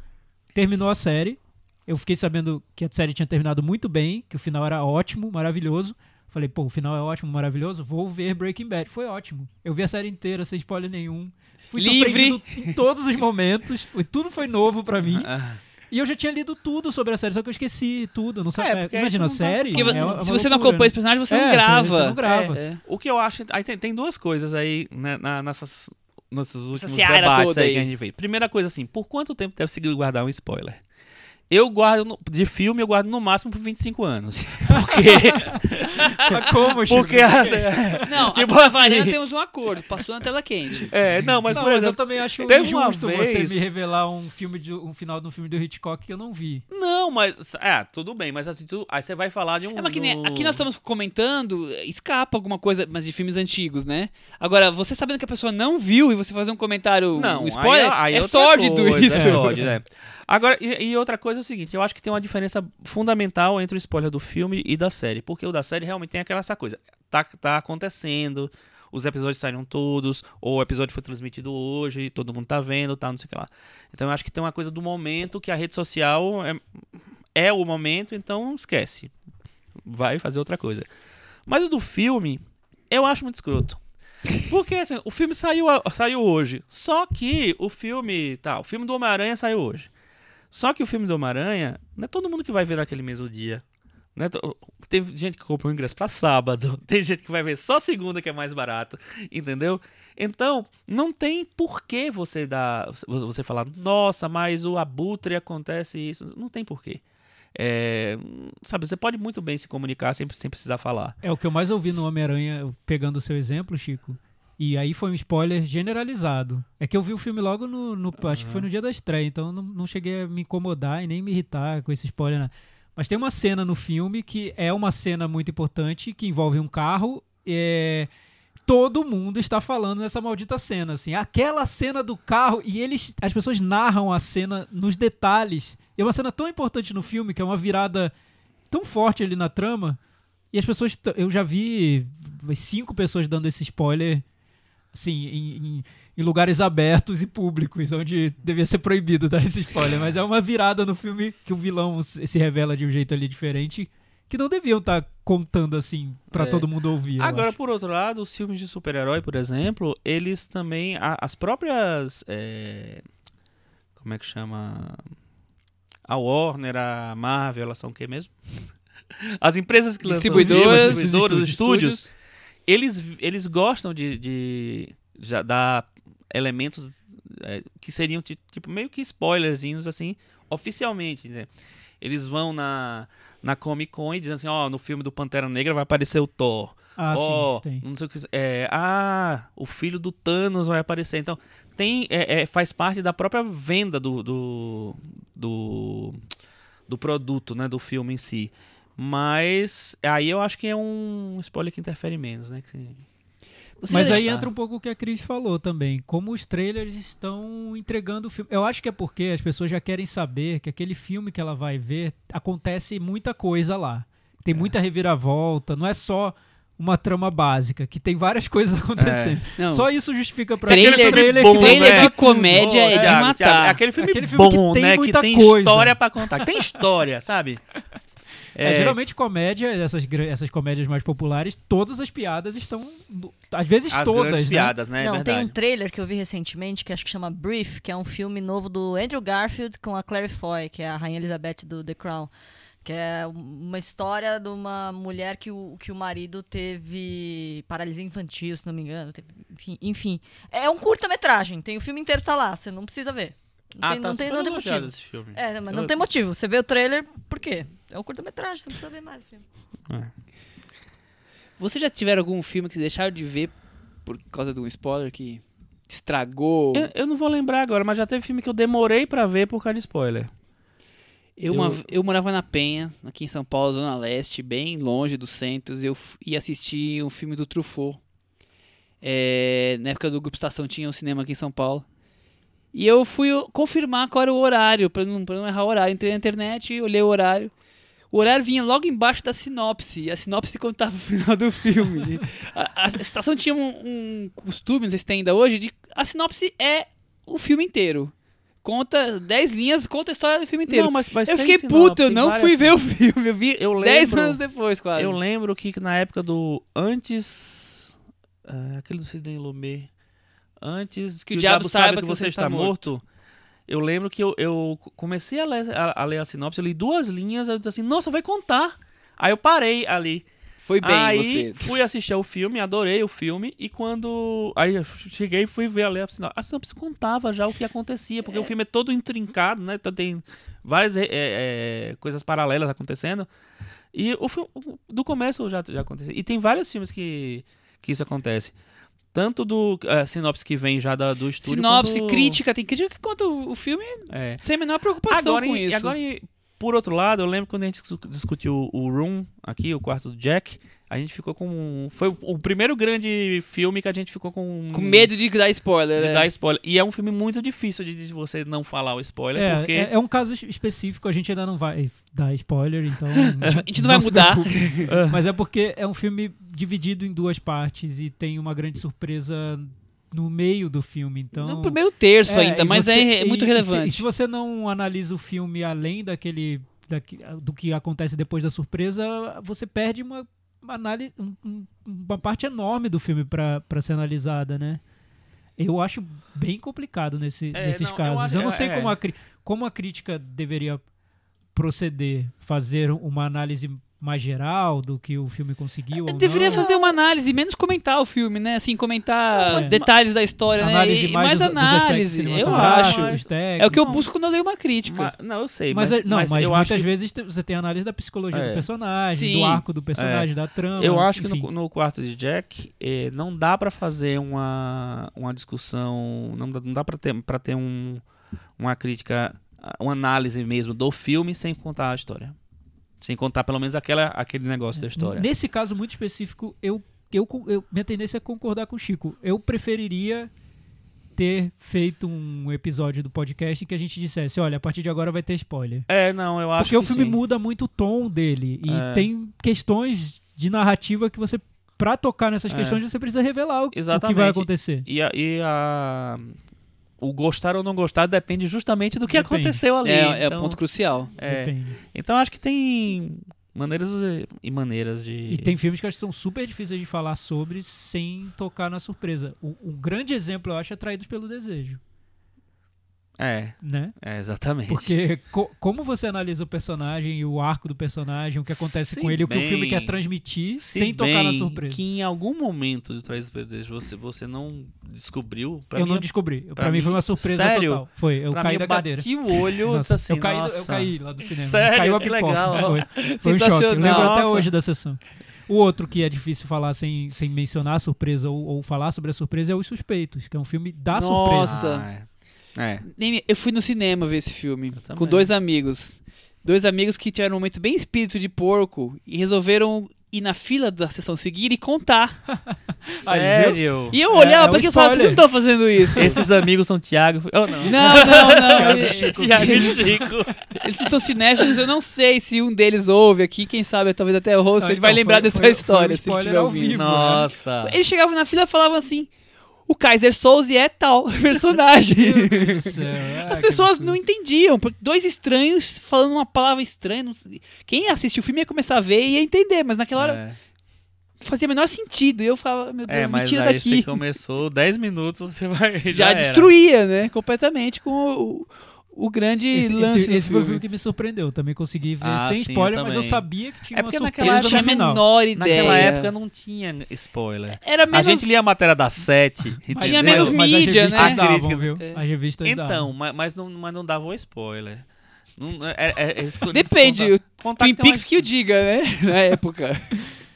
Terminou a série. Eu fiquei sabendo que a série tinha terminado muito bem, que o final era ótimo, maravilhoso. Falei, pô, o final é ótimo, maravilhoso, vou ver Breaking Bad. Foi ótimo. Eu vi a série inteira, sem spoiler nenhum. Fui Livre. surpreendido em todos os momentos. Foi, tudo foi novo pra mim. Ah, E eu já tinha lido tudo sobre a série, só que eu esqueci tudo. Não É, sabia. porque aí Imagina, a tá- série. Porque é uma- se você não acompanha né? esse personagem, você É, não grava. você não grava. É, é. O que eu acho... Aí tem, tem duas coisas aí né, na- nessas, nesses últimos debates aí. que a gente fez. Primeira coisa assim, por quanto tempo deve seguir guardar um spoiler? Eu guardo, no- de filme, eu guardo no máximo por 25 anos. Porque... Mas como, Chico? porque a- Não, Tipo aqui assim. Temos um acordo. Passou na tela quente. É, não, mas Não, por mas eu exemplo... também acho teve injusto você vez- me revelar um filme de um final de um filme do Hitchcock que eu não vi. Não, mas... É, tudo bem, mas assim, tu- aí você vai falar de um... É, mas que nem- do- aqui nós estamos comentando, escapa alguma coisa, mas de filmes antigos, né? Agora, você sabendo que a pessoa não viu e você fazer um comentário, Não, um spoiler, aí, aí é outra sórdido coisa, isso. É sórdido, é. Agora, e, e outra coisa é o seguinte, eu acho que tem uma diferença fundamental entre o spoiler do filme e da série, porque o da série realmente tem aquela essa coisa, tá, tá acontecendo, os episódios saíram todos, ou o episódio foi transmitido hoje, todo mundo tá vendo, tá, não sei o que lá. Então eu acho que tem uma coisa do momento que a rede social é, é o momento, então esquece. Vai fazer outra coisa. Mas o do filme, eu acho muito escroto. Porque assim, o filme saiu, saiu hoje. Só que o filme. Tá, o filme do Homem-Aranha saiu hoje. Só que o filme do Homem-Aranha, não é todo mundo que vai ver naquele mesmo dia. Né? Tem gente que comprou o ingresso pra sábado, tem gente que vai ver só segunda, que é mais barato, entendeu? Então, não tem por que você dar. Você falar, nossa, mas o abutre acontece isso. Não tem porquê. É, sabe, você pode muito bem se comunicar sem, sem precisar falar. É o que eu mais ouvi no Homem-Aranha, pegando o seu exemplo, Chico. E aí foi um spoiler generalizado. É que eu vi o filme logo no. no- Acho que foi no dia da estreia, então não, não cheguei a me incomodar e nem me irritar com esse spoiler. né? Mas tem uma cena no filme que é uma cena muito importante, que envolve um carro. É, todo mundo está falando nessa maldita cena, assim. Aquela cena do carro, e eles. As pessoas narram a cena nos detalhes. E é uma cena tão importante no filme, que é uma virada tão forte ali na trama. E as pessoas. Eu já vi cinco pessoas dando esse spoiler, assim, em, em- em lugares abertos e públicos, onde devia ser proibido dar esse spoiler. Mas é uma virada no filme que o vilão se revela de um jeito ali diferente, que não deviam estar contando assim pra É. todo mundo ouvir. Agora, por outro lado, os filmes de super-herói, por exemplo, eles também. a- as próprias. é, como é que chama? A Warner, a Marvel, elas são o quê mesmo? As empresas que lançam os filmes, Distribuidoras, os distribuidores, os estúdios, eles, eles gostam de, de já dar elementos é, que seriam ti- tipo meio que spoilerzinhos assim, oficialmente, né? Eles vão na, na Comic Con e dizem assim, ó, no filme do Pantera Negra vai aparecer o Thor. Ah, Ó, sim, tem. não sei o que. É, ah, o filho do Thanos vai aparecer. Então, tem, é, é, faz parte da própria venda do, do, do, do produto, né? Do filme em si. Mas aí eu acho que é um spoiler que interfere menos, né? Que- Você Mas aí entra um pouco o que a Cris falou também. Como os trailers estão entregando o filme. Eu acho que é porque as pessoas já querem saber que aquele filme que ela vai ver acontece muita coisa lá. Tem muita reviravolta, não é só uma trama básica, que tem várias coisas acontecendo. Não. Só isso justifica pra Trailer aquele de trailer bom, que trailer vai de comédia é de matar. Aquele filme, Aquele filme que bom, tem né? Que muita tem coisa. história pra contar. que Tem história, sabe? É, geralmente comédia, essas, essas comédias mais populares, todas as piadas estão. Às vezes as todas. né? piadas, né? É Não, tem um trailer que eu vi recentemente que acho que chama Brief, que é um filme novo do Andrew Garfield com a Claire Foy, que é a Rainha Elizabeth do The Crown. Que é uma história de uma mulher que o, que o marido teve paralisia infantil, se não me engano. teve- enfim, enfim. É um curta-metragem, tem o filme inteiro tá lá, você não precisa ver. Não Ah, tem, tá não tem, não tem motivo. esse filme. É, mas Eu- não tem motivo. Você vê o trailer, por quê? É um curta-metragem, você não precisa ver mais o filme. Vocês já tiveram algum filme que vocês deixaram de ver por causa de um spoiler que estragou? Eu, eu não vou lembrar agora, mas já teve filme que eu demorei pra ver por causa de spoiler. Eu, Eu- uma- eu morava na Penha, aqui em São Paulo, Zona Leste, bem longe dos centros. Eu f- ia assistir um filme do Truffaut. É, na época do Grupo Estação tinha um cinema aqui em São Paulo. E eu fui confirmar qual era o horário, pra não, pra não errar o horário. Entrei na internet, olhei o horário. O horário vinha logo embaixo da sinopse. E a sinopse contava o final do filme. a, a estação tinha um, um costume, não sei se tem ainda hoje, de a sinopse é o filme inteiro. Conta 10 linhas, conta a história do filme inteiro. Não, mas, mas eu fiquei sinopse, puto, eu não fui ver o filme. Eu vi Eu 10 lembro- anos depois, quase. Eu lembro que na época do. Antes. é, aquele do Sidney Lumet. Antes que, o diabo saiba que você está morto. Eu lembro que eu, eu comecei a ler, a, a ler a sinopse, eu li duas linhas, eu disse assim, nossa, vai contar. Aí eu parei ali. Foi bem aí você. fui assistir o filme, adorei o filme, e quando. Aí eu cheguei e fui ver a ler a sinopse. A sinopse contava já o que acontecia, porque o filme é todo intrincado, né? Então tem várias é, é, coisas paralelas acontecendo. E o filme, do começo já, já aconteceu. E tem vários filmes que, que isso acontece. Tanto do é, sinopse que vem já da, do estúdio. Sinopse, quanto- crítica, tem crítica que conta o, o filme É. sem a menor preocupação Agora, com em- isso. agora por outro lado, eu lembro quando a gente discu- discutiu o Room aqui, o quarto do Jack, a gente ficou com. Foi o- primeiro grande filme que a gente ficou com. Com medo de dar spoiler, de né? dar spoiler. E é um filme muito difícil de, de você não falar o spoiler, É, porque. é, é um caso específico, a gente ainda não vai dar spoiler, então. A gente não vai se mudar. preocupe. Mas é porque é um filme dividido em duas partes e tem uma grande surpresa no meio do filme. Então, No primeiro terço É, ainda, mas você- é, é e- muito e se- relevante. E se, você não analisa o filme além daquele, daqui- do que acontece depois da surpresa, você perde uma análise, um- um- uma parte enorme do filme para ser analisada, né? Eu acho bem complicado nesse, É, nesses não, eu casos. acho- Eu, não é, sei é. como, a, cri- como a crítica deveria proceder, fazer uma análise mais geral do que o filme conseguiu. ou Deveria não. fazer uma análise, menos comentar o filme, né? Assim, comentar mas- detalhes da história, análise né? E, mais mais dos, dos aspectos análise, eu acho. É o que eu Não. busco quando eu leio uma crítica. Ma- não, eu sei, Mas, mas, é- não, mas, eu muitas acho que, vezes você tem análise da psicologia É. do personagem, Sim. do arco do personagem, da trama. eu acho que enfim. no, no quarto de Jack eh, não dá pra fazer uma, uma discussão, não dá, não dá para ter, pra ter um, uma crítica, uma análise mesmo do filme sem contar a história. Sem contar pelo menos aquela, aquele negócio da história. Nesse caso muito específico, eu, eu, eu- minha tendência é concordar com o Chico. Eu preferiria ter feito um episódio do podcast em que a gente dissesse, olha, a partir de agora vai ter spoiler. É, não, eu acho Porque o filme sim. muda muito o tom dele e É. tem questões de narrativa que você pra tocar nessas É. questões você precisa revelar o, o que vai acontecer. E, a, e a- o gostar ou não gostar depende justamente do que Depende. aconteceu ali. É, é o então, ponto crucial. é. Então acho que tem maneiras e- maneiras de. E tem filmes que acho que são super difíceis de falar sobre sem tocar na surpresa. O, um grande exemplo, eu acho, é Traídos pelo Desejo, É, né? é, exatamente. Porque co- como você analisa o personagem e o arco do personagem, o que acontece Se com ele, o que o filme bem- quer transmitir, Se sem tocar na bem surpresa. Que em algum momento de Trás do Desejo você, você não descobriu. Pra eu mim, não descobri. Pra, pra mim, mim- foi uma surpresa sério? total. Foi, eu pra caí mim, da eu cadeira. bati o olho Nossa, assim, eu, caí, do- eu nossa. caí lá do cinema. Sério? Caiu a Que pipoca. legal. Foi, foi um choque. Eu lembro Sensacional. até Nossa. hoje da sessão. O outro que é difícil falar sem, sem mencionar a surpresa ou, ou falar sobre a surpresa é Os Suspeitos, que é um filme da Nossa. surpresa. Ah, é. É. Eu fui no cinema ver esse filme com dois amigos. Dois amigos que tiveram um momento bem espírito de porco e resolveram ir na fila da sessão seguir e contar. Aí, Sério? E eu É, olhava é pra um aquilo e falava, vocês não estão fazendo isso. Esses amigos são Thiago. Oh, não. Não, não, não. Thiago e Chico. Eles são cinéfilos, eu não sei se um deles ouve aqui, quem sabe talvez até o Rosso, Não, ele vai então, lembrar foi- dessa foi- foi um história, se ao ouvindo. vivo. Nossa. Eles chegavam na fila e falavam assim, o Kaiser Souze é tal personagem. É, As pessoas não entendiam, porque dois estranhos falando uma palavra estranha. Quem assistiu o filme ia começar a ver e ia entender, mas naquela hora É. fazia o menor sentido. E eu falava, meu Deus, É, me tira daqui. você começou 10 minutos, você vai. Já, Já, destruía, né? Completamente com o, o grande Esse, lance esse, esse foi o filme. que me surpreendeu. Também consegui ver Ah, sem sim, spoiler, eu mas eu sabia que tinha É uma porque surpresa naquela Eu não tinha a no final. menor ideia. Naquela época não tinha spoiler. Era A menos... gente lia a matéria da Sete. Mas- Tinha entendeu? menos mas as mídia, revistas né? davam, viu? É. As revistas Então, davam. mas, mas, não, mas não dava o spoiler. Não, é, é, é, Depende, o contavam Twin que tem Peaks uma- que o diga, né? Na época.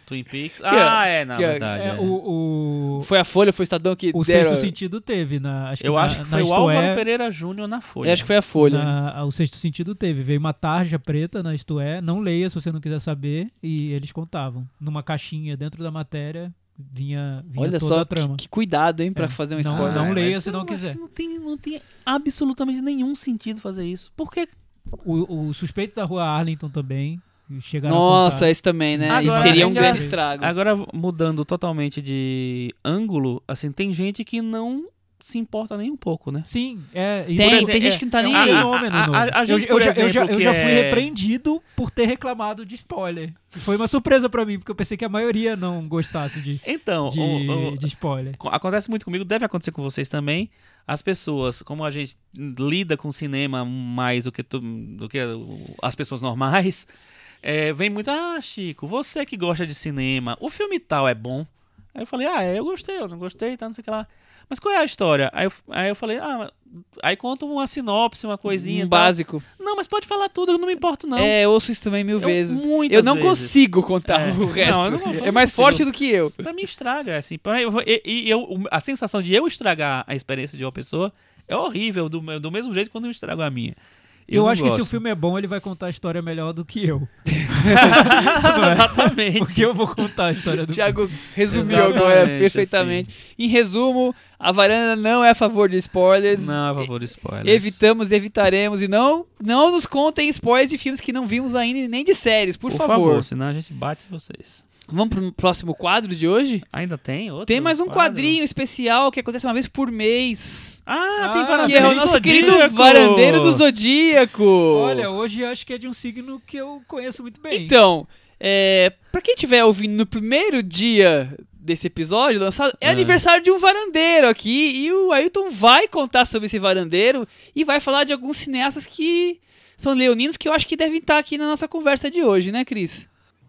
Twin Peaks. Que ah, é, na que é- verdade. É, é. o, o, Foi a Folha, foi o Estadão que o deram... sexto sentido teve na. Acho que Eu na, acho que na foi o Álvaro É, Pereira Júnior na Folha. Eu acho que foi a Folha. na- o sexto sentido teve. Veio uma tarja preta na Isto É. Não leia se você não quiser saber. E eles contavam. Numa caixinha dentro da matéria vinha, vinha Olha toda só, a trama. que, que cuidado, hein, pra É, fazer um não- spoiler. não leia mas se não acho quiser. Não tem, não tem absolutamente nenhum sentido fazer isso. Por que O, o suspeito da rua Arlington também. Nossa, esse também, né? Agora, e seria um é grande estrago. Agora, mudando totalmente de ângulo, assim, tem gente que não se importa nem um pouco, né? Sim, é. Tem, exemplo, tem gente que não tá é nem um aí. fenômeno A- a- novo. a- a gente, eu, já, eu, já, eu já fui é- repreendido por ter reclamado de spoiler. Foi uma surpresa pra mim, porque eu pensei que a maioria não gostasse de, Então, de, o- o- de spoiler. co- acontece muito comigo, deve acontecer com vocês também. As pessoas, como a gente lida com cinema mais do que, tu- do que o- as pessoas normais, é, vem muito, ah, Chico, você que gosta de cinema, o filme tal é bom. Aí eu falei, ah, eu gostei, eu não gostei, tá, não sei o que lá. Mas qual é a história? Aí eu, aí eu falei, ah, aí conta uma sinopse, uma coisinha. um básico. Não, mas pode falar tudo, eu não me importo, não. É, eu ouço isso também mil Eu- vezes. muitas Eu não vezes. consigo contar É. o resto. Não, não- é mais consigo. forte do que eu. Pra mim estraga, assim. Pra eu, e, e eu, a sensação de eu estragar a experiência de uma pessoa é horrível, do, do mesmo jeito quando eu estrago a minha. Eu, não acho que se o gosto. filme é bom, ele vai contar a história melhor do que eu. É? Exatamente. Porque eu vou contar a história do Thiago resumiu agora perfeitamente. Em resumo, a varanda não é a favor de spoilers. Não, por favor, spoilers. Evitamos, evitaremos e não, não nos contem spoilers de filmes que não vimos ainda nem de séries, por, Por, favor. senão a gente bate vocês. Vamos pro próximo quadro de hoje? Ainda tem outro? Tem mais um quadro? quadrinho especial que acontece uma vez por mês. Ah, tem Ah, varandeiro Que é o do nosso querido Zodíaco. Varandeiro do Zodíaco. Olha, hoje acho que é de um signo que eu conheço muito bem. Então, é, pra quem estiver ouvindo no primeiro dia desse episódio lançado, é Ah. aniversário de um varandeiro aqui. E o Ailton vai contar sobre esse varandeiro e vai falar de alguns cineastas que são leoninos que eu acho que devem estar aqui na nossa conversa de hoje, né, Cris?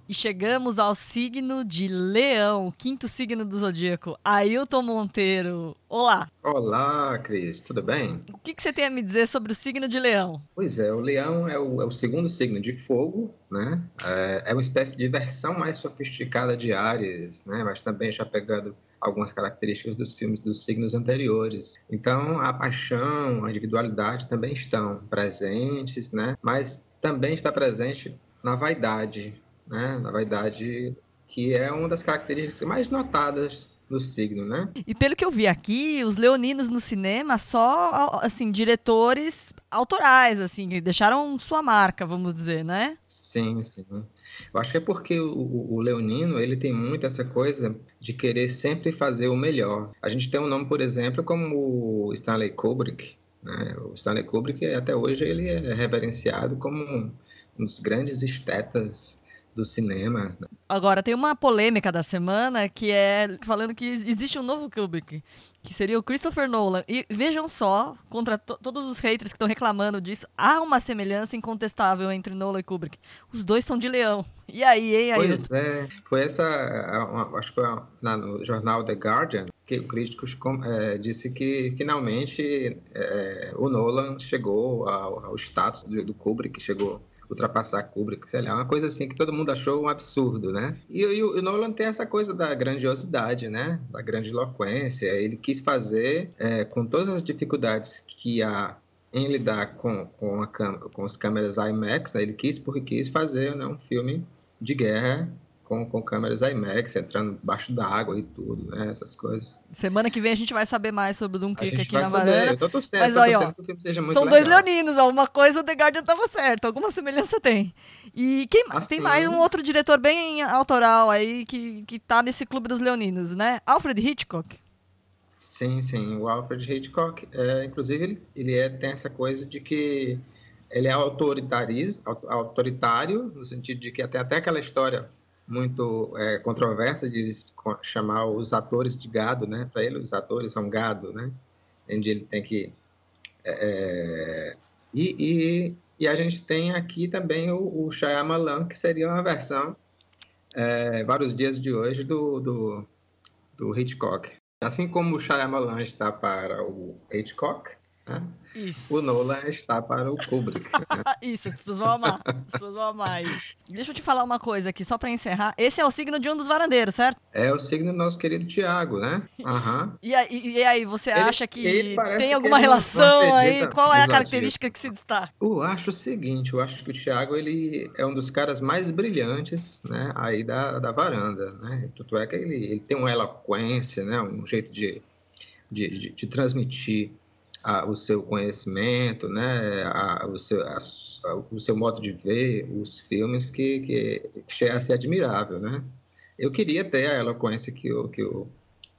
E chegamos ao signo de Leão, quinto signo do zodíaco. Ailton Monteiro. Olá. Olá, Cris, tudo bem? O que, que você tem a me dizer sobre o signo de Leão? Pois é, o leão é o, é o segundo signo de fogo, né? É, é uma espécie de versão mais sofisticada de Ares, né? Mas também já pegando algumas características dos filmes dos signos anteriores. Então, a paixão, a individualidade também estão presentes, né? Mas também está presente na vaidade, né? Na vaidade que é uma das características mais notadas do signo, né? E pelo que eu vi aqui, os leoninos no cinema só, assim, diretores autorais, assim, que deixaram sua marca, vamos dizer, né? Sim, sim. Eu acho que é porque o, o- o leonino ele tem muito essa coisa de querer sempre fazer o melhor. A gente tem um nome, por exemplo, como o Stanley Kubrick. Né? O Stanley Kubrick, até hoje, ele é reverenciado como um dos grandes estetas do cinema. Agora, tem uma polêmica da semana que é falando que existe um novo Kubrick, que seria o Christopher Nolan. E vejam só, contra to- todos os haters que estão reclamando disso, há uma semelhança incontestável entre Nolan e Kubrick. Os dois estão de leão. E aí, hein, Ailton? Pois é, foi essa, acho que foi no jornal The Guardian, que o crítico eh, disse que finalmente eh, o Nolan chegou ao, ao status do, do Kubrick, chegou ultrapassar Kubrick, sei lá, uma coisa assim que todo mundo achou um absurdo, né? E, e o, o Nolan tem essa coisa da grandiosidade, né? Da grandiloquência, ele quis fazer eh, com todas as dificuldades que há em lidar com, com, a com as câmeras IMAX, né? ele quis porque quis fazer né, um filme de guerra com, com câmeras IMAX, entrando debaixo d'água e tudo, né? Essas coisas. Semana que vem a gente vai saber mais sobre o Dunkirk aqui na varanda. Eu tô torcendo, Mas tô aí, ó, que o filme seja muito São legal. dois leoninos, ó. Uma coisa o The Guardian tava certo, alguma semelhança tem. E quem, Ah, tem mais um outro diretor bem autoral aí que, que tá nesse clube dos leoninos, né? Alfred Hitchcock. Sim, sim. O Alfred Hitchcock, é, inclusive, ele, ele é, tem essa coisa de que ele é autoritariz- au- autoritário, no sentido de que tem até aquela história muito é, controversa de chamar os atores de gado, né? Para ele, os atores são gado, né? Onde ele tem que... é, e, e, e a gente tem aqui também o, o Shyamalan, que seria uma versão, é, vários dias de hoje, do, do, do Hitchcock. Assim como o Shyamalan está para o Hitchcock, né? Isso. O Nolan está para o Kubrick. isso, as pessoas vão amar. As pessoas vão amar isso. Deixa eu te falar uma coisa aqui, só pra encerrar. Esse é o signo de um dos varandeiros, certo? É o signo do nosso querido Tiago, né? Aham. E aí, e aí, você Ele- acha que tem que alguma não relação aí? Qual é a característica que se destaca? Eu acho o seguinte, eu acho que o Thiago ele é um dos caras mais brilhantes, né, aí da, da varanda, né? Tanto é que ele, ele tem uma eloquência, né, um jeito de, de, de, de transmitir a- o seu conhecimento, né, a- o, seu, a o seu modo de ver os filmes que, que, chega a ser admirável, né? Eu queria ter a eloquência que o, que o,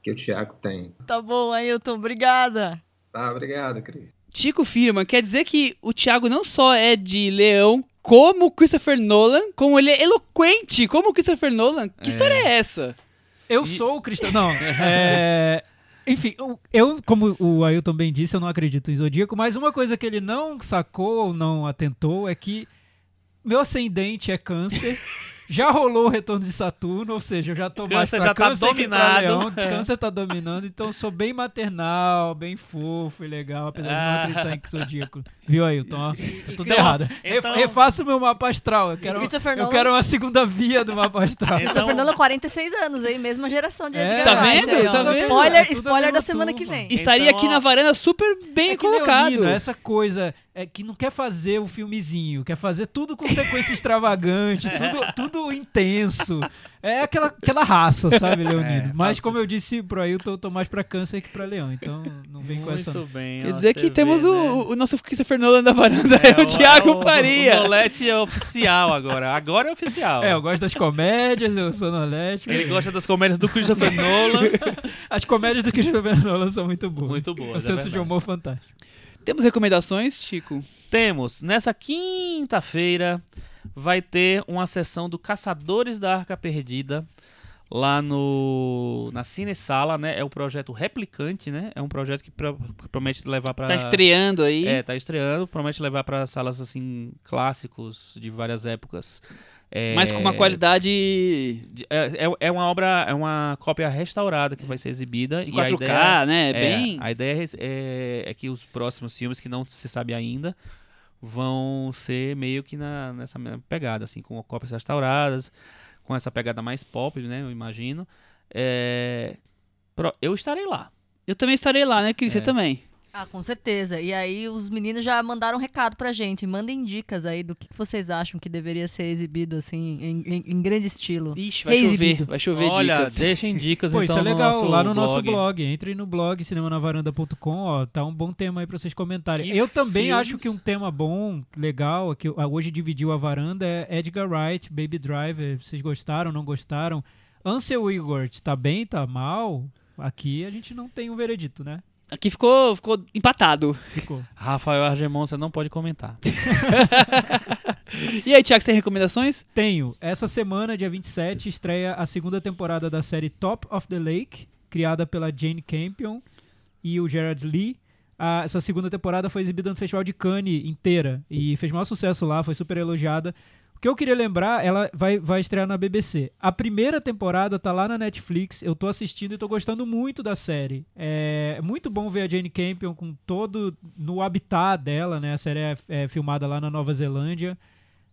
que o Thiago tem. Tá bom, Ailton, obrigada. Tá, obrigado, Cris. Chico Firman, quer dizer que o Thiago não só é de leão, como o Christopher Nolan, como ele é eloquente, como o Christopher Nolan. Que história é essa? Eu sou o cristão. Não, é. Enfim, eu- como o Ailton bem disse, eu não acredito em Zodíaco, mas uma coisa que ele não sacou ou não atentou é que meu ascendente é câncer. Já rolou o retorno de Saturno, ou seja, eu já tô mais Câncer pra já tá câncer que pra dominado. leão. Câncer tá dominando, então eu sou bem maternal, bem fofo e legal, apesar de não Ah. acreditar em Zodíaco. Viu, Ailton? Ó, tudo então- errado. Então- Refaço o meu mapa astral. Eu quero, Christopher eu Nolan- quero uma segunda via do mapa astral. Então- Christopher Nolan, 46 anos aí, mesma geração de É, Edgar tá vendo? aí, ó. Tá vendo? Spoiler, É spoiler da semana que turma. vem. Estaria Então, aqui ó, na varanda super bem É que colocado. Leonino, essa coisa é que não quer fazer o filmezinho, quer fazer tudo com sequência extravagante, tudo, tudo intenso. É aquela, aquela raça, sabe, Leonino? É, Mas como eu disse pro Ailton, eu tô mais pra câncer que pra leão, então não vem com essa. Muito bem. Quer dizer que temos vê, o, né? o nosso Christopher Nolan da varanda, é, o Thiago O Faria. Nolete é oficial agora. Agora é oficial. É, eu gosto das comédias, eu sou nolético. Ele gosta das comédias do Christopher Nolan. As comédias do Christopher Nolan são muito boas. Muito boas, O é senso de verdade. humor fantástico. Temos recomendações, Chico? Temos, nessa quinta-feira, vai ter uma sessão do Caçadores da Arca Perdida lá no na Cine Sala, né? É o projeto Replicante, né? É um projeto que, pro- que promete levar para Tá estreando aí. É, tá estreando, promete levar para salas assim clássicos de várias épocas. É, Mas com uma qualidade de- É, é- é uma obra, é uma cópia restaurada que vai ser exibida em e a 4K, ideia né? é, Bem. A ideia é é, que os próximos filmes, que não se sabe ainda, vão ser meio que na, nessa mesma pegada, assim, com cópias restauradas, com essa pegada mais pop, né? Eu imagino. É, eu estarei lá. Eu também estarei lá, né, Cris? Você também. Ah, com certeza. E aí os meninos já mandaram um recado pra gente. Mandem dicas aí do que que vocês acham que deveria ser exibido, assim, em, em- em grande estilo. Ixi, vai chover. Vai chover Olha, dica. deixem dicas Pô, então isso é legal. no nosso lá no nosso blog. blog. Entrem no blog cinemanavaranda.com, ó. Tá um bom tema aí pra vocês comentarem. Que Eu também filmes? acho que um tema bom, legal, que ah, hoje dividiu a varanda é Edgar Wright, Baby Driver. Vocês gostaram, não gostaram? Ansel Elgort, tá bem, tá mal? Aqui a gente não tem um veredito, né? Aqui ficou, ficou empatado. Ficou. Rafael Argemon, você não pode comentar. E aí, Thiago, você tem recomendações? Tenho. Essa semana, dia 27, estreia a segunda temporada da série Top of the Lake, criada pela Jane Campion e o Gerard Lee. Ah, essa segunda temporada foi exibida no Festival de Cannes inteira e fez maior sucesso lá, foi super elogiada. O que eu queria lembrar, ela vai, vai estrear na BBC. A primeira temporada tá lá na Netflix, eu tô assistindo e tô gostando muito da série. É muito bom ver a Jane Campion com todo no habitat dela, né? A série é, é filmada lá na Nova Zelândia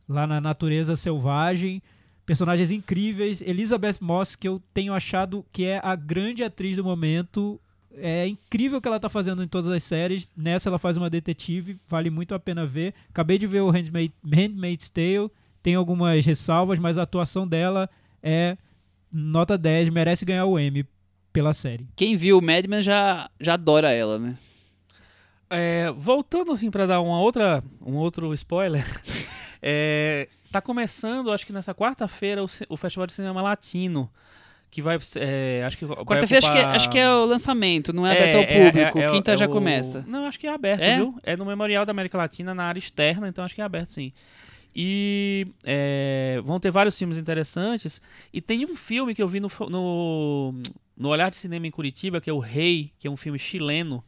lá na natureza selvagem. Personagens incríveis. Elizabeth Moss, que eu tenho achado que é a grande atriz do momento. É incrível o que ela tá fazendo em todas as séries. Nessa ela faz uma detetive, vale muito a pena ver. Acabei de ver o Handmaid, Handmaid's Tale, tem algumas ressalvas, mas a atuação dela é nota 10, merece ganhar o Emmy pela série. Quem viu o Mad Men já, já adora ela, né? É, voltando assim para dar uma outra, um outro spoiler, é, tá começando, acho que nessa quarta-feira, o, o Festival de Cinema Latino, que vai, é, acho que Quarta-feira acho, que é- ocupar- acho que é o lançamento, não é, É, aberto ao é, público. é, é, Quinta é já o- começa. Não, acho que é aberto, É? viu? É no Memorial da América Latina, na área externa, então acho que é aberto sim. E é, vão ter vários filmes interessantes. E tem um filme que eu vi no, no, no Olhar de Cinema em Curitiba, que é o Rei, que é um filme chileno,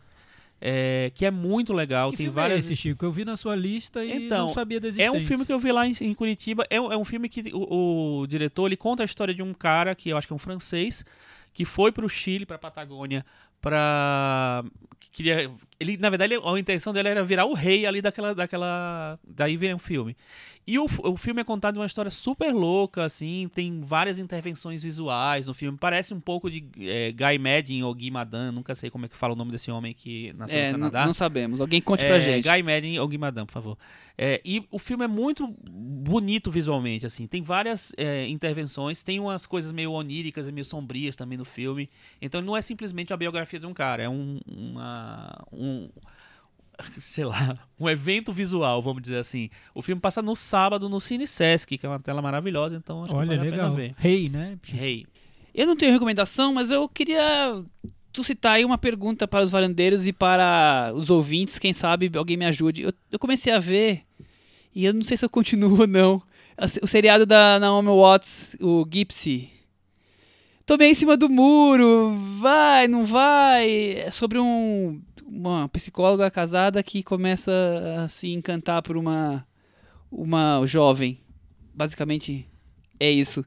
é, que é muito legal. que tem filme várias é esse, Chico? Eu vi na sua lista e Então, não sabia da é existência. um filme que eu vi lá em, em Curitiba. É, um- é um filme que o, o diretor ele conta a história de um cara que eu acho que é um francês que foi para o Chile, para a Patagônia, para queria. Ele, na verdade, ele- a intenção dele era virar o rei ali daquela. daquela daí vem o filme. E o, o filme é contado de uma história super louca, assim, tem várias intervenções visuais no filme. Parece um pouco de é, Guy Madden ou Guy Madan, nunca sei como é que fala o nome desse homem que nasceu É, no Canadá. não sabemos. Alguém conte É, pra gente. Guy Madden ou Guy Madan, por favor. É, e o filme é muito bonito visualmente, assim. Tem várias é, intervenções, tem umas coisas meio oníricas e meio sombrias também no filme. Então não é simplesmente a biografia de um cara, é um, uma, um sei lá, um evento visual, vamos dizer assim. O filme passa no sábado no Cine Sesc, que é uma tela maravilhosa, então acho Olha, que vale a legal. pena ver. Rei, né? Hey. Eu não tenho recomendação, mas eu queria suscitar aí uma pergunta para os varandeiros e para os ouvintes. Quem sabe alguém me ajude. Eu, eu comecei a ver, e eu não sei se eu continuo ou não, a o seriado da Naomi Watts, o Gypsy. Tomei em cima do muro, vai, não vai. É sobre um, uma psicóloga casada que começa a se encantar por uma, uma jovem. Basicamente é isso.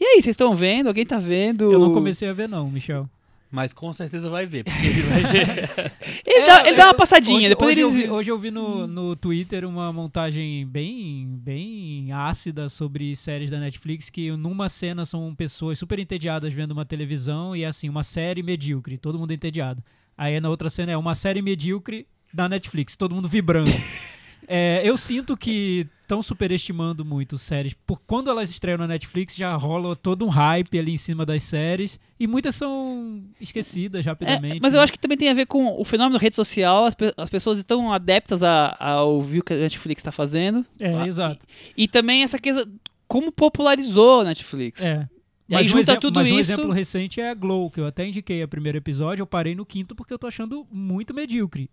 E aí, vocês estão vendo? Alguém tá vendo? Eu não comecei a ver, não, Michel. Mas com certeza vai ver, porque ele vai ver. Ele, dá, ele dá uma passadinha, Hoje, depois hoje ele. eu vi, hoje eu vi no, no Twitter uma montagem bem, bem ácida sobre séries da Netflix que numa cena são pessoas super entediadas vendo uma televisão e é assim, uma série medíocre, todo mundo entediado. Aí na outra cena é uma série medíocre da Netflix, todo mundo vibrando. É, eu sinto que estão superestimando muito séries. Por quando elas estreiam na Netflix, já rola todo um hype ali em cima das séries. E muitas são esquecidas É, rapidamente. mas eu né? acho que também tem a ver com o fenômeno rede social. As, pe- as pessoas estão adeptas a, a ouvir o que a Netflix está fazendo. É, Ah, exato. E também essa coisa. Como popularizou a Netflix. É. E aí um junta tudo mas um isso- exemplo recente é a Glow, que eu até indiquei o primeiro episódio, eu parei no quinto porque eu tô achando muito medíocre.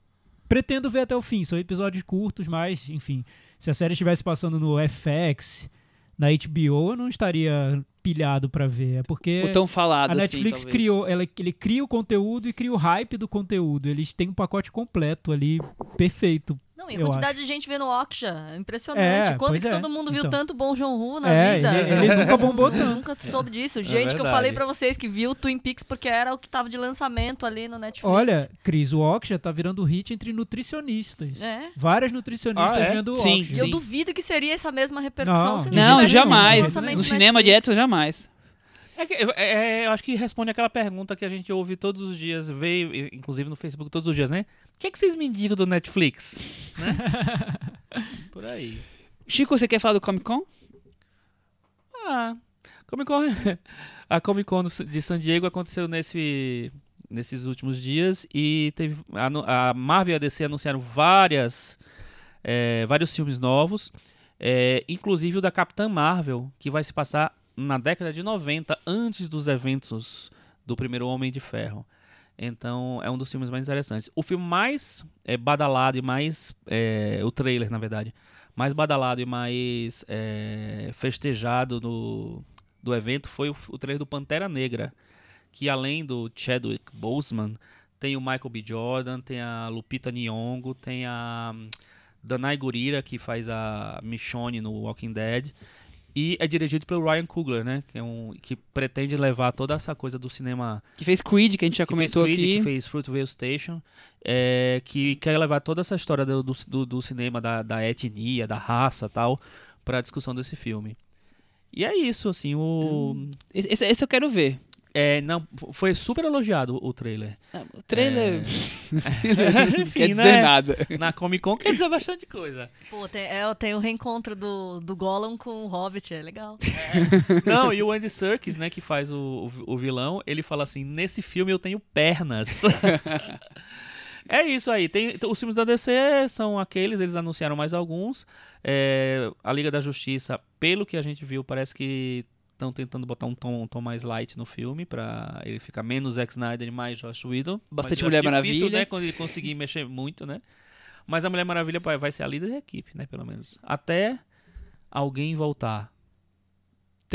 Pretendo ver até o fim, são episódios curtos, mas, enfim, se a série estivesse passando no FX, na HBO, eu não estaria pilhado pra ver. É porque O tão falado a assim, Netflix talvez. criou, ela, ele cria o conteúdo e cria o hype do conteúdo. Eles têm um pacote completo ali, perfeito. Não, e a Eu quantidade de gente vendo Okja, é impressionante. É, Quando que é. todo mundo viu Então. tanto Bom Joon-ho na É, vida? ele- ele nunca bombou Eu tanto. Nunca soube disso. Gente que eu falei pra vocês que viu Twin Peaks porque era o que tava de lançamento ali no Netflix. Olha, Cris, o Okja tá virando hit entre nutricionistas. É. Várias nutricionistas Ah, é? vendo Sim. Okja. E eu duvido que seria essa mesma repercussão Não, se não, Não, jamais. No cinema Netflix. direto, jamais. É que, é- é- eu acho que responde aquela pergunta que a gente ouve todos os dias, vê, inclusive no Facebook todos os dias, né? O que, é que vocês me indicam do Netflix? Né? Por aí. Chico, você quer falar do Comic Con? Ah, Comic Con. A Comic Con de San Diego aconteceu nesse, nesses últimos dias e teve a, a Marvel e a DC anunciaram várias, é, vários filmes novos, é, inclusive o da Capitã Marvel, que vai se passar na década de 90, antes dos eventos do primeiro Homem de Ferro. Então é um dos filmes mais interessantes. O filme mais é, badalado e mais. é, o trailer, na verdade. Mais badalado e mais é, festejado do, do evento foi o, o trailer do Pantera Negra. Que além do Chadwick Boseman, tem o Michael B. Jordan, tem a Lupita Nyong'o, tem a hum, Danai Gurira, que faz a Michonne no Walking Dead. E é dirigido pelo Ryan Coogler, né? Que, é um, que pretende levar toda essa coisa do cinema Que fez Creed, que a gente já comentou Creed, aqui. que fez Fruitvale Station, é, que quer levar toda essa história do, do, do- cinema, da, da etnia, da raça tal, para a discussão desse filme. E é isso, assim, o... Esse, esse eu quero ver. É, não, foi super elogiado o trailer. Ah, O trailer É. não Enfim, quer dizer né? nada. Na Comic Con quer dizer bastante coisa. Pô, tem, é, tem o reencontro do, do Gollum com o Hobbit, é legal. Não, e o Andy Serkis, né, que faz o, o, o vilão, ele fala assim, nesse filme eu tenho pernas. é isso aí. Tem, os filmes da DC são aqueles, eles anunciaram mais alguns. É, a Liga da Justiça, pelo que a gente viu, parece que estão tentando botar um tom, um tom mais light no filme, pra ele ficar menos Zack Snyder e mais Josh Whedon. Bastante Mulher difícil, Maravilha. né, quando ele conseguir mexer muito, né? Mas a Mulher Maravilha vai ser a líder da equipe, né, pelo menos. Até alguém voltar.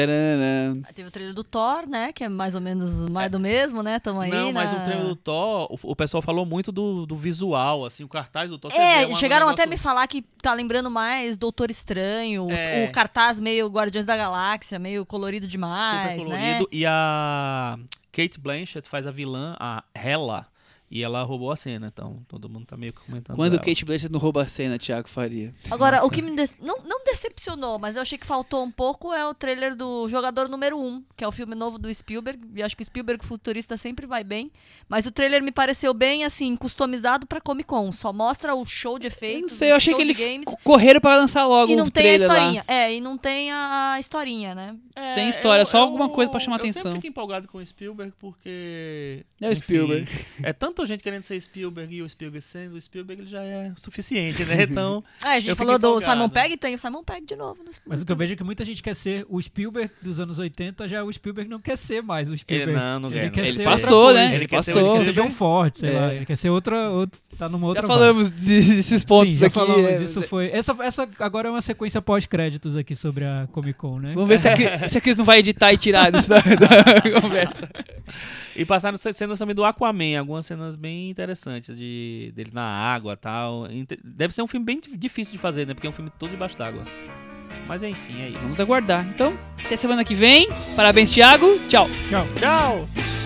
Tcharam. Aí Teve o trailer do Thor, né? Que é mais ou menos mais do mesmo, né? Tamo aí. Não, mas na- o trailer do Thor, o, o pessoal falou muito do, do visual, assim, o cartaz do Thor. É, um chegaram até negócio- me falar que tá lembrando mais Doutor Estranho, o- É. o cartaz meio Guardiões da Galáxia, meio colorido demais, super né? colorido. E a Kate Blanchett faz a vilã, a Hela. E ela roubou a cena, então todo mundo tá meio que comentando. Quando dela. Kate Blanchett não rouba a cena, Thiago Faria. Agora, o que me de- não, não decepcionou, mas eu achei que faltou um pouco é o trailer do Jogador Número 1, que é o filme novo do Spielberg. E acho que o Spielberg futurista sempre vai bem. Mas o trailer me pareceu bem, assim, customizado pra Comic Con. Só mostra o show de Eu não efeitos, sei, eu o achei que de ele games. f- correram pra lançar logo E o não tem a trailer lá. historinha. É, e não tem a historinha, né? É, Sem história, eu- só eu- alguma coisa pra chamar eu atenção. sempre fico empolgado com o Spielberg porque. É o enfim, Spielberg. É tanta gente querendo ser Spielberg e o Spielberg sendo o Spielberg, ele já é o suficiente, né? Então. Ah, a gente falou do. Simon Pegg, tem o Simon Pegg de novo. Mas o que eu vejo é que muita gente quer ser o Spielberg dos anos 80, já o Spielberg não quer ser mais o Ele Spielberg. não, não Ele quer. quer Ele ser passou, outra né? coisa. Ele quer ser o passou. Ele quer ser. John Ford, sei É. lá. Ele quer ser outra, outra tá numa outra Já vibe. falamos desses pontos Sim, já aqui. falamos é, isso foi. Essa, essa agora é uma sequência pós-créditos aqui sobre a Comic Con, né? Vamos ver se a, Cris- se a Cris não vai editar e tirar isso da, da conversa. E passaram cenas também do Aquaman, algumas cenas bem interessantes de dele na água e tal. Deve ser um filme bem difícil de fazer, né? Porque é um filme todo debaixo d'água. Mas enfim, é isso. Vamos aguardar. Então, até semana que vem. Parabéns, Thiago. Tchau. Tchau. Tchau!